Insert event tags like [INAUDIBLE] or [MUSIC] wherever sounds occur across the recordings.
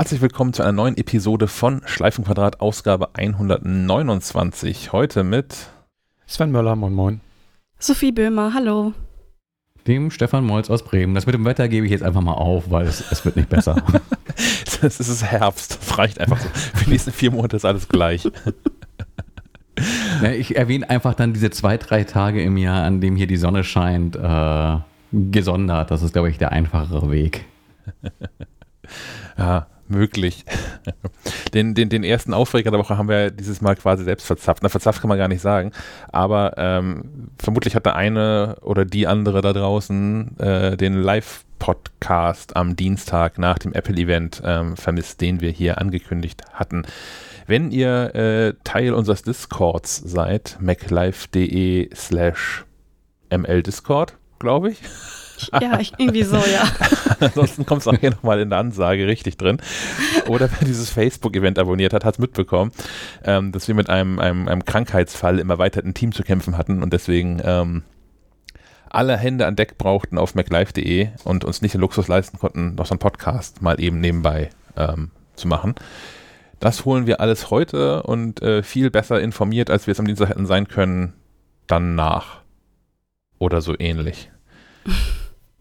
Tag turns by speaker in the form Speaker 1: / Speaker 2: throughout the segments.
Speaker 1: Herzlich willkommen zu einer neuen Episode von Schleifenquadrat, Ausgabe 129. Heute mit
Speaker 2: Sven Möller, moin moin.
Speaker 3: Sophie Böhmer, hallo.
Speaker 2: Dem Stefan Molz aus Bremen. Das mit dem Wetter gebe ich jetzt einfach mal auf, weil es, es wird nicht besser. [LAUGHS]
Speaker 1: es ist Herbst. Es reicht einfach so. Für die nächsten vier Monate ist alles gleich. [LAUGHS]
Speaker 2: Ich erwähne einfach dann diese zwei, drei Tage im Jahr, an dem hier die Sonne scheint, äh, gesondert. Das ist, glaube ich, der einfachere Weg. [LAUGHS]
Speaker 1: ja, möglich. Den, den, den ersten Aufreger der Woche haben wir dieses Mal quasi selbst verzapft. Na, verzapft kann man gar nicht sagen. Aber ähm, vermutlich hat der eine oder die andere da draußen äh, den Live-Podcast am Dienstag nach dem Apple-Event ähm, vermisst, den wir hier angekündigt hatten. Wenn ihr äh, Teil unseres Discords seid, maclife.de slash mldiscord, glaube ich.
Speaker 3: Ja, irgendwie so, ja. [LAUGHS]
Speaker 1: Ansonsten kommt es auch hier nochmal in der Ansage richtig drin. Oder wer dieses Facebook-Event abonniert hat, hat es mitbekommen, ähm, dass wir mit einem, einem, einem, Krankheitsfall im erweiterten Team zu kämpfen hatten und deswegen ähm, alle Hände an Deck brauchten auf maclife.de und uns nicht den Luxus leisten konnten, noch so einen Podcast mal eben nebenbei ähm, zu machen. Das holen wir alles heute und äh, viel besser informiert, als wir es am Dienstag hätten sein können, dann nach. Oder so ähnlich.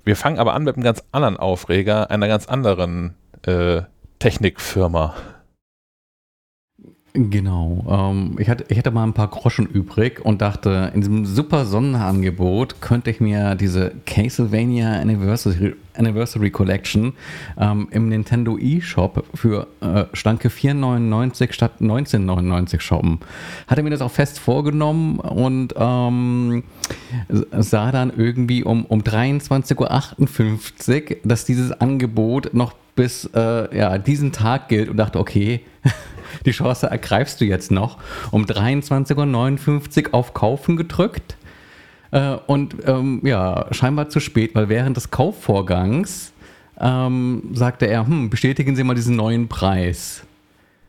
Speaker 1: Wir fangen aber an mit einem ganz anderen Aufreger, einer ganz anderen äh, Technikfirma.
Speaker 2: Genau. Ähm, ich, hatte, ich hatte mal ein paar Groschen übrig und dachte, in diesem super Sonderangebot könnte ich mir diese Castlevania Anniversary, Anniversary Collection ähm, im Nintendo eShop für äh, schlanke 4,99 statt 19,99 shoppen. Hatte mir das auch fest vorgenommen und ähm, sah dann irgendwie um, um 23.58 Uhr, dass dieses Angebot noch bis äh, ja, diesen Tag gilt und dachte, okay, [LAUGHS] die Chance ergreifst du jetzt noch. Um 23.59 Uhr auf Kaufen gedrückt. Äh, und ähm, ja, scheinbar zu spät, weil während des Kaufvorgangs ähm, sagte er, hm, bestätigen Sie mal diesen neuen Preis.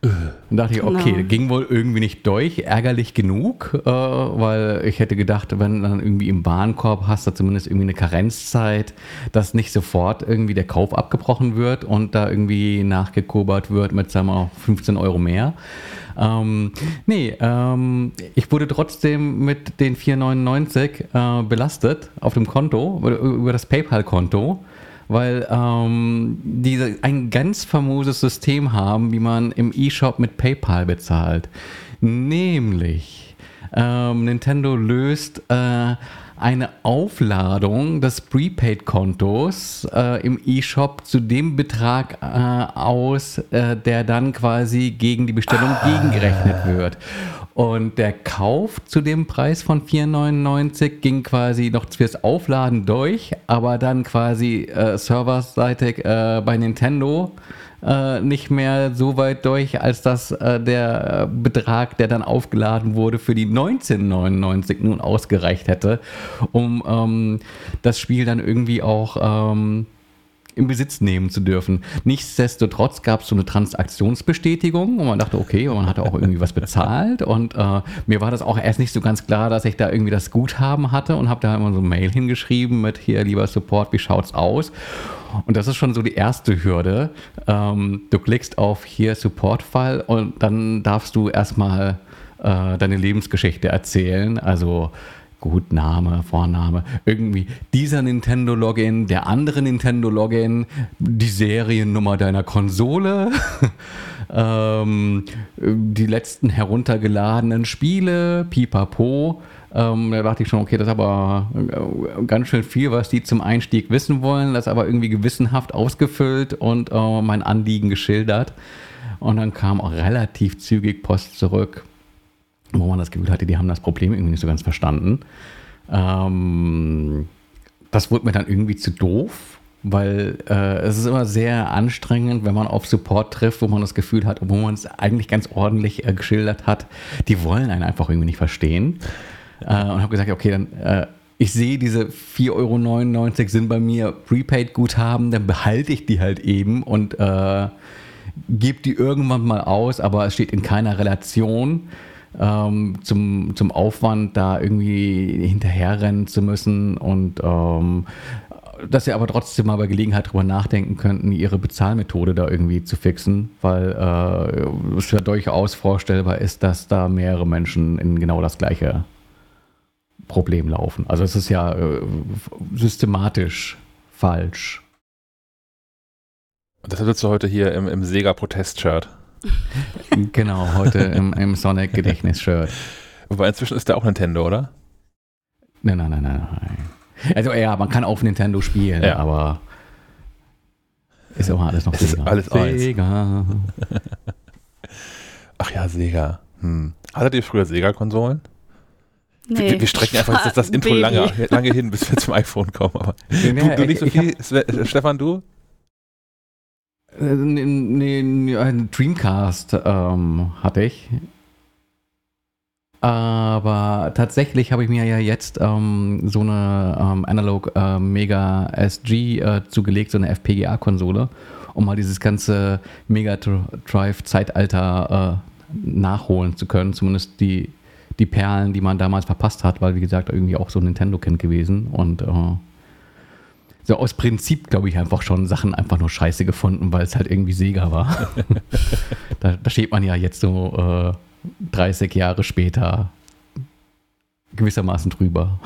Speaker 2: Dann dachte ich, okay, genau. ging wohl irgendwie nicht durch, ärgerlich genug, äh, weil ich hätte gedacht, wenn dann irgendwie im Warenkorb hast, da zumindest irgendwie eine Karenzzeit, dass nicht sofort irgendwie der Kauf abgebrochen wird und da irgendwie nachgekobert wird mit, sagen wir mal, 15 Euro mehr. Ähm, nee, ähm, ich wurde trotzdem mit den 4,99 äh, belastet auf dem Konto, über das PayPal-Konto weil ähm, die ein ganz famoses System haben, wie man im eShop mit PayPal bezahlt. Nämlich ähm, Nintendo löst äh, eine Aufladung des Prepaid-Kontos äh, im eShop zu dem Betrag äh, aus, äh, der dann quasi gegen die Bestellung ah. gegengerechnet wird. Und der Kauf zu dem Preis von 4,99 ging quasi noch fürs Aufladen durch, aber dann quasi äh, serverseitig äh, bei Nintendo äh, nicht mehr so weit durch, als dass äh, der Betrag, der dann aufgeladen wurde, für die 19,99 nun ausgereicht hätte, um ähm, das Spiel dann irgendwie auch ähm, in Besitz nehmen zu dürfen. Nichtsdestotrotz gab es so eine Transaktionsbestätigung und man dachte, okay, man hatte auch irgendwie was bezahlt und äh, mir war das auch erst nicht so ganz klar, dass ich da irgendwie das Guthaben hatte und habe da immer so ein Mail hingeschrieben mit hier, lieber Support, wie schaut's aus? Und das ist schon so die erste Hürde. Ähm, du klickst auf hier Support-File und dann darfst du erstmal äh, deine Lebensgeschichte erzählen. Also gut, Name, Vorname, irgendwie dieser Nintendo-Login, der andere Nintendo-Login, die Seriennummer deiner Konsole, [LAUGHS] ähm, die letzten heruntergeladenen Spiele, pipapo. Ähm, da dachte ich schon, okay, das ist aber äh, ganz schön viel, was die zum Einstieg wissen wollen. Das aber irgendwie gewissenhaft ausgefüllt und äh, mein Anliegen geschildert. Und dann kam auch relativ zügig Post zurück wo man das Gefühl hatte, die haben das Problem irgendwie nicht so ganz verstanden. Ähm, das wurde mir dann irgendwie zu doof, weil äh, es ist immer sehr anstrengend, wenn man auf Support trifft, wo man das Gefühl hat, obwohl man es eigentlich ganz ordentlich äh, geschildert hat, die wollen einen einfach irgendwie nicht verstehen. Äh, und habe gesagt, okay, dann äh, ich sehe diese 4,99 Euro sind bei mir Prepaid-Guthaben, dann behalte ich die halt eben und äh, gebe die irgendwann mal aus, aber es steht in keiner Relation ähm, zum, zum Aufwand, da irgendwie hinterherrennen zu müssen und ähm, dass sie aber trotzdem mal bei Gelegenheit drüber nachdenken könnten, ihre Bezahlmethode da irgendwie zu fixen, weil äh, es ja durchaus vorstellbar ist, dass da mehrere Menschen in genau das gleiche Problem laufen. Also es ist ja äh, systematisch falsch.
Speaker 1: Das hattest du heute hier im, im Sega-Protest-Shirt. [LAUGHS]
Speaker 2: Genau, heute im, im Sonic-Gedächtnis-Shirt.
Speaker 1: Wobei inzwischen ist der auch Nintendo, oder?
Speaker 2: Nein, nein, nein, nein, nein. Also ja, man kann auf Nintendo spielen,
Speaker 1: Ja.
Speaker 2: aber ist immer alles noch
Speaker 1: Es ist alles.
Speaker 2: Sega. [LAUGHS]
Speaker 1: Ach ja, Sega. Hm. Hattet ihr früher Sega-Konsolen?
Speaker 3: Nee.
Speaker 1: Wir, wir strecken einfach jetzt das [LAUGHS] Intro lange, lange hin, bis wir zum iPhone kommen. Aber
Speaker 2: Nee,
Speaker 1: du, du nicht so viel? Stefan, du?
Speaker 2: Nee, nee, nee, Dreamcast ähm, hatte ich. Aber tatsächlich habe ich mir ja jetzt ähm, so eine ähm, Analog äh, Mega SG äh, zugelegt, so eine FPGA-Konsole, um mal dieses ganze Mega Drive-Zeitalter äh, nachholen zu können. Zumindest die, die Perlen, die man damals verpasst hat, weil wie gesagt irgendwie auch so ein Nintendo-Kind gewesen. Und äh, so aus Prinzip, glaube ich, einfach schon Sachen einfach nur scheiße gefunden, weil es halt irgendwie Sega war. [LAUGHS] da, da steht man ja jetzt so äh, 30 Jahre später gewissermaßen drüber.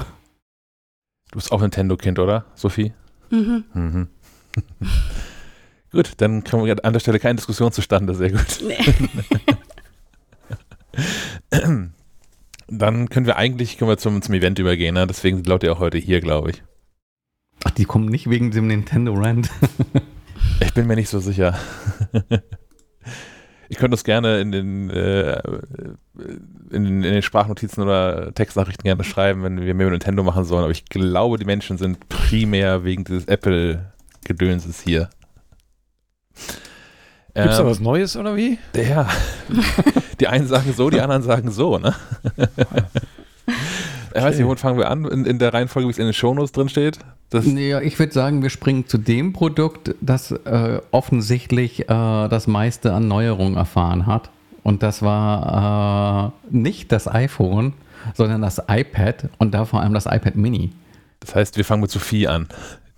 Speaker 1: Du bist auch Nintendo-Kind, oder, Sophie?
Speaker 3: Mhm.
Speaker 1: Mhm. [LAUGHS] gut, dann kommen wir an der Stelle keine Diskussion zustande. Sehr gut.
Speaker 3: Nee. [LAUGHS]
Speaker 1: Dann können wir eigentlich können wir zum, zum Event übergehen. Ne? Deswegen sind Leute ja auch heute hier, glaube ich.
Speaker 2: Ach, die kommen nicht wegen dem Nintendo Rant. [LAUGHS]
Speaker 1: Ich bin mir nicht so sicher. [LAUGHS] Ihr könnt uns gerne in den, äh, in, den- in den Sprachnotizen oder Textnachrichten gerne schreiben, wenn wir mehr über Nintendo machen sollen. Aber ich glaube, die Menschen sind primär wegen dieses Apple-Gedönses hier.
Speaker 4: Gibt's da
Speaker 1: Ähm,
Speaker 4: was Neues oder wie?
Speaker 1: Ja. [LAUGHS] Die einen sagen so, die anderen sagen so, ne? Ich weiß nicht, womit fangen wir an? In, in der Reihenfolge, wie es in den Shownotes drin steht? Das,
Speaker 2: ja, ich würde sagen, wir springen zu dem Produkt, das äh, offensichtlich äh, das meiste an Neuerungen erfahren hat. Und das war äh, nicht das iPhone, sondern das iPad und da vor allem das iPad Mini.
Speaker 1: das heißt, wir fangen mit Sophie an.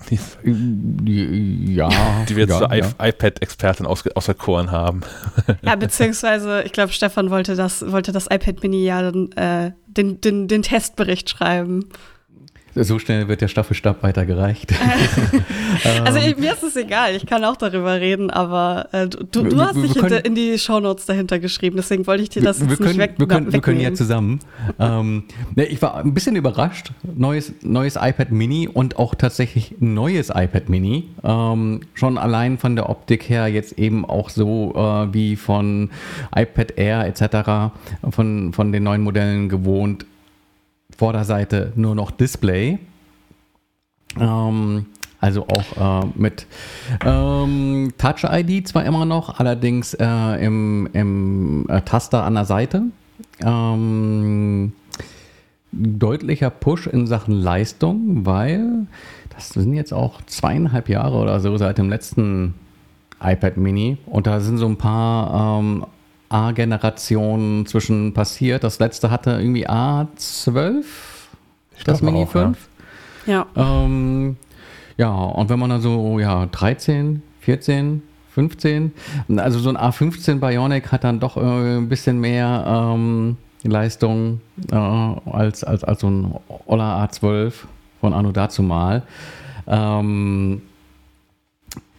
Speaker 1: Die,
Speaker 2: Ja.
Speaker 1: die wir jetzt
Speaker 2: ja,
Speaker 1: zur
Speaker 2: ja.
Speaker 1: IPad-Expertin aus, auserkoren haben. [LAUGHS]
Speaker 3: Ja, beziehungsweise, ich glaube, Stefan wollte das, wollte das iPad Mini ja dann, äh, den, den, den Testbericht schreiben.
Speaker 2: So schnell wird der Staffelstab weitergereicht. [LAUGHS]
Speaker 3: Also ich, mir ist es egal, ich kann auch darüber reden, aber äh, du, du
Speaker 2: Wir-
Speaker 3: hast dich
Speaker 2: können-
Speaker 3: in die Shownotes dahinter geschrieben, deswegen wollte ich dir das
Speaker 2: wir,
Speaker 3: jetzt
Speaker 2: können,
Speaker 3: nicht weg,
Speaker 2: wir, können, wir können ja
Speaker 3: wegnehmen.
Speaker 2: zusammen. ähm, ne, ich war ein bisschen überrascht. Neues, neues iPad Mini und auch tatsächlich neues iPad Mini. Ähm, schon allein von der Optik her jetzt eben auch so äh, wie von iPad Air etc. Von, von den neuen Modellen gewohnt. Vorderseite nur noch Display. Ähm, also auch äh, mit ähm, Touch ID zwar immer noch, allerdings äh, im, im äh, Taster an der Seite. Ähm, deutlicher Push in Sachen Leistung, weil das sind jetzt auch zweieinhalb Jahre oder so seit dem letzten iPad Mini und da sind so ein paar ähm, A-Generationen zwischen passiert. Das letzte hatte irgendwie A12, das Mini
Speaker 1: auch, ja.
Speaker 2: 5.
Speaker 3: Ja.
Speaker 2: Ähm, ja, und wenn man dann so, ja, 13, 14, 15, also so ein A15 Bionic hat dann doch äh, ein bisschen mehr ähm, Leistung äh, als, als, als so ein Ola A12 von Anno dazu mal. Ähm,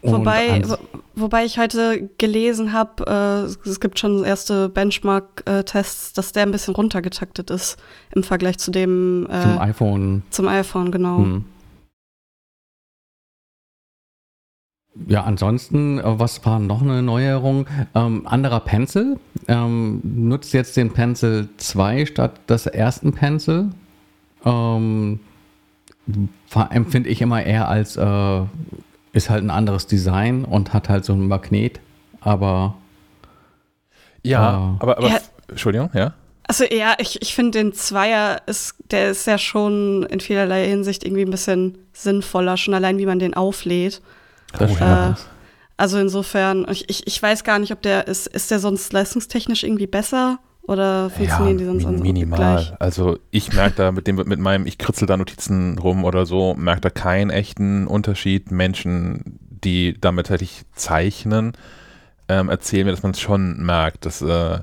Speaker 3: Wobei, wo, wobei ich heute gelesen habe, äh, es- gibt schon erste Benchmark-Tests, dass der ein bisschen runtergetaktet ist im Vergleich zu dem äh,
Speaker 2: zum iPhone
Speaker 3: zum iPhone, genau.
Speaker 2: Hm. Ja, ansonsten, äh, was war noch eine Neuerung? Ähm, anderer Pencil. Ähm, nutzt jetzt den Pencil 2 statt des ersten Pencil. Ähm, empfinde ich immer eher als, äh, ist halt ein anderes Design und hat halt so ein Magnet, aber
Speaker 1: Ja,
Speaker 2: Ah.
Speaker 1: aber, aber
Speaker 3: Ja.
Speaker 1: Entschuldigung, ja?
Speaker 3: Also ja, ich, ich finde den Zweier ist, der ist ja schon in vielerlei Hinsicht irgendwie ein bisschen sinnvoller, schon allein wie man den auflädt.
Speaker 2: das
Speaker 1: Oh,
Speaker 2: stimmt.
Speaker 3: ja. Also insofern, ich, ich, ich weiß gar nicht, ob der ist, ist der sonst leistungstechnisch irgendwie besser Oder funktionieren
Speaker 1: ja,
Speaker 3: die sonst
Speaker 1: min minimal.
Speaker 3: gleich?
Speaker 1: Also ich merke da mit dem mit meinem, ich kritzel da Notizen rum oder so, merke da keinen echten Unterschied. Menschen, die damit tatsächlich zeichnen, ähm, erzählen mir, dass man es schon merkt, dass äh,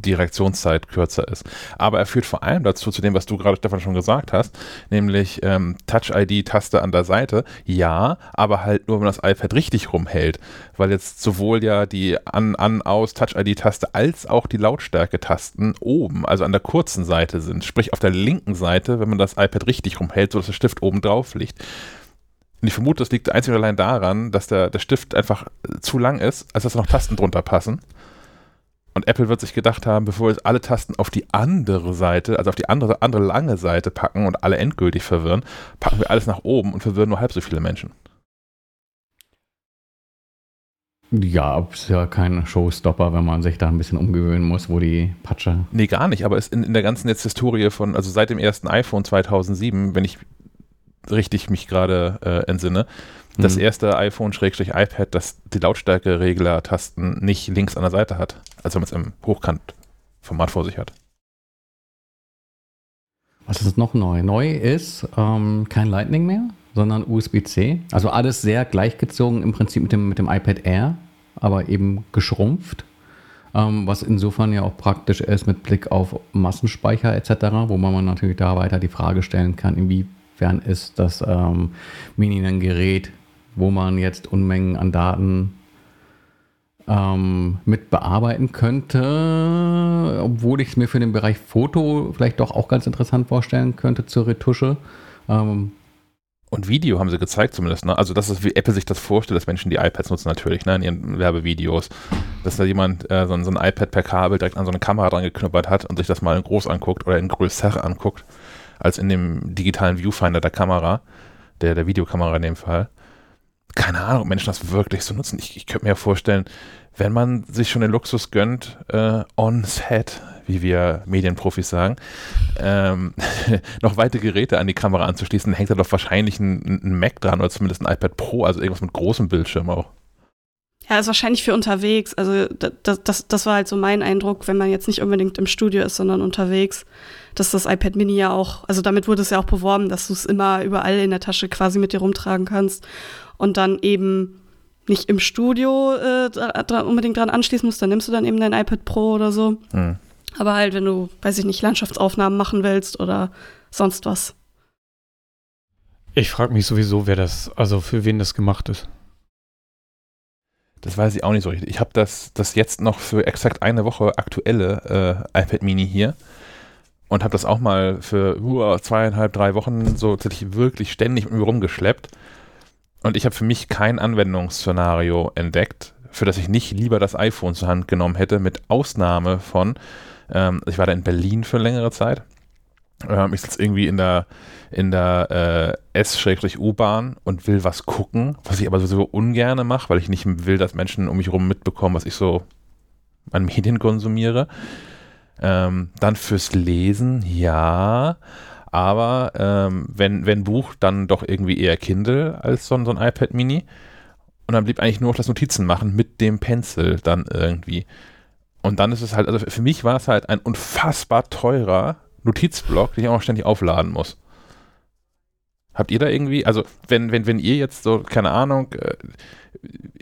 Speaker 1: die Reaktionszeit kürzer ist. Aber er führt vor allem dazu, zu dem, was du gerade, Stefan, schon gesagt hast, nämlich ähm, Touch-ID-Taste an der Seite. Ja, aber halt nur, wenn man das iPad richtig rumhält. Weil jetzt sowohl ja die An-, An-, Aus-, Touch-ID-Taste als auch die Lautstärke-Tasten oben, also an der kurzen Seite sind. Sprich, auf der linken Seite, wenn man das iPad richtig rumhält, sodass der Stift oben drauf liegt. Und ich vermute, das liegt einzig und allein daran, dass der, der Stift einfach zu lang ist, als dass noch Tasten drunter passen. Und Apple wird sich gedacht haben, bevor wir jetzt alle Tasten auf die andere Seite, also auf die andere, andere lange Seite packen und alle endgültig verwirren, packen wir alles nach oben und verwirren nur halb so viele Menschen.
Speaker 2: Ja, ist ja kein Showstopper, wenn man sich da ein bisschen umgewöhnen muss, wo die Patsche.
Speaker 1: Nee, gar nicht, aber es in, in der ganzen jetzt Historie von, also seit dem ersten iPhone 2007, wenn ich richtig mich gerade äh, entsinne, das
Speaker 2: Mhm.
Speaker 1: erste iPhone-iPad, das die Lautstärke-Regler-Tasten nicht links an der Seite hat, als wenn man es im Hochkant-Format vor sich hat.
Speaker 2: Was ist noch neu? Neu ist ähm, kein Lightning mehr, sondern USB-C. Also alles sehr gleichgezogen im Prinzip mit dem, mit dem iPad Air, aber eben geschrumpft. Ähm, was insofern ja auch praktisch ist mit Blick auf Massenspeicher etc., wo man natürlich da weiter die Frage stellen kann, inwiefern ist das ähm, Mini ein Gerät, wo man jetzt Unmengen an Daten ähm, mit bearbeiten könnte, obwohl ich es mir für den Bereich Foto vielleicht doch auch ganz interessant vorstellen könnte zur Retusche. Ähm,
Speaker 1: Und Video haben sie gezeigt zumindest, ne? Also das ist, wie Apple sich das vorstellt, dass Menschen die iPads nutzen natürlich, ne, in ihren Werbevideos. Dass da jemand äh, so, ein, so ein iPad per Kabel direkt an so eine Kamera dran geknüppert hat und sich das mal in groß anguckt oder in größer anguckt, als in dem digitalen Viewfinder der Kamera, der, der Videokamera in dem Fall. Keine Ahnung, ob Menschen das wirklich so nutzen. Ich, ich könnte mir ja vorstellen, wenn man sich schon den Luxus gönnt, äh, on-set, wie wir Medienprofis sagen, ähm, [LAUGHS] noch weitere Geräte an die Kamera anzuschließen, hängt da doch wahrscheinlich ein, ein Mac dran oder zumindest ein iPad Pro, also irgendwas mit großem Bildschirm auch.
Speaker 3: Ja, ist wahrscheinlich für unterwegs. Also das, das, das war halt so mein Eindruck, wenn man jetzt nicht unbedingt im Studio ist, sondern unterwegs, dass das iPad Mini ja auch, also damit wurde es ja auch beworben, dass du es immer überall in der Tasche quasi mit dir rumtragen kannst und dann eben nicht im Studio äh, dra unbedingt dran anschließen musst, dann nimmst du dann eben dein iPad Pro oder so.
Speaker 1: Hm.
Speaker 3: Aber halt, wenn du, weiß ich nicht, Landschaftsaufnahmen machen willst oder sonst was.
Speaker 4: Ich frage mich sowieso, wer das, also für wen das gemacht ist.
Speaker 1: Das weiß ich auch nicht so richtig. Ich habe das, das jetzt noch für exakt eine Woche aktuelle äh, iPad Mini hier und habe das auch mal für uh, zweieinhalb, drei Wochen so tatsächlich wirklich ständig mit mir rumgeschleppt. Und ich habe für mich kein Anwendungsszenario entdeckt, für das ich nicht lieber das iPhone zur Hand genommen hätte, mit Ausnahme von, ähm, ich war da in Berlin für längere Zeit. Ähm, ich sitze irgendwie in der, in der äh, S-U-Bahn und will was gucken, was ich aber sowieso ungerne mache, weil ich nicht will, dass Menschen um mich herum mitbekommen, was ich so an Medien konsumiere. Ähm, dann fürs Lesen, ja. Aber ähm, wenn, wenn Buch, dann doch irgendwie eher Kindle als so, ein- so ein iPad Mini. Und dann blieb eigentlich nur noch das Notizen machen mit dem Pencil dann irgendwie. Und dann ist es halt, also für mich war es halt ein unfassbar teurer Notizblock, den ich auch noch ständig aufladen muss. Habt ihr da irgendwie, also wenn, wenn, wenn ihr jetzt so, keine Ahnung, äh,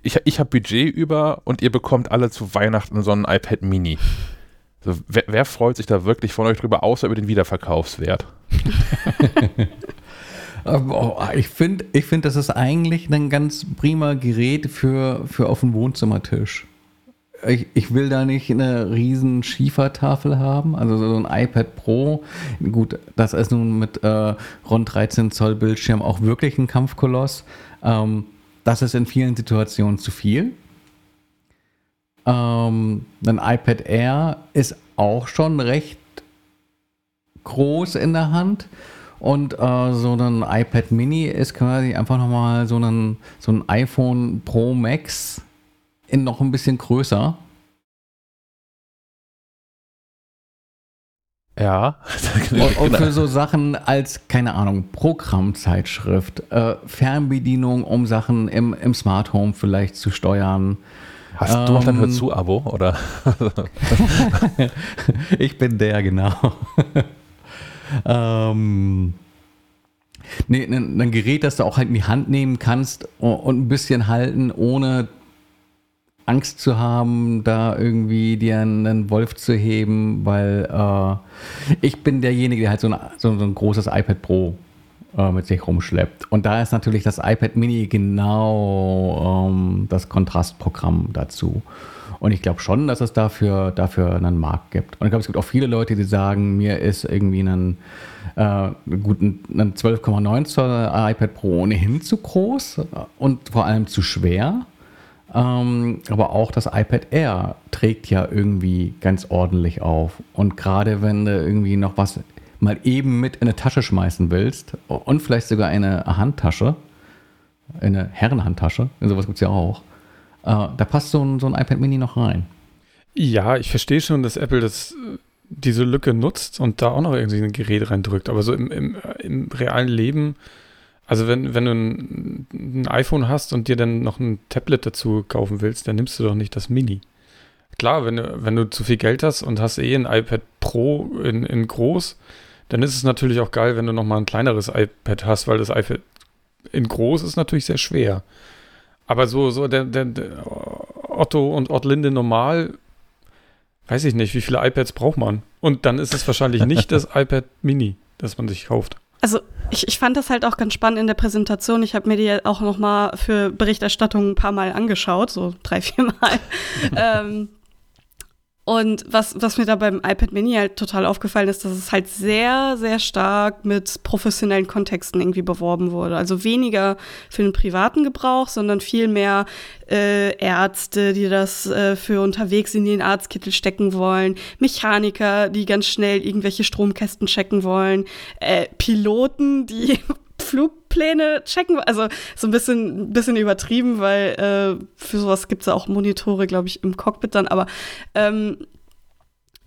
Speaker 1: ich, ich habe Budget über und ihr bekommt alle zu Weihnachten so ein iPad Mini. So, wer, wer freut sich da wirklich von euch drüber, außer über den Wiederverkaufswert?
Speaker 2: Aber, [LAUGHS] oh, ich finde, ich find, das ist eigentlich ein ganz prima Gerät für, für auf dem Wohnzimmertisch. Ich, ich will da nicht eine riesen Schiefertafel haben, also so ein iPad Pro. Gut, das ist nun mit äh, rund 13 Zoll Bildschirm auch wirklich ein Kampfkoloss. Ähm, das ist in vielen Situationen zu viel. Ähm, ein iPad Air ist auch schon recht groß in der Hand. Und äh, so ein iPad Mini ist quasi einfach nochmal so ein, so ein iPhone Pro Max in noch ein bisschen größer.
Speaker 1: Ja. [LAUGHS]
Speaker 2: Und, und für so Sachen als, keine Ahnung, Programmzeitschrift, äh, Fernbedienung, um Sachen im, im Smart Home vielleicht zu steuern.
Speaker 1: Hast du noch dein Hör zu Abo oder? [LAUGHS]
Speaker 2: ich bin der, genau. [LAUGHS] ähm, nee, ein, Gerät, das du auch halt in die Hand nehmen kannst und ein bisschen halten, ohne Angst zu haben, da irgendwie dir einen, einen Wolf zu heben, weil äh, ich bin derjenige, der halt so ein, so, so ein großes iPad Pro äh, mit sich rumschleppt. Und da ist natürlich das iPad Mini genau ähm, das Kontrastprogramm dazu. Und ich glaube schon, dass es dafür, dafür einen Markt gibt. Und ich glaube, es gibt auch viele Leute, die sagen, mir ist irgendwie ein, äh, guten, ein 12,9 Zoll iPad Pro ohnehin zu groß und vor allem zu schwer. Ähm, aber auch das iPad Air trägt ja irgendwie ganz ordentlich auf. Und gerade wenn du irgendwie noch was mal eben mit in eine Tasche schmeißen willst und vielleicht sogar eine Handtasche, eine Herrenhandtasche, sowas gibt es ja auch, äh, da passt so ein, so ein iPad Mini noch rein.
Speaker 4: Ja, ich verstehe schon, dass Apple das, diese Lücke nutzt und da auch noch irgendwie ein Gerät reindrückt. Aber so im, im, im realen Leben also wenn, wenn du ein, ein, iPhone hast und dir dann noch ein Tablet dazu kaufen willst, dann nimmst du doch nicht das Mini. Klar, wenn du, wenn du zu viel Geld hast und hast eh ein iPad Pro in, in groß, dann ist es natürlich auch geil, wenn du nochmal ein kleineres iPad hast, weil das iPad in groß ist natürlich sehr schwer. Aber so, so der, der, der Otto und Ottlinde normal, weiß ich nicht, wie viele iPads braucht man. Und dann ist es wahrscheinlich nicht [LAUGHS] das iPad Mini, das man sich kauft.
Speaker 3: Also ich, ich fand das halt auch ganz spannend in der Präsentation. Ich habe mir die auch noch mal für Berichterstattung ein paar Mal angeschaut, so drei, [LAUGHS] vier Mal. [LAUGHS] ähm, und was, was mir da beim iPad Mini halt total aufgefallen ist, dass es halt sehr, sehr stark mit professionellen Kontexten irgendwie beworben wurde. Also weniger für den privaten Gebrauch, sondern viel mehr äh, Ärzte, die das äh, für unterwegs in den Arztkittel stecken wollen, Mechaniker, die ganz schnell irgendwelche Stromkästen checken wollen, äh, Piloten, die [LAUGHS] Flugpläne checken. Also so ein bisschen, bisschen übertrieben, weil äh, für sowas gibt es ja auch Monitore, glaube ich, im Cockpit dann. Aber ähm,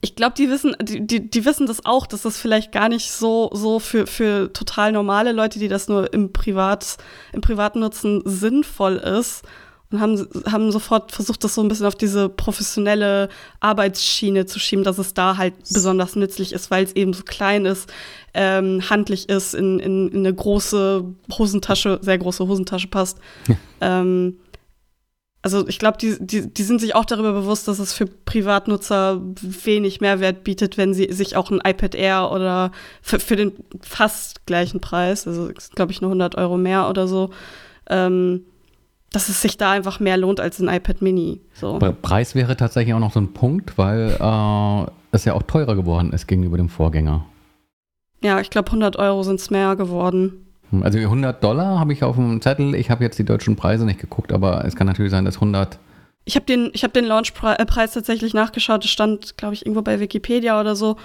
Speaker 3: ich glaube, die wissen, die, die, die wissen das auch, dass das vielleicht gar nicht so, so für, für total normale Leute, die das nur im Privat, im privaten Nutzen sinnvoll ist und haben, haben sofort versucht, das so ein bisschen auf diese professionelle Arbeitsschiene zu schieben, dass es da halt besonders nützlich ist, weil es eben so klein ist, ähm, handlich ist, in, in, in, eine große Hosentasche, sehr große Hosentasche passt. ähm, also ich glaube, die, die, die sind sich auch darüber bewusst, dass es für Privatnutzer wenig Mehrwert bietet, wenn sie sich auch ein iPad Air oder für, für den fast gleichen Preis, also glaube ich nur 100 Euro mehr oder so, ähm, dass es sich da einfach mehr lohnt als ein iPad Mini. So.
Speaker 2: Preis wäre tatsächlich auch noch so ein Punkt, weil äh, es ja auch teurer geworden ist gegenüber dem Vorgänger.
Speaker 3: Ja, ich glaube 100 Euro sind es mehr geworden.
Speaker 2: Hm, also 100 Dollar habe ich auf dem Zettel. Ich habe jetzt die deutschen Preise nicht geguckt, aber es kann natürlich sein, dass 100
Speaker 3: ich habe den, hab den Launchpreis tatsächlich nachgeschaut. Das stand, glaube ich, irgendwo bei Wikipedia oder so.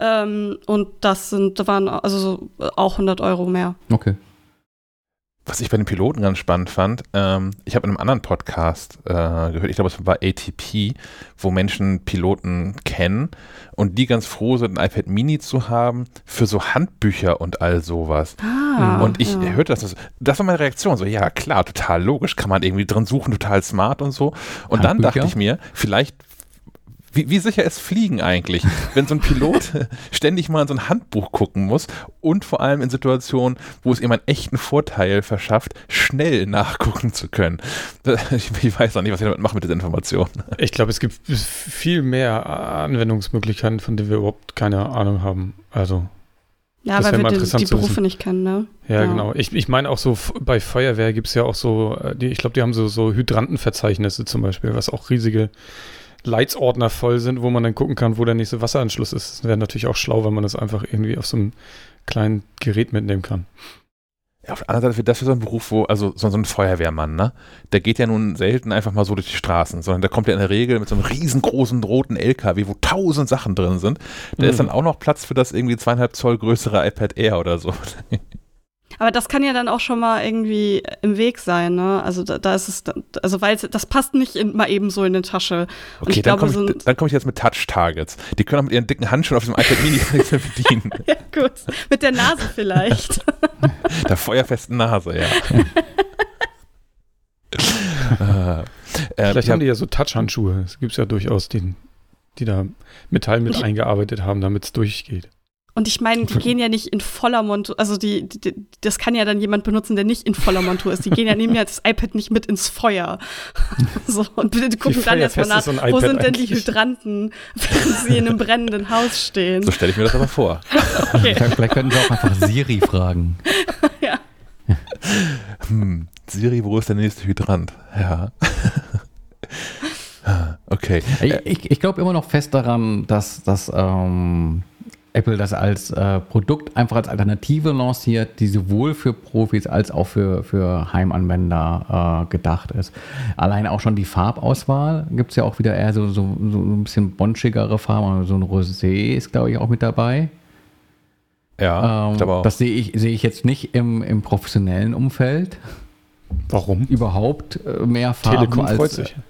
Speaker 3: Ähm, und das sind, da waren also so, auch 100 Euro mehr.
Speaker 2: Okay
Speaker 1: was ich bei den Piloten ganz spannend fand, ähm, ich habe in einem anderen Podcast äh, gehört, ich glaube, es war ATP, wo Menschen Piloten kennen und die ganz froh sind, ein iPad Mini zu haben für so Handbücher und all sowas.
Speaker 3: Ah,
Speaker 1: und ich ja. hörte das, das war meine Reaktion, so ja klar, total logisch, kann man irgendwie drin suchen, total smart und so. Und dann dachte ich mir, vielleicht wie, wie sicher ist Fliegen eigentlich, wenn so ein Pilot [LAUGHS] ständig mal in so ein Handbuch gucken muss und vor allem in Situationen, wo es ihm einen echten Vorteil verschafft, schnell nachgucken zu können? [LAUGHS] Ich, ich weiß auch nicht, was ich damit mache mit dieser Information.
Speaker 4: Ich glaube, es gibt viel mehr Anwendungsmöglichkeiten, von denen wir überhaupt keine Ahnung haben. Also
Speaker 3: ja, das weil wir die, die Berufe nicht kennen, ne?
Speaker 4: Ja, ja. genau. Ich, ich meine auch so, bei Feuerwehr gibt es ja auch so, äh, die, ich glaube, die haben so, so Hydrantenverzeichnisse zum Beispiel, was auch riesige Leitsordner voll sind, wo man dann gucken kann, wo der nächste Wasseranschluss ist. Das wäre natürlich auch schlau, wenn man das einfach irgendwie auf so einem kleinen Gerät mitnehmen kann.
Speaker 1: Ja, auf der anderen Seite, das ist so ein Beruf, wo, also so, so ein Feuerwehrmann, ne? Der geht ja nun selten einfach mal so durch die Straßen, sondern der kommt ja in der Regel mit so einem riesengroßen roten LKW, wo tausend Sachen drin sind. Da mhm. ist dann auch noch Platz für das irgendwie zweieinhalb Zoll größere iPad Air oder so.
Speaker 3: Aber das kann ja dann auch schon mal irgendwie im Weg sein, ne? Also da, da ist es, also weil das passt nicht in, mal eben so in eine Tasche.
Speaker 1: Und okay, dann komme ich, komm ich, jetzt mit Touch-Targets. Die können auch mit ihren dicken Handschuhen auf dem iPad Mini nichts [LAUGHS] mehr [LAUGHS] bedienen. [LAUGHS]
Speaker 3: ja, gut. Mit der Nase vielleicht.
Speaker 1: der feuerfesten Nase, ja. Äh,
Speaker 4: Vielleicht
Speaker 1: ja,
Speaker 4: haben die ja so Touch-Handschuhe. Es gibt ja durchaus den, die da Metall mit eingearbeitet haben, damit es durchgeht.
Speaker 3: Und ich meine, die gehen ja nicht in voller Montur, also die, die, das kann ja dann jemand benutzen, der nicht in voller Montur ist. Die gehen ja, nehmen ja das iPad nicht mit ins Feuer. [LAUGHS] so, und bitte gucken dann erstmal nach, wo sind denn die? Hydranten, wenn sie in einem brennenden Haus stehen.
Speaker 1: so stelle ich mir das aber vor. [LAUGHS]
Speaker 3: Okay.
Speaker 2: Vielleicht, vielleicht könnten sie auch einfach Siri fragen. [LAUGHS]
Speaker 3: Ja.
Speaker 1: Hm, Siri, wo ist der nächste Hydrant? Ja. okay.
Speaker 2: Ich, ich, ich glaube immer noch fest daran, dass, dass ähm, Apple das als äh, Produkt einfach als Alternative lanciert, die sowohl für Profis als auch für, für Heimanwender äh, gedacht ist. Allein auch schon die Farbauswahl gibt es ja auch wieder eher so, so, so ein bisschen bonschigere Farben. So ein Rosé ist, glaube ich, auch mit dabei.
Speaker 1: Ja,
Speaker 2: Ähm,
Speaker 1: auch.
Speaker 2: das sehe ich, sehe ich jetzt nicht im, im professionellen Umfeld
Speaker 4: Warum?
Speaker 2: überhaupt äh, mehr Farben
Speaker 4: Telekom
Speaker 2: als
Speaker 4: freut sich. [LAUGHS]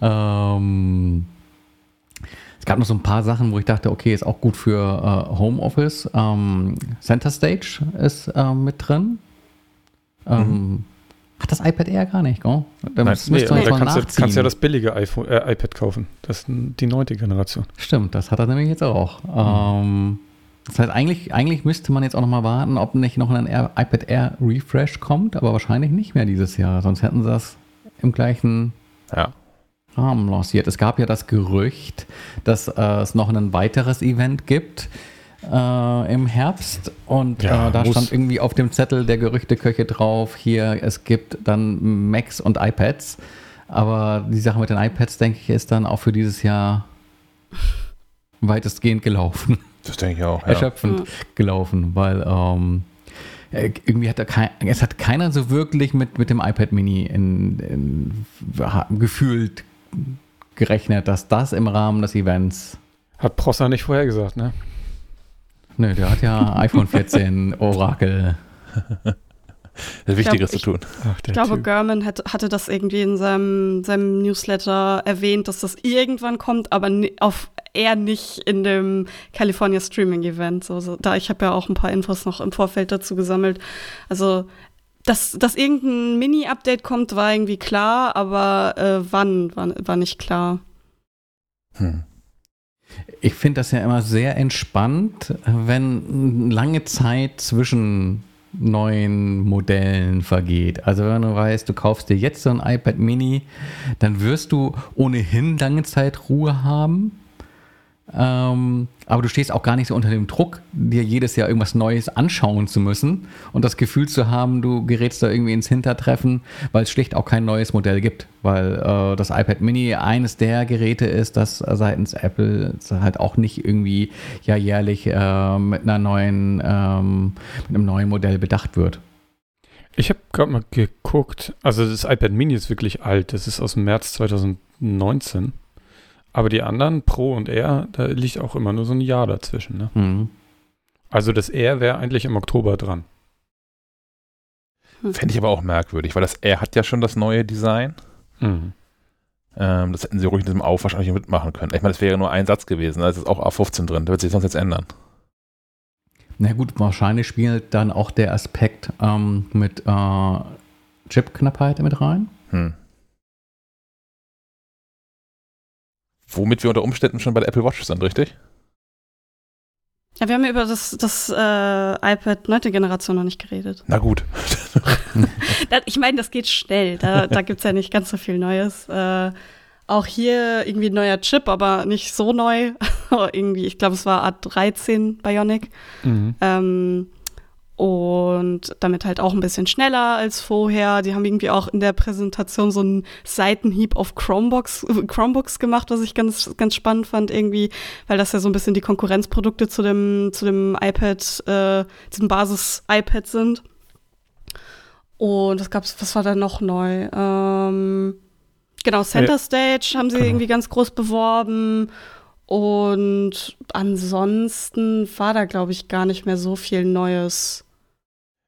Speaker 2: Ähm, es gab noch so ein paar Sachen, wo ich dachte, okay, ist auch gut für äh, Homeoffice. Ähm, Center Stage ist ähm, mit drin. Ähm, Hat das iPad Air gar nicht, gell? Da
Speaker 1: Nein,
Speaker 4: Nee, da kannst du, kannst ja das billige iPhone, äh, iPad kaufen. Das ist die neunte Generation.
Speaker 2: Stimmt, das hat er nämlich jetzt auch. Ähm, das heißt, eigentlich, eigentlich müsste man jetzt auch noch mal warten, ob nicht noch ein Air, iPad Air Refresh kommt, aber wahrscheinlich nicht mehr dieses Jahr. Sonst hätten sie das im gleichen
Speaker 1: Ja.
Speaker 2: Rahmen lanciert. Es gab ja das Gerücht, dass äh, es noch ein weiteres Event gibt äh, im Herbst und
Speaker 4: Ja,
Speaker 2: äh, da stand irgendwie auf dem Zettel der Gerüchteköche drauf, hier, es gibt dann Macs und iPads. Aber die Sache mit den iPads, denke ich, ist dann auch für dieses Jahr weitestgehend gelaufen
Speaker 1: Das denke ich auch. Ja.
Speaker 2: erschöpfend gelaufen, weil ähm, äh, irgendwie hat er kein, es hat keiner so wirklich mit, mit dem iPad Mini in, in, gefühlt gerechnet, dass das im Rahmen des Events.
Speaker 4: Hat Prosser nicht vorher gesagt, ne?
Speaker 2: Nö, der hat ja iPhone 14 [LAUGHS] Orakel.
Speaker 1: Das Wichtigeres
Speaker 3: ich-
Speaker 1: zu tun.
Speaker 4: Ach,
Speaker 3: Ich glaube,
Speaker 4: Typ.
Speaker 3: Gurman hat, hatte das irgendwie in seinem, seinem Newsletter erwähnt, dass das irgendwann kommt, aber auf eher nicht in dem California Streaming Event. So, so, da ich habe ja auch ein paar Infos noch im Vorfeld dazu gesammelt. Also dass, dass irgendein Mini-Update kommt, war irgendwie klar, aber äh, wann war, war nicht klar.
Speaker 1: Hm.
Speaker 2: Ich finde das ja immer sehr entspannt, wenn lange Zeit zwischen neuen Modellen vergeht. Also wenn du weißt, du kaufst dir jetzt so ein iPad Mini, dann wirst du ohnehin lange Zeit Ruhe haben. Ähm, aber du stehst auch gar nicht so unter dem Druck, dir jedes Jahr irgendwas Neues anschauen zu müssen und das Gefühl zu haben, du gerätst da irgendwie ins Hintertreffen, weil es schlicht auch kein neues Modell gibt. Weil äh, das iPad Mini eines der Geräte ist, das seitens Apple halt auch nicht irgendwie ja jährlich äh, mit einer neuen, ähm, mit einem neuen Modell bedacht wird.
Speaker 4: Ich habe gerade mal geguckt. Also das iPad Mini ist wirklich alt. Das ist aus dem März 2019. Aber die anderen, Pro und Air, da liegt auch immer nur so ein Jahr dazwischen. Ne?
Speaker 2: Mhm.
Speaker 4: Also das Air wäre eigentlich im Oktober dran.
Speaker 1: Fände ich aber auch merkwürdig, weil das er hat ja schon das neue Design.
Speaker 4: Mhm.
Speaker 1: Ähm, das hätten sie ruhig in diesem Aufwasch eigentlich mitmachen können. Ich meine, das wäre nur ein Satz gewesen, da ist jetzt auch A15 drin. Da wird sich sonst jetzt ändern.
Speaker 2: Na gut, wahrscheinlich spielt dann auch der Aspekt ähm, mit äh, Chipknappheit mit rein.
Speaker 1: Hm. Womit wir unter Umständen schon bei der Apple Watch sind, richtig?
Speaker 3: Ja, wir haben ja über das, das äh, iPad 9. Generation noch nicht geredet.
Speaker 1: Na gut. [LAUGHS]
Speaker 3: Ich meine, das geht schnell. Da, da gibt es ja nicht ganz so viel Neues. Äh, auch hier irgendwie ein neuer Chip, aber nicht so neu. [LAUGHS] irgendwie, ich glaube, es war A13 Bionic.
Speaker 4: Mhm.
Speaker 3: Ähm, und damit halt auch ein bisschen schneller als vorher. Die haben irgendwie auch in der Präsentation so einen Seitenhieb auf Chromebooks, Chromebooks gemacht, was ich ganz, ganz spannend fand irgendwie, weil das ja so ein bisschen die Konkurrenzprodukte zu dem, zu dem iPad, äh, diesem Basis-iPad sind. Und was gab's, was war da noch neu? Ähm, genau, Center. Stage haben sie
Speaker 4: Genau.
Speaker 3: irgendwie ganz groß beworben. Und ansonsten war da, glaube ich, gar nicht mehr so viel Neues.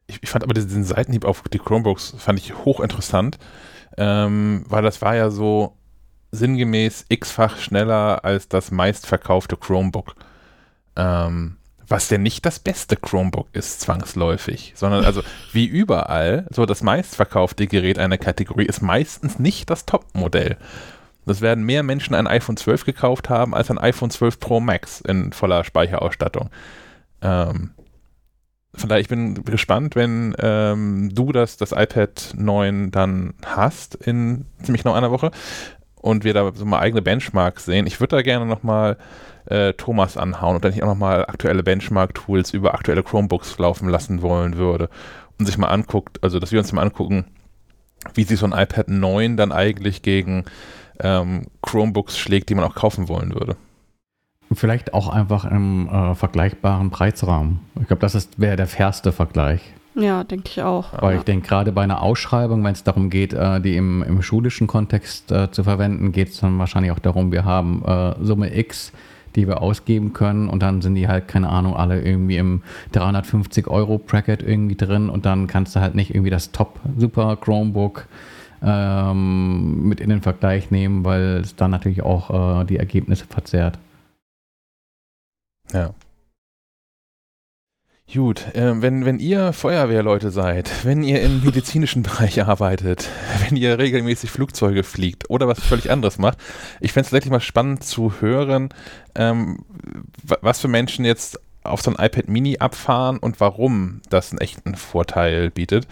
Speaker 1: Ich, ich fand aber diesen Seitenhieb auf die Chromebooks fand ich hochinteressant, ähm, weil das war ja so sinngemäß x-fach schneller als das meistverkaufte Chromebook. Ähm, was ja nicht das beste Chromebook ist, zwangsläufig, sondern also [LAUGHS] wie überall, so das meistverkaufte Gerät einer Kategorie ist meistens nicht das Top-Modell. Das werden mehr Menschen ein iPhone 12 gekauft haben als ein iPhone 12 Pro Max in voller Speicherausstattung. Ähm, von daher, ich bin gespannt, wenn ähm, du das, das iPad 9 dann hast in ziemlich genau einer Woche und wir da so mal eigene Benchmarks sehen. Ich würde da gerne nochmal äh, Thomas anhauen und dann ich auch nochmal aktuelle Benchmark-Tools über aktuelle Chromebooks laufen lassen wollen würde und sich mal anguckt, also dass wir uns mal angucken, wie sich so ein iPad 9 dann eigentlich gegen ähm, Chromebooks schlägt, die man auch kaufen wollen würde.
Speaker 2: Vielleicht auch einfach im äh, vergleichbaren Preisrahmen. Ich glaube, das wäre der fairste Vergleich.
Speaker 3: Ja, denke ich auch.
Speaker 2: Weil
Speaker 3: ja.
Speaker 2: ich denke, gerade bei einer Ausschreibung, wenn es darum geht, äh, die im, im, schulischen Kontext äh, zu verwenden, geht es dann wahrscheinlich auch darum, wir haben äh, Summe X, die wir ausgeben können und dann sind die halt, keine Ahnung, alle irgendwie im 350 Euro Bracket irgendwie drin und dann kannst du halt nicht irgendwie das Top Super Chromebook ähm, mit in den Vergleich nehmen, weil es dann natürlich auch äh, die Ergebnisse verzerrt.
Speaker 1: Ja. Gut, äh, wenn, wenn ihr Feuerwehrleute seid, [LAUGHS] wenn ihr im medizinischen Bereich arbeitet, [LAUGHS] wenn ihr regelmäßig Flugzeuge fliegt oder was völlig anderes macht, ich fände es tatsächlich mal spannend zu hören, ähm, was für Menschen jetzt auf so ein iPad Mini abfahren und warum das einen echten Vorteil bietet.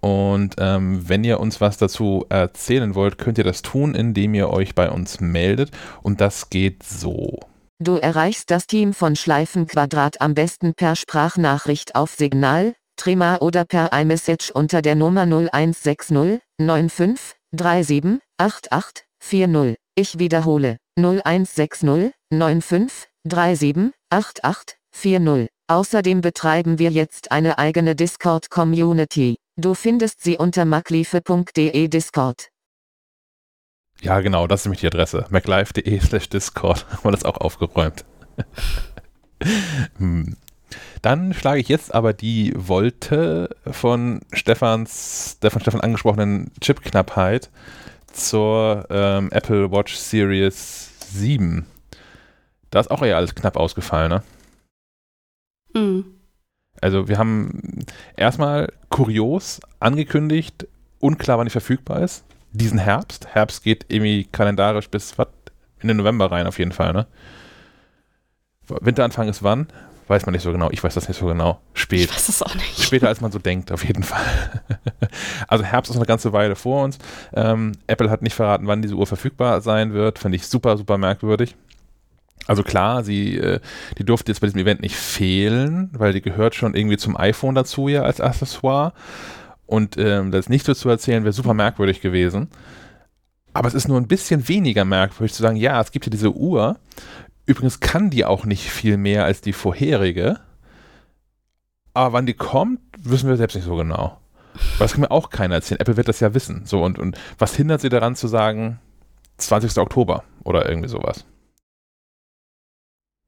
Speaker 1: Und ähm, wenn ihr uns was dazu erzählen wollt, könnt ihr das tun, indem ihr euch bei uns meldet. Und das geht so.
Speaker 5: Du erreichst das Team von Schleifenquadrat am besten per Sprachnachricht auf Signal, Trima oder per iMessage unter der Nummer 0160 95 37 88 40. Ich wiederhole 0160 95 37 88 40. Außerdem betreiben wir jetzt eine eigene Discord-Community. Du findest sie unter macliefe.de Discord.
Speaker 1: Ja, genau, das ist nämlich die Adresse. maclife.de slash Discord. [LAUGHS] Haben wir das auch aufgeräumt. [LAUGHS] hm. Dann schlage ich jetzt aber die Wolte von Stefans, der von Stefan angesprochenen Chipknappheit zur ähm, Apple Watch Series 7. Da ist auch eher alles knapp ausgefallen, ne?
Speaker 3: Mhm.
Speaker 1: Also wir haben erstmal kurios angekündigt, unklar, wann die verfügbar ist diesen Herbst. Herbst geht irgendwie kalendarisch bis was? In den November rein auf jeden Fall, ne? Winteranfang ist wann? Weiß man nicht so genau. Ich weiß das nicht so genau. Spät.
Speaker 3: Ich weiß es auch nicht.
Speaker 1: Später als man so denkt, auf jeden Fall. [LAUGHS] also Herbst ist noch eine ganze Weile vor uns. Ähm, Apple hat nicht verraten, wann diese Uhr verfügbar sein wird. Finde ich super, super merkwürdig. Also klar, sie, äh, die durfte jetzt bei diesem Event nicht fehlen, weil die gehört schon irgendwie zum iPhone dazu ja als Accessoire. Und ähm, das nicht so zu erzählen, wäre super merkwürdig gewesen. Aber es ist nur ein bisschen weniger merkwürdig zu sagen, ja, es gibt ja diese Uhr. Übrigens kann die auch nicht viel mehr als die vorherige. Aber wann die kommt, wissen wir selbst nicht so genau. Weil das kann mir auch keiner erzählen. Apple wird das ja wissen. So, und, und was hindert sie daran zu sagen, 20. Oktober oder irgendwie sowas?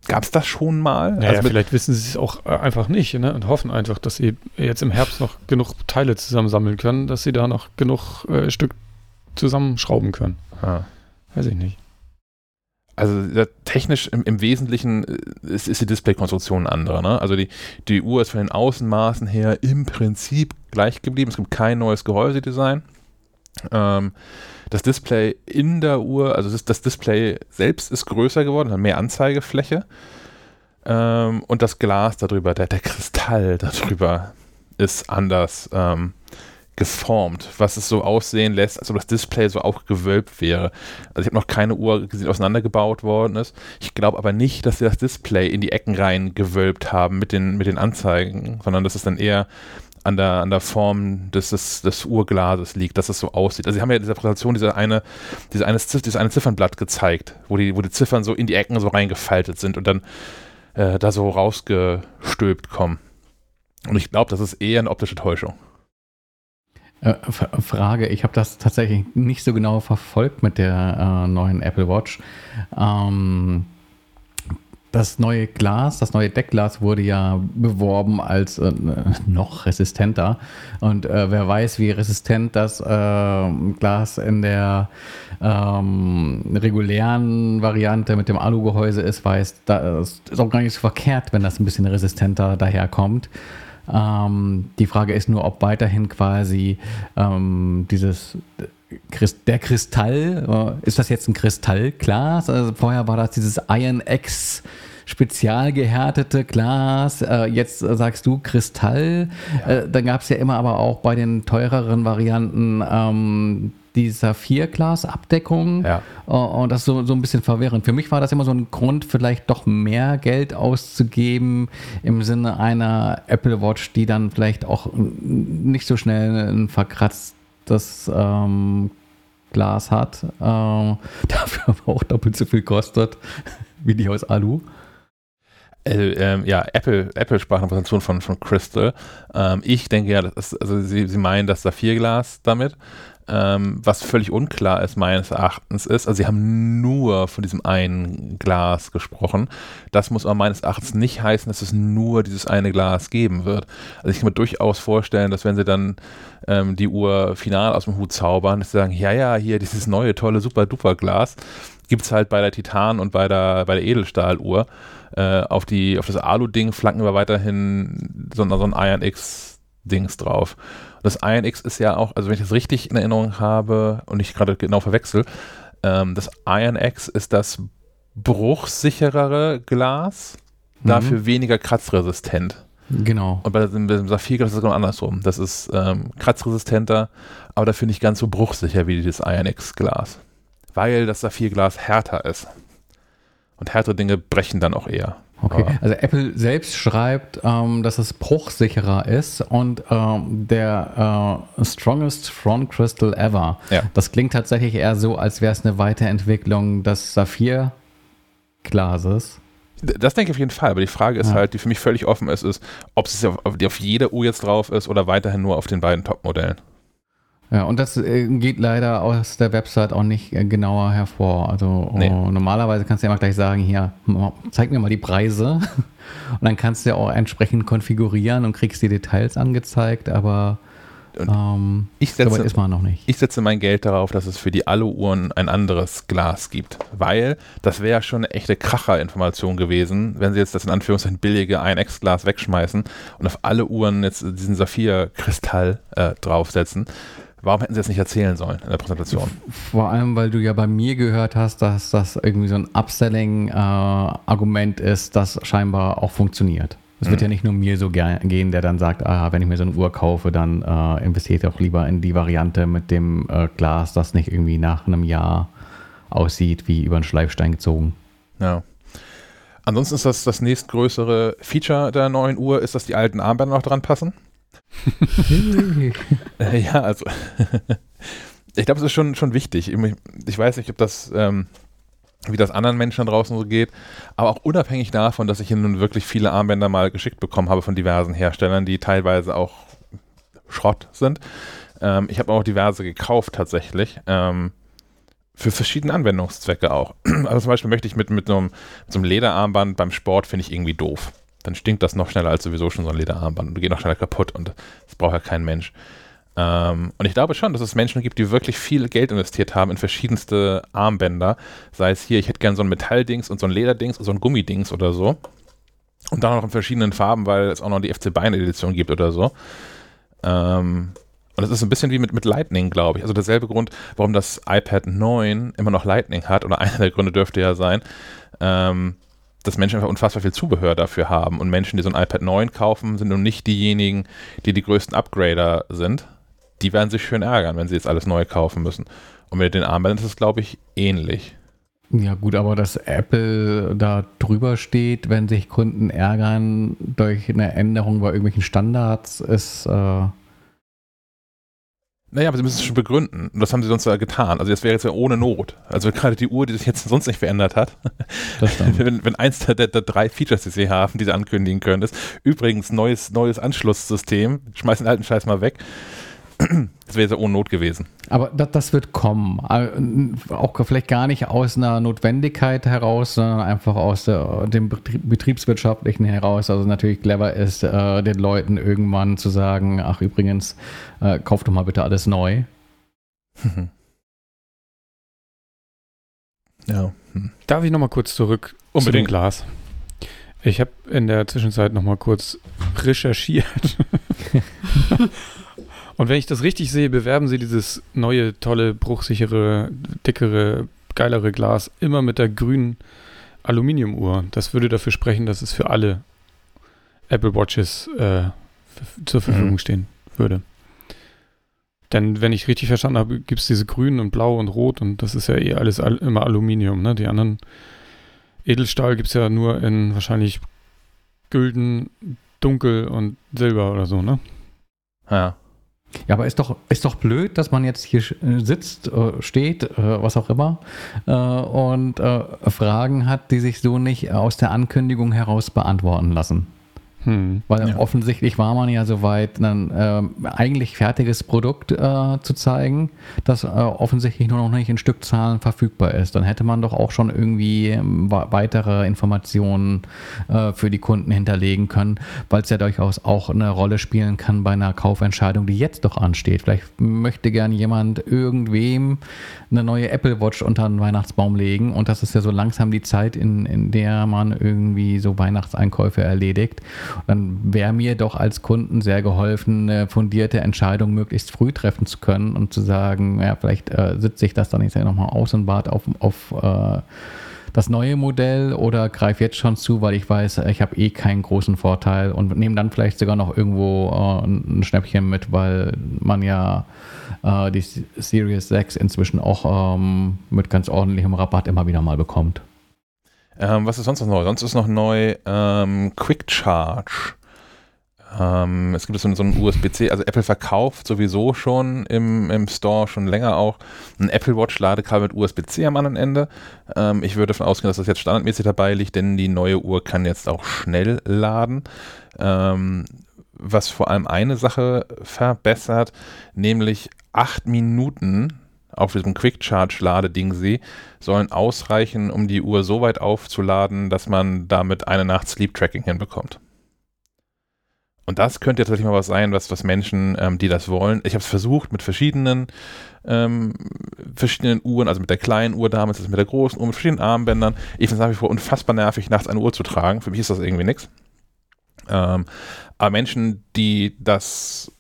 Speaker 1: Gab es das schon mal?
Speaker 4: Naja, also vielleicht wissen sie es auch äh, einfach nicht ne? und hoffen einfach, dass sie jetzt im Herbst noch genug Teile zusammensammeln können, dass sie da noch genug äh, Stück zusammenschrauben können.
Speaker 1: Ah.
Speaker 4: Weiß ich nicht.
Speaker 1: Also technisch im, im Wesentlichen äh, ist, ist die Displaykonstruktion eine andere. Ne? Also die, die Uhr ist von den Außenmaßen her im Prinzip gleich geblieben. Es gibt kein neues Gehäusedesign. Ähm, das Display in der Uhr, also das, das Display selbst ist größer geworden, hat mehr Anzeigefläche. Ähm, und das Glas darüber, der, der Kristall darüber ist anders ähm, geformt, was es so aussehen lässt, als ob das Display so auch gewölbt wäre. Also ich habe noch keine Uhr gesehen, die auseinandergebaut worden ist. Ich glaube aber nicht, dass sie das Display in die Ecken rein gewölbt haben mit den, mit den Anzeigen, sondern das ist dann eher an der, an der Form des, des, des Urglases liegt, dass es so aussieht. Also sie haben ja in dieser Präsentation diese eine, diese eine, dieses eine Ziffernblatt gezeigt, wo die, wo die Ziffern so in die Ecken so reingefaltet sind und dann äh, da so rausgestülpt kommen. Und ich glaube, das ist eher eine optische Täuschung.
Speaker 2: Äh, Frage, ich habe das tatsächlich nicht so genau verfolgt mit der äh, neuen Apple Watch. Ähm, das neue Glas, das neue Deckglas wurde ja beworben als äh, noch resistenter. Und äh, wer weiß, wie resistent das äh, Glas in der ähm, regulären Variante mit dem Alugehäuse ist, weiß, das ist auch gar nicht so verkehrt, wenn das ein bisschen resistenter daherkommt. Ähm, die Frage ist nur, ob weiterhin quasi ähm, dieses der Kristall, äh, ist das jetzt ein Kristallglas? Also vorher war das dieses Iron X spezial gehärtete Glas. Äh, jetzt sagst du Kristall. Ja. Äh, dann gab es ja immer aber auch bei den teureren Varianten ähm, die Saphirglasabdeckung. Ja. Und das ist so, so ein bisschen verwirrend. Für mich war das immer so ein Grund, vielleicht doch mehr Geld auszugeben im Sinne einer Apple Watch, die dann vielleicht auch nicht so schnell ein verkratztes ähm, Glas hat. Ähm, [LAUGHS] dafür aber auch doppelt so viel kostet [LAUGHS] wie die aus Alu.
Speaker 1: Äh, ähm, ja, Apple, Apple sprach eine Präsentation von, von Crystal. Ähm, ich denke ja, das ist, also sie, sie meinen das Saphirglas damit. Ähm, was völlig unklar ist, meines Erachtens ist, also sie haben nur von diesem einen Glas gesprochen. Das muss aber meines Erachtens nicht heißen, dass es nur dieses eine Glas geben wird. Also ich kann mir durchaus vorstellen, dass wenn sie dann ähm, die Uhr final aus dem Hut zaubern, dass sie sagen, ja, ja, hier dieses neue, tolle, super duper Glas gibt es halt bei der Titan und bei der, bei der Edelstahluhr. Äh, auf, die, auf das Alu-Ding flanken wir weiterhin so, so ein Iron X-Dings drauf. Das Iron X ist ja auch, also wenn ich das richtig in Erinnerung habe und nicht gerade genau verwechsel, ähm, das Iron X ist das bruchsicherere Glas, mhm. dafür weniger kratzresistent.
Speaker 2: Genau.
Speaker 1: Und bei dem, Saphirglas ist es genau andersrum. Das ist ähm, kratzresistenter, aber dafür nicht ganz so bruchsicher wie das Iron X Glas. Weil das Saphirglas härter ist. Und härtere Dinge brechen dann auch eher.
Speaker 2: Okay, also Apple selbst schreibt, ähm, dass es bruchsicherer ist und ähm, der äh, strongest front crystal ever. Ja. Das klingt tatsächlich eher so, als wäre es eine Weiterentwicklung des Saphir-Glases.
Speaker 1: Das denke ich auf jeden Fall, aber die Frage ist ja. halt, die für mich völlig offen ist, ist, ob es auf, auf jeder Uhr jetzt drauf ist oder weiterhin nur auf den beiden Top-Modellen.
Speaker 2: Ja, und das äh, geht leider aus der Website auch nicht äh, genauer hervor. Also nee. oh, normalerweise kannst du ja immer gleich sagen, hier, zeig mir mal die Preise. [LAUGHS] Und dann kannst du ja auch entsprechend konfigurieren und kriegst die Details angezeigt, aber ähm,
Speaker 1: ich setze, ist man noch nicht. Ich setze mein Geld darauf, dass es für die Alu-Uhren ein anderes Glas gibt. Weil das wäre schon eine echte Kracher-Information gewesen, wenn sie jetzt das in Anführungszeichen billige 1X-Glas wegschmeißen und auf alle Uhren jetzt diesen Saphir-Kristall äh, draufsetzen Warum hätten sie das nicht erzählen sollen in der Präsentation?
Speaker 2: Vor allem, weil du ja bei mir gehört hast, dass das irgendwie so ein Upselling-Argument äh, ist, das scheinbar auch funktioniert. Es mhm. wird ja nicht nur mir so gehen, der dann sagt, ah, wenn ich mir so eine Uhr kaufe, dann äh, investiert auch lieber in die Variante mit dem äh, Glas, das nicht irgendwie nach einem Jahr aussieht wie über einen Schleifstein gezogen.
Speaker 1: Ja. Ansonsten ist das das nächstgrößere Feature der neuen Uhr, ist, dass die alten Armbänder noch dran passen. [LAUGHS] ja, also [LAUGHS] ich glaube, es ist schon, schon wichtig. Ich weiß nicht, ob das, ähm, wie das anderen Menschen draußen so geht, aber auch unabhängig davon, dass ich hier nun wirklich viele Armbänder mal geschickt bekommen habe von diversen Herstellern, die teilweise auch Schrott sind. Ähm, ich habe auch diverse gekauft tatsächlich. Ähm, für verschiedene Anwendungszwecke auch. [CLEARS THROAT] Also zum Beispiel möchte ich mit, mit, einem, mit so einem Lederarmband beim Sport, finde ich irgendwie doof dann stinkt das noch schneller als sowieso schon so ein Lederarmband und geht noch schneller kaputt und das braucht ja kein Mensch. Ähm, und ich glaube schon, dass es Menschen gibt, die wirklich viel Geld investiert haben in verschiedenste Armbänder. Sei es hier, ich hätte gerne so ein Metalldings und so ein Lederdings und so ein Gummidings oder so. Und dann noch in verschiedenen Farben, weil es auch noch die FC Bayern Edition gibt oder so. Ähm, und das ist ein bisschen wie mit, mit Lightning, glaube ich. Also derselbe Grund, warum das iPad 9 immer noch Lightning hat, oder [LAUGHS] einer der Gründe dürfte ja sein, ähm, dass Menschen einfach unfassbar viel Zubehör dafür haben. Und Menschen, die so ein iPad 9 kaufen, sind nun nicht diejenigen, die die größten Upgrader sind. Die werden sich schön ärgern, wenn sie jetzt alles neu kaufen müssen. Und mit den Armbändern ist es, glaube ich, ähnlich.
Speaker 2: Ja gut, aber dass Apple da drüber steht, wenn sich Kunden ärgern durch eine Änderung bei irgendwelchen Standards, ist äh,
Speaker 1: naja, aber sie müssen es schon begründen. Und das haben sie sonst ja getan. Also das wäre jetzt ja ohne Not. Also gerade die Uhr, die sich jetzt sonst nicht verändert hat. [LAUGHS] wenn, wenn eins der, der, der, drei Features, die sie haben, die sie ankündigen können, ist übrigens neues, neues Anschlusssystem, schmeißen den alten Scheiß mal weg. [CLEARS THROAT] Das wäre ohne Not gewesen.
Speaker 2: Aber das, das wird kommen. Auch vielleicht gar nicht aus einer Notwendigkeit heraus, sondern einfach aus der, dem Betrieb- betriebswirtschaftlichen heraus. Also natürlich clever ist, äh, den Leuten irgendwann zu sagen, ach übrigens, äh, kauf doch mal bitte alles neu. [LAUGHS]
Speaker 1: ja. Hm.
Speaker 4: Darf ich nochmal kurz zurück zu dem
Speaker 1: Unbedingt.
Speaker 4: Glas? Ich habe in der Zwischenzeit nochmal kurz recherchiert. [LAUGHS] Und wenn ich das richtig sehe, bewerben sie dieses neue, tolle, bruchsichere, dickere, geilere Glas immer mit der grünen Aluminiumuhr. Das würde dafür sprechen, dass es für alle Apple Watches äh, zur Verfügung
Speaker 1: Mhm.
Speaker 4: stehen würde. Denn wenn ich richtig verstanden habe, gibt es diese grün und blau und rot und das ist ja eh alles al immer Aluminium. Ne? Die anderen Edelstahl gibt es ja nur in wahrscheinlich Gülden, Dunkel und Silber oder so, ne?
Speaker 1: Ja.
Speaker 2: Ja, aber ist doch, ist doch blöd, dass man jetzt hier äh, sitzt, äh, steht, äh, was auch immer, und Fragen hat, die sich so nicht aus der Ankündigung heraus beantworten lassen.
Speaker 4: Hm.
Speaker 2: Weil
Speaker 1: Ja.
Speaker 2: offensichtlich war man ja soweit, ein ähm, eigentlich fertiges Produkt äh, zu zeigen, das äh, offensichtlich nur noch nicht in Stückzahlen verfügbar ist. Dann hätte man doch auch schon irgendwie ähm, wa- weitere Informationen äh, für die Kunden hinterlegen können, weil es ja durchaus auch eine Rolle spielen kann bei einer Kaufentscheidung, die jetzt doch ansteht. Vielleicht möchte gern jemand irgendwem eine neue Apple Watch unter den Weihnachtsbaum legen und das ist ja so langsam die Zeit, in, in der man irgendwie so Weihnachtseinkäufe erledigt. Dann wäre mir doch als Kunden sehr geholfen, eine fundierte Entscheidung möglichst früh treffen zu können und zu sagen, ja, vielleicht äh, sitze ich das dann jetzt nochmal aus und warte auf, auf äh, das neue Modell oder greife jetzt schon zu, weil ich weiß, ich habe eh keinen großen Vorteil und nehme dann vielleicht sogar noch irgendwo äh, ein Schnäppchen mit, weil man ja äh, die Series 6 inzwischen auch ähm, mit ganz ordentlichem Rabatt immer wieder mal bekommt.
Speaker 1: Ähm, was ist sonst noch neu? Sonst ist noch neu ähm, Quick Charge. Ähm, es gibt so, so einen USB-C, also Apple verkauft sowieso schon im, im Store schon länger auch ein Apple Watch Ladekabel mit USB-C am anderen Ende. Ähm, ich würde davon ausgehen, dass das jetzt standardmäßig dabei liegt, denn die neue Uhr kann jetzt auch schnell laden. Ähm, was vor allem eine Sache verbessert, nämlich acht Minuten auf diesem Quick Charge Ladeding sie sollen ausreichen, um die Uhr so weit aufzuladen, dass man damit eine Nacht Sleep Tracking hinbekommt. Und das könnte tatsächlich mal was sein, was, was Menschen, ähm, die das wollen. Ich habe es versucht mit verschiedenen, ähm, verschiedenen Uhren, also mit der kleinen Uhr damals, also mit der großen Uhr, mit verschiedenen Armbändern. Ich finde es nach wie vor unfassbar nervig, nachts eine Uhr zu tragen. Für mich ist das irgendwie nichts. Ähm, aber Menschen, die das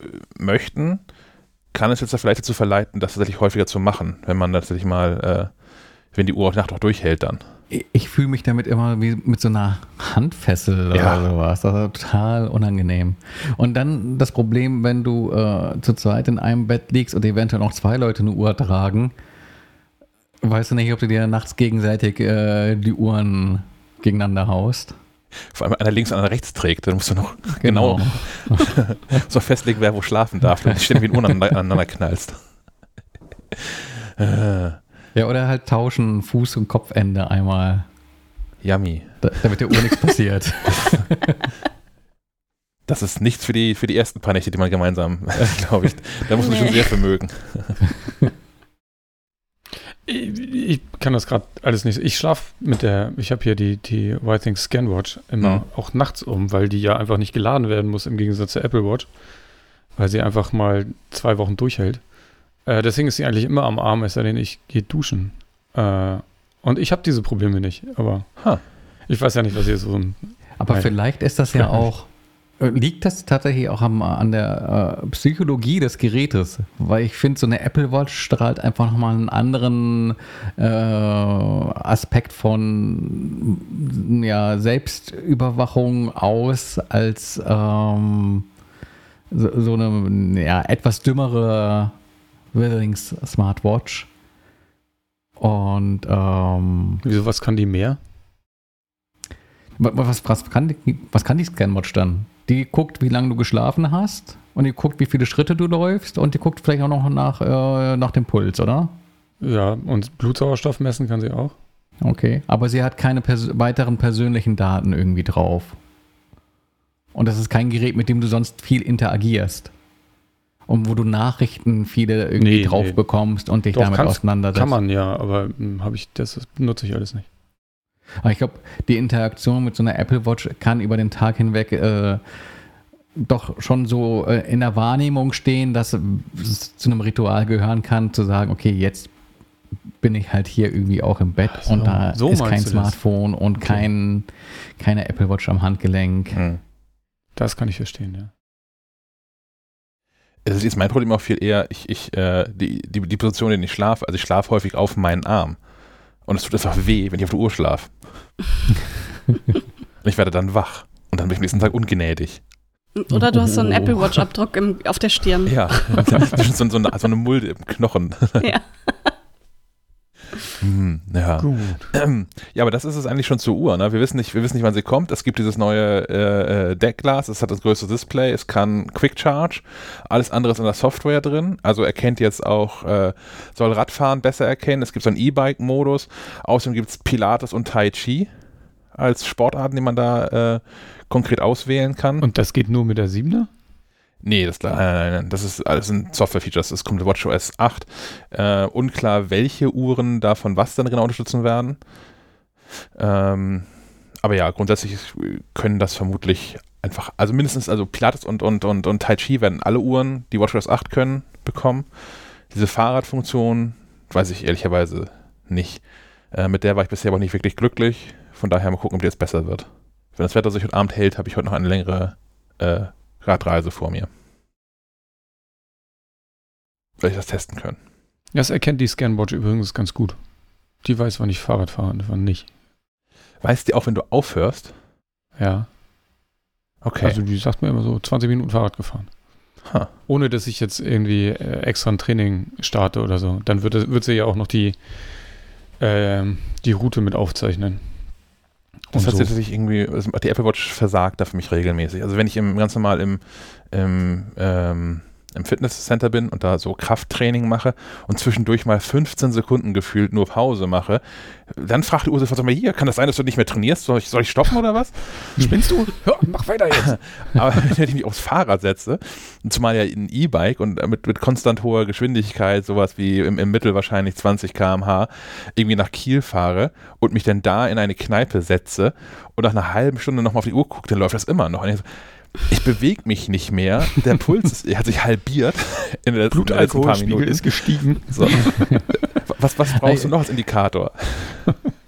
Speaker 1: äh, möchten, kann es jetzt da vielleicht dazu verleiten, das tatsächlich häufiger zu machen, wenn man tatsächlich mal, äh, wenn die Uhr auch Nacht auch durchhält dann.
Speaker 2: Ich, ich fühle mich damit immer wie mit so einer Handfessel
Speaker 1: Ja.
Speaker 2: oder sowas. Das ist total unangenehm. Und dann das Problem, wenn du äh, zu zweit in einem Bett liegst und eventuell noch zwei Leute eine Uhr tragen, weißt du nicht, ob du dir nachts gegenseitig äh, die Uhren gegeneinander haust.
Speaker 1: Vor allem einer links und einer rechts trägt, dann musst du noch genau, [LAUGHS] so festlegen, wer wo schlafen darf, damit du ständig wie ein Uhr aneinander, knallst.
Speaker 2: Ja, oder halt tauschen Fuß- und Kopfende einmal,
Speaker 1: yummy.
Speaker 2: da, damit der Uhr nichts passiert. [LAUGHS]
Speaker 1: Das ist nichts für die, für die ersten paar Nächte, die man gemeinsam, [LAUGHS] glaube ich. Da muss man schon
Speaker 3: Nee.
Speaker 1: sehr vermögen.
Speaker 4: Ich, ich kann das gerade alles nicht. Ich schlafe mit der, ich habe hier die, die Whiting Scanwatch immer
Speaker 1: Mhm.
Speaker 4: auch nachts um, weil die ja einfach nicht geladen werden muss im Gegensatz zur Apple Watch, weil sie einfach mal zwei Wochen durchhält. Äh, deswegen ist sie eigentlich immer am Arm, es sei denn, ich gehe duschen. Äh, und ich habe diese Probleme nicht, aber
Speaker 1: Ha.
Speaker 4: ich weiß ja nicht, was hier so ein.
Speaker 2: Aber vielleicht ist das ja auch, liegt das tatsächlich auch am, an der äh, Psychologie des Gerätes? Weil ich finde, so eine Apple Watch strahlt einfach nochmal einen anderen äh, Aspekt von ja, Selbstüberwachung aus als ähm, so, so eine ja, etwas dümmere Withings Smartwatch. Und ähm,
Speaker 4: Wieso, was kann die mehr?
Speaker 2: Wa- Was, was, kann, die, was kann die Scanwatch dann? Die guckt, wie lange du geschlafen hast und die guckt, wie viele Schritte du läufst und die guckt vielleicht auch noch nach, äh, nach dem Puls, oder?
Speaker 4: Ja, und Blutsauerstoff messen kann sie auch.
Speaker 2: Okay. Aber sie hat keine pers weiteren persönlichen Daten irgendwie drauf. Und das ist kein Gerät, mit dem du sonst viel interagierst. Und wo du Nachrichten viele irgendwie
Speaker 4: Nee,
Speaker 2: drauf
Speaker 4: nee.
Speaker 2: bekommst und dich
Speaker 4: Doch,
Speaker 2: damit auseinandersetzt.
Speaker 4: Kann man ja, aber hm, habe ich, das ist- benutze ich alles nicht.
Speaker 2: Aber ich glaube, die Interaktion mit so einer Apple Watch kann über den Tag hinweg äh, doch schon so äh, in der Wahrnehmung stehen, dass es zu einem Ritual gehören kann, zu sagen, okay, jetzt bin ich halt hier irgendwie auch im Bett
Speaker 4: so,
Speaker 2: und da
Speaker 4: so
Speaker 2: ist kein
Speaker 4: das?
Speaker 2: Smartphone und
Speaker 4: Okay.
Speaker 2: kein, keine Apple Watch am Handgelenk.
Speaker 1: Hm.
Speaker 4: Das kann ich verstehen, ja.
Speaker 1: Es ist mein Problem auch viel eher, ich, ich, äh, die, die, die Position, in der ich schlafe, also ich schlafe häufig auf meinen Arm. Und es tut einfach weh, wenn ich auf der Uhr schlafe. und [LAUGHS] ich werde dann wach. Und dann bin ich am nächsten Tag ungnädig.
Speaker 3: Oder du hast so einen
Speaker 2: Oh.
Speaker 3: Apple Watch-Abdruck auf der Stirn.
Speaker 1: Ja, [LAUGHS] [LAUGHS] so, so, eine, so eine Mulde im Knochen.
Speaker 3: Ja.
Speaker 1: Hm, ja.
Speaker 4: Gut.
Speaker 1: Ja, aber das ist es eigentlich schon zur Uhr. Ne? Wir, wissen nicht, wir wissen nicht, wann sie kommt. Es gibt dieses neue äh, äh, Deckglas, es hat das größte Display, es kann Quick Charge, alles andere ist in der Software drin. Also erkennt jetzt auch, äh, soll Radfahren besser erkennen. Es gibt so einen E-Bike-Modus. Außerdem gibt es Pilates und Tai Chi als Sportarten, die man da äh, konkret auswählen kann.
Speaker 4: Und das geht nur mit der 7er?
Speaker 1: Nee, das, nein, nein, nein, das ist alles ein Software-Features. Das kommt WatchOS 8. Äh, unklar, welche Uhren davon was dann genau unterstützen werden. Ähm, aber ja, grundsätzlich können das vermutlich einfach, also mindestens, also Pilates und, und, und, und Tai Chi werden alle Uhren, die WatchOS 8 können, bekommen. Diese Fahrradfunktion weiß ich ehrlicherweise nicht. Äh, mit der war ich bisher aber nicht wirklich glücklich. Von daher mal gucken, ob die jetzt besser wird. Wenn das Wetter sich heute Abend hält, habe ich heute noch eine längere äh, Radreise vor mir. Soll ich das testen können?
Speaker 4: Das erkennt die Scanwatch übrigens ganz gut. Die weiß, wann ich Fahrrad fahre und wann nicht.
Speaker 1: Weißt du auch, wenn du aufhörst?
Speaker 4: Ja.
Speaker 1: Okay.
Speaker 4: Also die sagt mir immer so 20 Minuten Fahrrad gefahren.
Speaker 1: Ha.
Speaker 4: Ohne dass ich jetzt irgendwie äh, extra ein Training starte oder so. Dann wird, wird sie ja auch noch die, ähm, die Route mit aufzeichnen.
Speaker 1: Das hat
Speaker 4: so.
Speaker 1: sich tatsächlich irgendwie, also die Apple Watch versagt da für mich regelmäßig. Also wenn ich im, ganz normal im, im, ähm, im Fitnesscenter bin und da so Krafttraining mache und zwischendurch mal 15 Sekunden gefühlt nur Pause mache, dann fragt die Uhr sofort, sag mal, hier, kann das sein, dass du nicht mehr trainierst? Soll ich, soll ich stoppen oder was? [LAUGHS]
Speaker 4: Spinnst du? Hör, mach weiter jetzt. [LAUGHS]
Speaker 1: Aber wenn ich mich aufs Fahrrad setze, und zumal ja ein E-Bike und mit, mit konstant hoher Geschwindigkeit, sowas wie im, im Mittel wahrscheinlich 20 km/h, irgendwie nach Kiel fahre und mich dann da in eine Kneipe setze und nach einer halben Stunde nochmal auf die Uhr gucke, dann läuft das immer noch. Und ich, so, ich bewege mich nicht mehr, der Puls ist, er hat sich halbiert in den letzten, paar Minuten.
Speaker 4: ist gestiegen.
Speaker 1: So. was, was brauchst du noch als Indikator?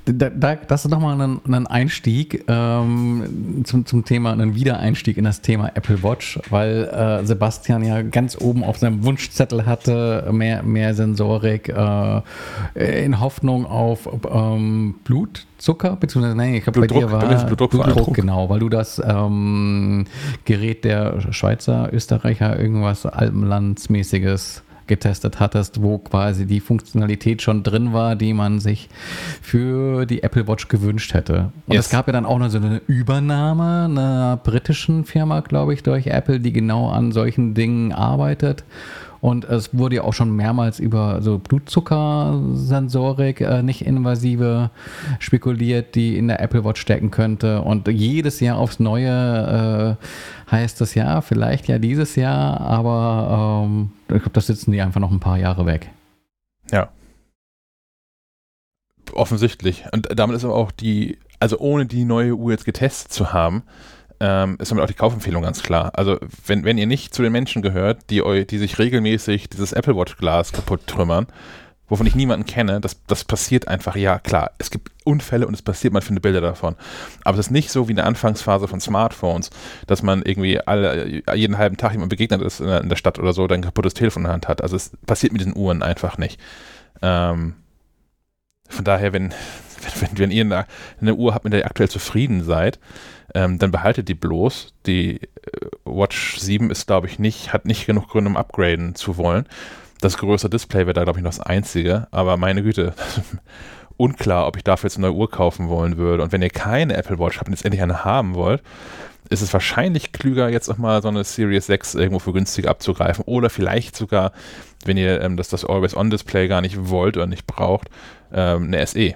Speaker 2: Da, da, das ist nochmal ein, ein Einstieg ähm, zum, zum Thema, ein Wiedereinstieg in das Thema Apple Watch, weil äh, Sebastian ja ganz oben auf seinem Wunschzettel hatte, mehr, mehr Sensorik äh, in Hoffnung auf ähm, Blutzucker, beziehungsweise, nein, ich glaube, bei dir war
Speaker 1: Blutdruck.
Speaker 2: Blutdruck, genau, weil du das ähm, Gerät der Schweizer, Österreicher, irgendwas Alpenlandsmäßiges getestet hattest, wo quasi die Funktionalität schon drin war, die man sich für die Apple Watch gewünscht hätte. Und
Speaker 1: Yes.
Speaker 2: es gab ja dann auch noch so eine Übernahme einer britischen Firma, glaube ich, durch Apple, die genau an solchen Dingen arbeitet. Und es wurde ja auch schon mehrmals über so Blutzuckersensorik, äh, nicht invasive, spekuliert, die in der Apple Watch stecken könnte. Und jedes Jahr aufs Neue äh, heißt es ja, vielleicht ja dieses Jahr, aber ähm, ich glaube, das sitzen die einfach noch ein paar Jahre weg.
Speaker 1: Ja. Offensichtlich. Und damit ist aber auch die, also ohne die neue Uhr jetzt getestet zu haben, ähm, ist damit auch die Kaufempfehlung ganz klar. Also wenn, wenn ihr nicht zu den Menschen gehört, die, die sich regelmäßig dieses Apple Watch Glas kaputt trümmern, wovon ich niemanden kenne, das, das passiert einfach, ja klar, es gibt Unfälle und es passiert, man findet Bilder davon. Aber es ist nicht so wie in der Anfangsphase von Smartphones, dass man irgendwie alle, jeden halben Tag jemand begegnet ist in der, in der Stadt oder so, dann ein kaputtes Telefon in der Hand hat. Also es passiert mit diesen Uhren einfach nicht. Ähm, von daher, wenn, [LAUGHS] wenn, wenn ihr eine, eine Uhr habt, mit der ihr aktuell zufrieden seid, ähm, dann behaltet die bloß. Die äh, Watch 7 ist, glaube ich, nicht, hat nicht genug Gründe, um upgraden zu wollen. Das größere Display wäre da, glaube ich, noch das einzige. Aber meine Güte, [LAUGHS] unklar, ob ich dafür jetzt eine neue Uhr kaufen wollen würde. Und wenn ihr keine Apple Watch habt und jetzt endlich eine haben wollt, ist es wahrscheinlich klüger, jetzt nochmal so eine Series 6 irgendwo für günstiger abzugreifen. Oder vielleicht sogar, wenn ihr ähm, das, das Always-On-Display gar nicht wollt oder nicht braucht, ähm, eine SE.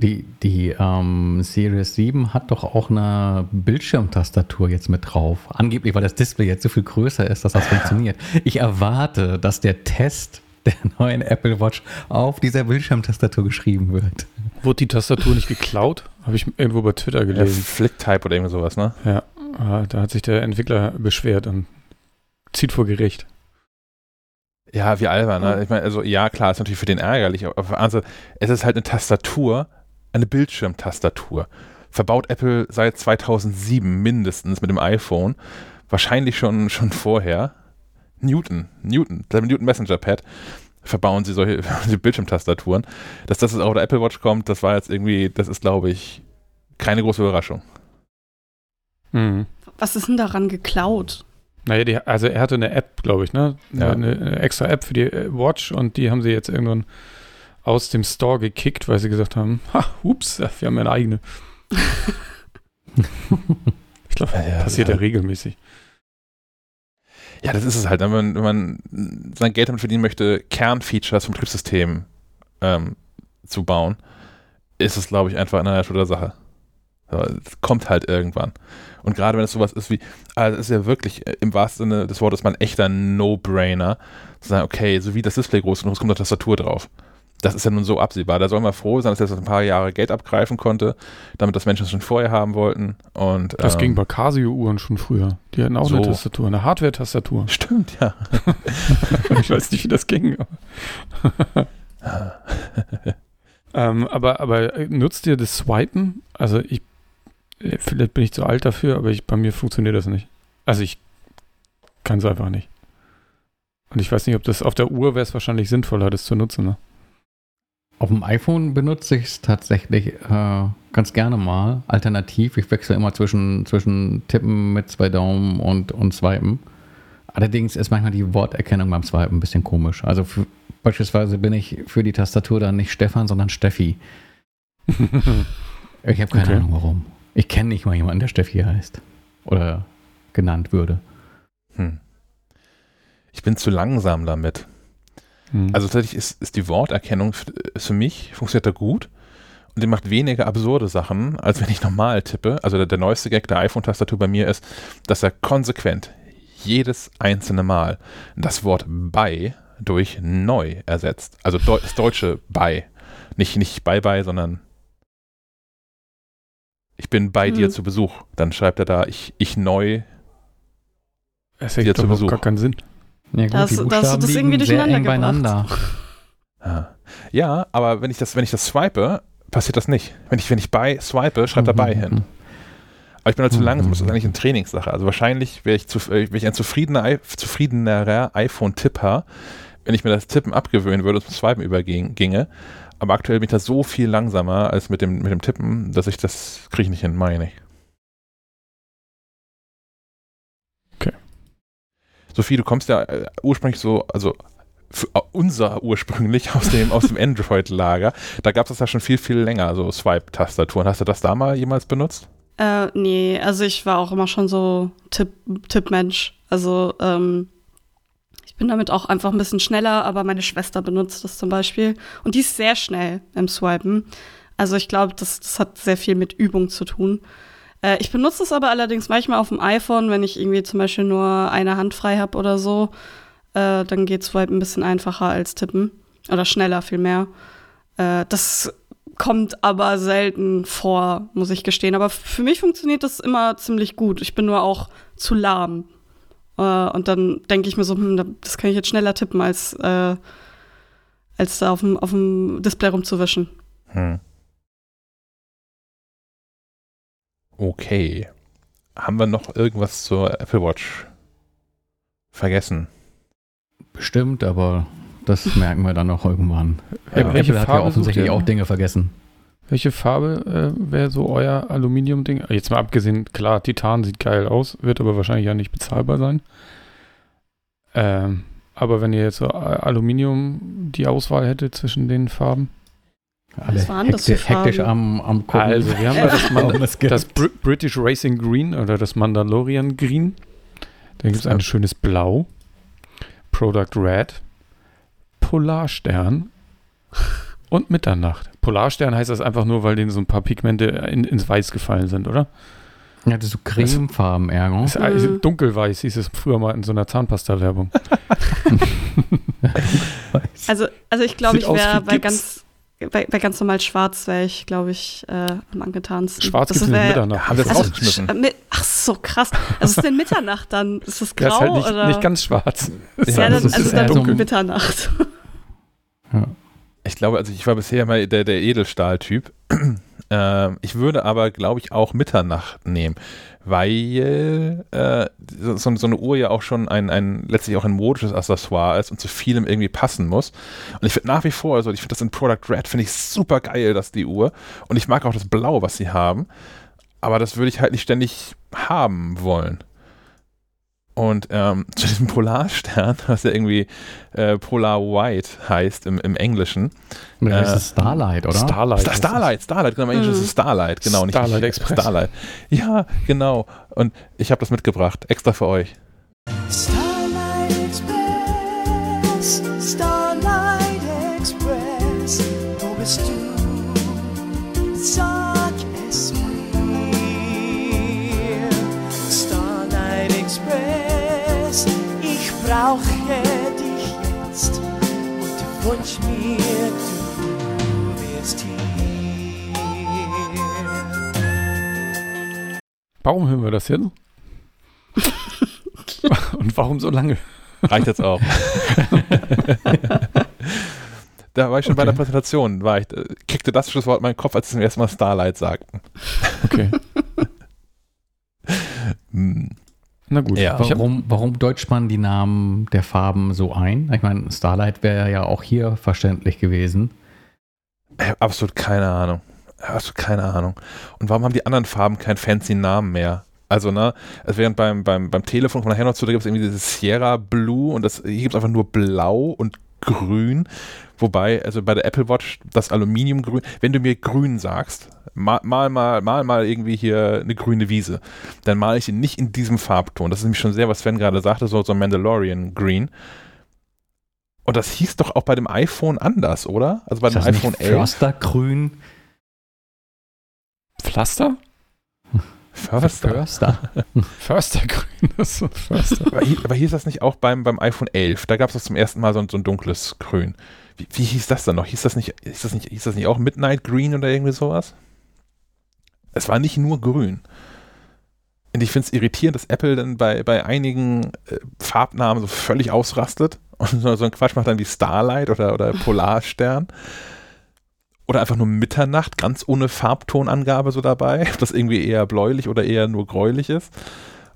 Speaker 2: Die, die ähm, Series 7 hat doch auch eine Bildschirmtastatur jetzt mit drauf. Angeblich, weil das Display jetzt so viel größer ist, dass das [LAUGHS] funktioniert. Ich erwarte, dass der Test der neuen Apple Watch auf dieser Bildschirmtastatur geschrieben wird.
Speaker 4: Wurde die Tastatur nicht geklaut? Habe ich irgendwo bei Twitter
Speaker 1: Ja,
Speaker 4: gelesen.
Speaker 1: Flick-Type oder irgendwie sowas, ne?
Speaker 4: Ja, ah, da hat sich der Entwickler beschwert und zieht vor Gericht.
Speaker 1: Ja, wie albern, ne? Ich meine, also ja, klar, ist natürlich für den ärgerlich, aber Seite, es ist halt eine Tastatur, eine Bildschirmtastatur. Verbaut Apple seit 2007 mindestens mit dem iPhone. Wahrscheinlich schon, [LAUGHS] schon vorher. Newton, Newton, das Newton Messenger Pad verbauen sie solche [LAUGHS] Bildschirmtastaturen. Dass das jetzt auch der Apple Watch kommt, das war jetzt irgendwie, das ist, glaube ich, keine große Überraschung.
Speaker 4: Mhm.
Speaker 3: Was ist denn daran geklaut?
Speaker 4: Naja, die, also er hatte eine App, glaube ich, ne?
Speaker 1: Ja.
Speaker 4: Eine, eine extra App für die äh, Watch und die haben sie jetzt irgendwann aus dem Store gekickt, weil sie gesagt haben, ha, ups, wir haben ja eine eigene. [LAUGHS] ich glaube,
Speaker 1: Ja,
Speaker 4: passiert
Speaker 1: ja.
Speaker 4: ja regelmäßig.
Speaker 1: Ja, das ist es halt. Wenn man, wenn man sein Geld damit verdienen möchte, Kernfeatures vom Betriebssystem ähm, zu bauen, ist es, glaube ich, einfach eine Natur der Sache. Es kommt halt irgendwann. Und gerade wenn es sowas ist wie, also es ist ja wirklich äh, im wahrsten Sinne des Wortes mal ein echter No-Brainer, zu sagen, okay, so wie das Display groß genug ist, kommt eine Tastatur drauf. Das ist ja nun so absehbar. Da soll man froh sein, dass er das ein paar Jahre Geld abgreifen konnte, damit das Menschen schon vorher haben wollten. Und,
Speaker 4: Das
Speaker 1: ähm,
Speaker 4: ging bei Casio-Uhren schon früher. Die hatten auch eine
Speaker 1: so.
Speaker 4: Tastatur, eine Hardware-Tastatur.
Speaker 1: Stimmt, ja. [LAUGHS]
Speaker 4: ich weiß nicht, wie das ging. [LAUGHS] ähm, aber, aber äh, nutzt ihr das Swipen? Also ich, äh, vielleicht bin ich zu alt dafür, aber ich, bei mir funktioniert das nicht. Also ich kann es einfach nicht. Und ich weiß nicht, ob das auf der Uhr wäre es wahrscheinlich sinnvoller, das zu nutzen. Ne?
Speaker 2: Auf dem iPhone benutze ich es tatsächlich äh, ganz gerne mal. Alternativ, ich wechsle immer zwischen, zwischen Tippen mit zwei Daumen und, und Swipen. Allerdings ist manchmal die Worterkennung beim Swipen ein bisschen komisch. Also für, beispielsweise bin ich für die Tastatur dann nicht Stefan, sondern Steffi. [LAUGHS] Ich habe keine
Speaker 4: Okay.
Speaker 2: Ahnung warum. Ich kenne nicht mal jemanden, der Steffi heißt. Oder genannt würde.
Speaker 1: Hm. Ich bin zu langsam damit.
Speaker 4: Hm.
Speaker 1: Also tatsächlich ist, ist die Worterkennung für, ist für mich, funktioniert da gut und die macht weniger absurde Sachen, als wenn ich normal tippe. Also der, der neueste Gag der iPhone-Tastatur bei mir ist, dass er konsequent jedes einzelne Mal das Wort bei durch neu ersetzt. Also Deu das deutsche bei. Nicht, nicht bye bye, sondern ich bin bei dir
Speaker 3: Hm.
Speaker 1: zu Besuch. Dann schreibt er da, ich, ich neu.
Speaker 4: es ergibt
Speaker 1: zu
Speaker 4: doch auch
Speaker 1: Besuch.
Speaker 4: gar keinen Sinn.
Speaker 2: Ja, gut,
Speaker 3: Da hast-
Speaker 2: die Buchstaben
Speaker 3: das irgendwie
Speaker 2: liegen sehr eng
Speaker 3: durcheinander
Speaker 2: beieinander.
Speaker 1: Ah. Ja, aber wenn ich das, wenn ich das swipe, passiert das nicht. Wenn ich, wenn ich bei swipe, schreibt er bei
Speaker 2: Mhm.
Speaker 1: hin. Aber ich bin halt zu
Speaker 2: Mhm.
Speaker 1: langsam, das ist eigentlich eine Trainingssache. Also wahrscheinlich wäre ich, zu, äh, wäre ich ein zufriedener, zufriedenerer iPhone-Tipper, wenn ich mir das Tippen abgewöhnen würde und zum Swipen überginge. Aber aktuell bin ich da so viel langsamer als mit dem, mit dem Tippen, dass ich das kriege ich nicht hin, meine ich. Sophie, du kommst ja äh, ursprünglich so, also äh, unser ursprünglich [LAUGHS] aus dem, aus dem Android-Lager. Da gab es das ja schon viel, viel länger, so Swipe-Tastaturen. Hast du das da mal jemals benutzt?
Speaker 3: Äh, nee, also ich war auch immer schon so Tipp, Tippmensch. Also ähm, ich bin damit auch einfach ein bisschen schneller, aber meine Schwester benutzt das zum Beispiel. Und die ist sehr schnell im Swipen. Also ich glaube, das, das hat sehr viel mit Übung zu tun. Äh, ich benutze es aber allerdings manchmal auf dem iPhone, wenn ich irgendwie zum Beispiel nur eine Hand frei habe oder so. Äh, dann geht Swipe ein bisschen einfacher als Tippen. Oder schneller vielmehr. Äh, das kommt aber selten vor, muss ich gestehen. Aber für mich funktioniert das immer ziemlich gut. Ich bin nur auch zu lahm. Äh, und dann denke ich mir so, hm, da- das kann ich jetzt schneller tippen, als, äh, als da auf dem, auf dem Display rumzuwischen.
Speaker 1: Hm. Okay. Haben wir noch irgendwas zur Apple Watch vergessen?
Speaker 2: Bestimmt, aber das [LAUGHS] merken wir dann noch irgendwann.
Speaker 4: Ja,
Speaker 2: Apple
Speaker 4: welche
Speaker 2: hat ja
Speaker 4: Farbe
Speaker 2: offensichtlich auch Dinge vergessen.
Speaker 4: Welche Farbe äh, wäre so euer Aluminium-Ding? Jetzt mal abgesehen, klar, Titan sieht geil aus, wird aber wahrscheinlich ja nicht bezahlbar sein. Ähm, aber wenn ihr jetzt so Aluminium die Auswahl hättet zwischen den Farben.
Speaker 2: Alle hektisch
Speaker 3: Farben?
Speaker 2: am, am gucken.
Speaker 4: Also, wir haben da [LAUGHS] das,
Speaker 2: warum
Speaker 4: Man
Speaker 2: es gibt.
Speaker 4: das Br British Racing Green oder das Mandalorian Green. Dann gibt es ein schönes Blau, Product Red, Polarstern und Mitternacht. Polarstern heißt das einfach nur, weil denen so ein paar Pigmente in, ins Weiß gefallen sind, oder?
Speaker 2: Ja, das ist so cremefarben eher. ne?
Speaker 4: Ist eigentlich dunkelweiß, hieß es früher mal in so einer Zahnpasta-Werbung. [LAUGHS]
Speaker 3: Also, also ich glaube, ich wäre bei
Speaker 4: Gips.
Speaker 3: ganz, bei, bei ganz normal schwarz wäre ich, glaube ich, äh, am angetansten.
Speaker 4: Schwarz gibt es Mitternacht.
Speaker 1: Haben wir das
Speaker 3: Also,
Speaker 1: rausgeschmissen?
Speaker 3: mit, ach so, krass. Was ist denn Mitternacht dann? Ist das grau
Speaker 4: Das ist halt nicht,
Speaker 3: oder?
Speaker 4: nicht ganz schwarz.
Speaker 3: ja,
Speaker 2: das
Speaker 3: dann,
Speaker 2: ist
Speaker 3: also dann
Speaker 2: so-
Speaker 3: Mitternacht.
Speaker 1: Ich glaube, also ich war bisher mal der, der Edelstahl-Typ. Ähm, ich würde aber, glaube ich, auch Mitternacht nehmen, weil äh, so, so eine Uhr ja auch schon ein, ein letztlich auch ein modisches Accessoire ist und zu vielem irgendwie passen muss. Und ich finde nach wie vor, also ich finde das in Product Red, finde ich super geil, dass die Uhr. Und ich mag auch das Blau, was sie haben. Aber das würde ich halt nicht ständig haben wollen. Und ähm, [LAUGHS] zu diesem Polarstern, was ja irgendwie äh, Polar White heißt im, im Englischen.
Speaker 2: Das
Speaker 1: Äh,
Speaker 2: ist Starlight, oder?
Speaker 4: Starlight.
Speaker 1: Star Starlight, Starlight, genau, im Englischen ist es Starlight, genau. nicht-
Speaker 4: Starlight
Speaker 1: nicht
Speaker 4: Express.
Speaker 1: Starlight. Ja, genau. Und ich habe das mitgebracht, extra für euch.
Speaker 6: Starlight Express, Starlight brauche dich jetzt und wünsch mir, du wärst hier.
Speaker 4: Warum hören wir das jetzt? [LAUGHS] Und warum so lange?
Speaker 1: Reicht jetzt auch. [LAUGHS] da war ich schon bei
Speaker 4: Okay.
Speaker 1: der Präsentation, war ich, äh, kickte das Schlusswort in meinen Kopf, als sie zum ersten Mal Starlight sagten.
Speaker 4: Okay, [LAUGHS]
Speaker 1: Hm.
Speaker 4: Na gut.
Speaker 1: Ja.
Speaker 2: Warum, warum deutscht man die Namen der Farben so ein? Ich meine, Starlight wäre ja auch hier verständlich gewesen.
Speaker 1: Ich hab absolut keine Ahnung. Absolut keine Ahnung. Und warum haben die anderen Farben keinen fancy Namen mehr? Also, ne, also während beim, beim, beim Telefon von nachher noch zu, da gibt es irgendwie dieses Sierra Blue und das, hier gibt es einfach nur Blau und Grün. Wobei, also bei der Apple Watch das Aluminiumgrün, wenn du mir grün sagst, mal mal, mal, mal, mal irgendwie hier eine grüne Wiese, dann male ich ihn nicht in diesem Farbton. Das ist nämlich schon sehr, was Sven gerade sagte, so, so Mandalorian Green. Und das hieß doch auch bei dem iPhone anders, oder? Also bei
Speaker 2: Ist
Speaker 1: dem
Speaker 2: das
Speaker 1: iPhone
Speaker 2: nicht
Speaker 1: 11.
Speaker 2: Förstergrün?
Speaker 4: Pflaster?
Speaker 1: Förster.
Speaker 2: Förster. [LAUGHS]
Speaker 4: Förstergrün. Das ist so ein Förster.
Speaker 1: Aber hier, aber hier ist das nicht auch beim, beim iPhone 11. Da gab es das zum ersten Mal so, ein- so ein dunkles Grün. Wie, wie hieß das dann noch? Hieß das, nicht, hieß, das nicht, hieß das nicht auch Midnight Green oder irgendwie sowas? Es war nicht nur grün. Und ich finde es irritierend, dass Apple dann bei, bei einigen äh, Farbnamen so völlig ausrastet und so, so einen Quatsch macht dann wie Starlight oder, oder [LAUGHS] Polarstern. Oder einfach nur Mitternacht, ganz ohne Farbtonangabe so dabei, [LAUGHS] ob das irgendwie eher bläulich oder eher nur gräulich ist.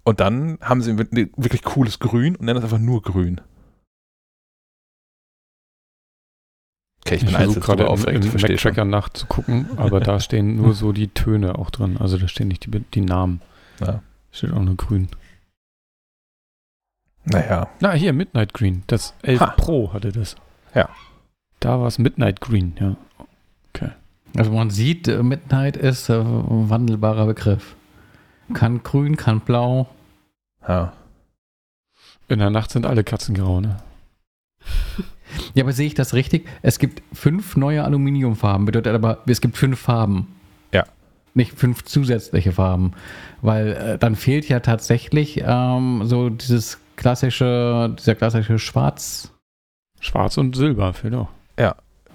Speaker 1: Und dann haben sie ein wirklich cooles Grün und nennen das einfach nur Grün. Okay, ich
Speaker 4: Ich
Speaker 1: bin jetzt
Speaker 4: gerade
Speaker 1: drüber
Speaker 4: im, im. Mac-Tracker nachzugucken, aber da stehen nur so die Töne auch drin. Also da stehen nicht die, die Namen.
Speaker 1: Ja.
Speaker 4: Steht auch nur grün.
Speaker 1: Naja,
Speaker 4: Na, hier, Midnight Green. Das 11
Speaker 1: Ha.
Speaker 4: Pro hatte das.
Speaker 1: Ja.
Speaker 4: Da war es Midnight Green, ja.
Speaker 2: Also man sieht, äh, Midnight ist äh, ein wandelbarer Begriff. Kann grün, kann blau.
Speaker 1: ja.
Speaker 4: In der Nacht sind alle Katzen grau, ne?
Speaker 2: Ja, aber sehe ich das richtig? Es gibt fünf neue Aluminiumfarben, bedeutet aber, es gibt fünf Farben.
Speaker 1: Ja.
Speaker 2: Nicht fünf zusätzliche Farben. Weil äh, dann fehlt ja tatsächlich ähm, so dieses klassische, dieser klassische Schwarz.
Speaker 4: Schwarz und Silber fehlt auch.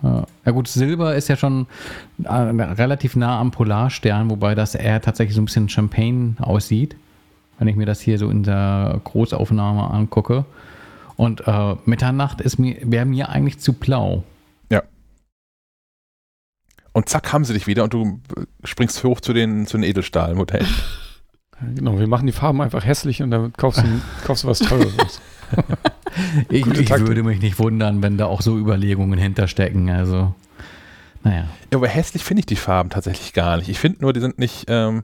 Speaker 2: Äh, ja gut, Silber ist ja schon äh, relativ nah am Polarstern, wobei das eher tatsächlich so ein bisschen Champagne aussieht, wenn ich mir das hier so in der Großaufnahme angucke. Und äh, Mitternacht ist mir, wäre mir eigentlich zu blau.
Speaker 1: Und zack, haben sie dich wieder und du äh, springst hoch zu den, zu den Edelstahlmodellen. [LAUGHS]
Speaker 4: Ja, Genau, wir machen die Farben einfach hässlich und dann kaufst du, [LAUGHS] kaufst du was Teures. [LAUGHS]
Speaker 2: Ich, ich würde mich nicht wundern, wenn da auch so Überlegungen hinterstecken. Also, naja.
Speaker 1: Ja, aber hässlich finde ich die Farben tatsächlich gar nicht. Ich finde nur, die sind nicht. Ähm,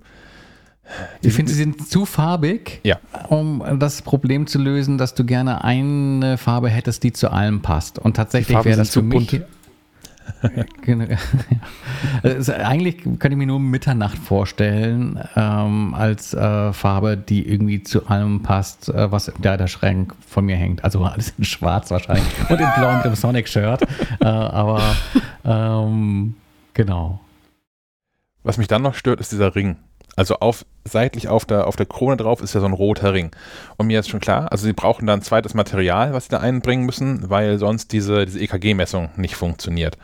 Speaker 2: Ich finde, sie sind zu farbig,
Speaker 1: Ja.
Speaker 2: um das Problem zu lösen, dass du gerne eine Farbe hättest, die zu allem passt. Und tatsächlich wäre das für mich. [LAUGHS] Genau. [LAUGHS] also eigentlich könnte ich mir nur Mitternacht vorstellen, ähm, als äh, Farbe, die irgendwie zu allem passt, äh, was im Kleiderschrank von mir hängt. Also alles in schwarz wahrscheinlich [LAUGHS] und in blau mit dem Sonic-Shirt. äh, aber ähm, Genau.
Speaker 1: Was mich dann noch stört, ist dieser Ring. Also auf, seitlich auf der, auf der Krone drauf ist ja so ein roter Ring. Und mir ist schon klar, also sie brauchen dann zweites Material, was sie da einbringen müssen, weil sonst diese, diese EKG-Messung nicht funktioniert.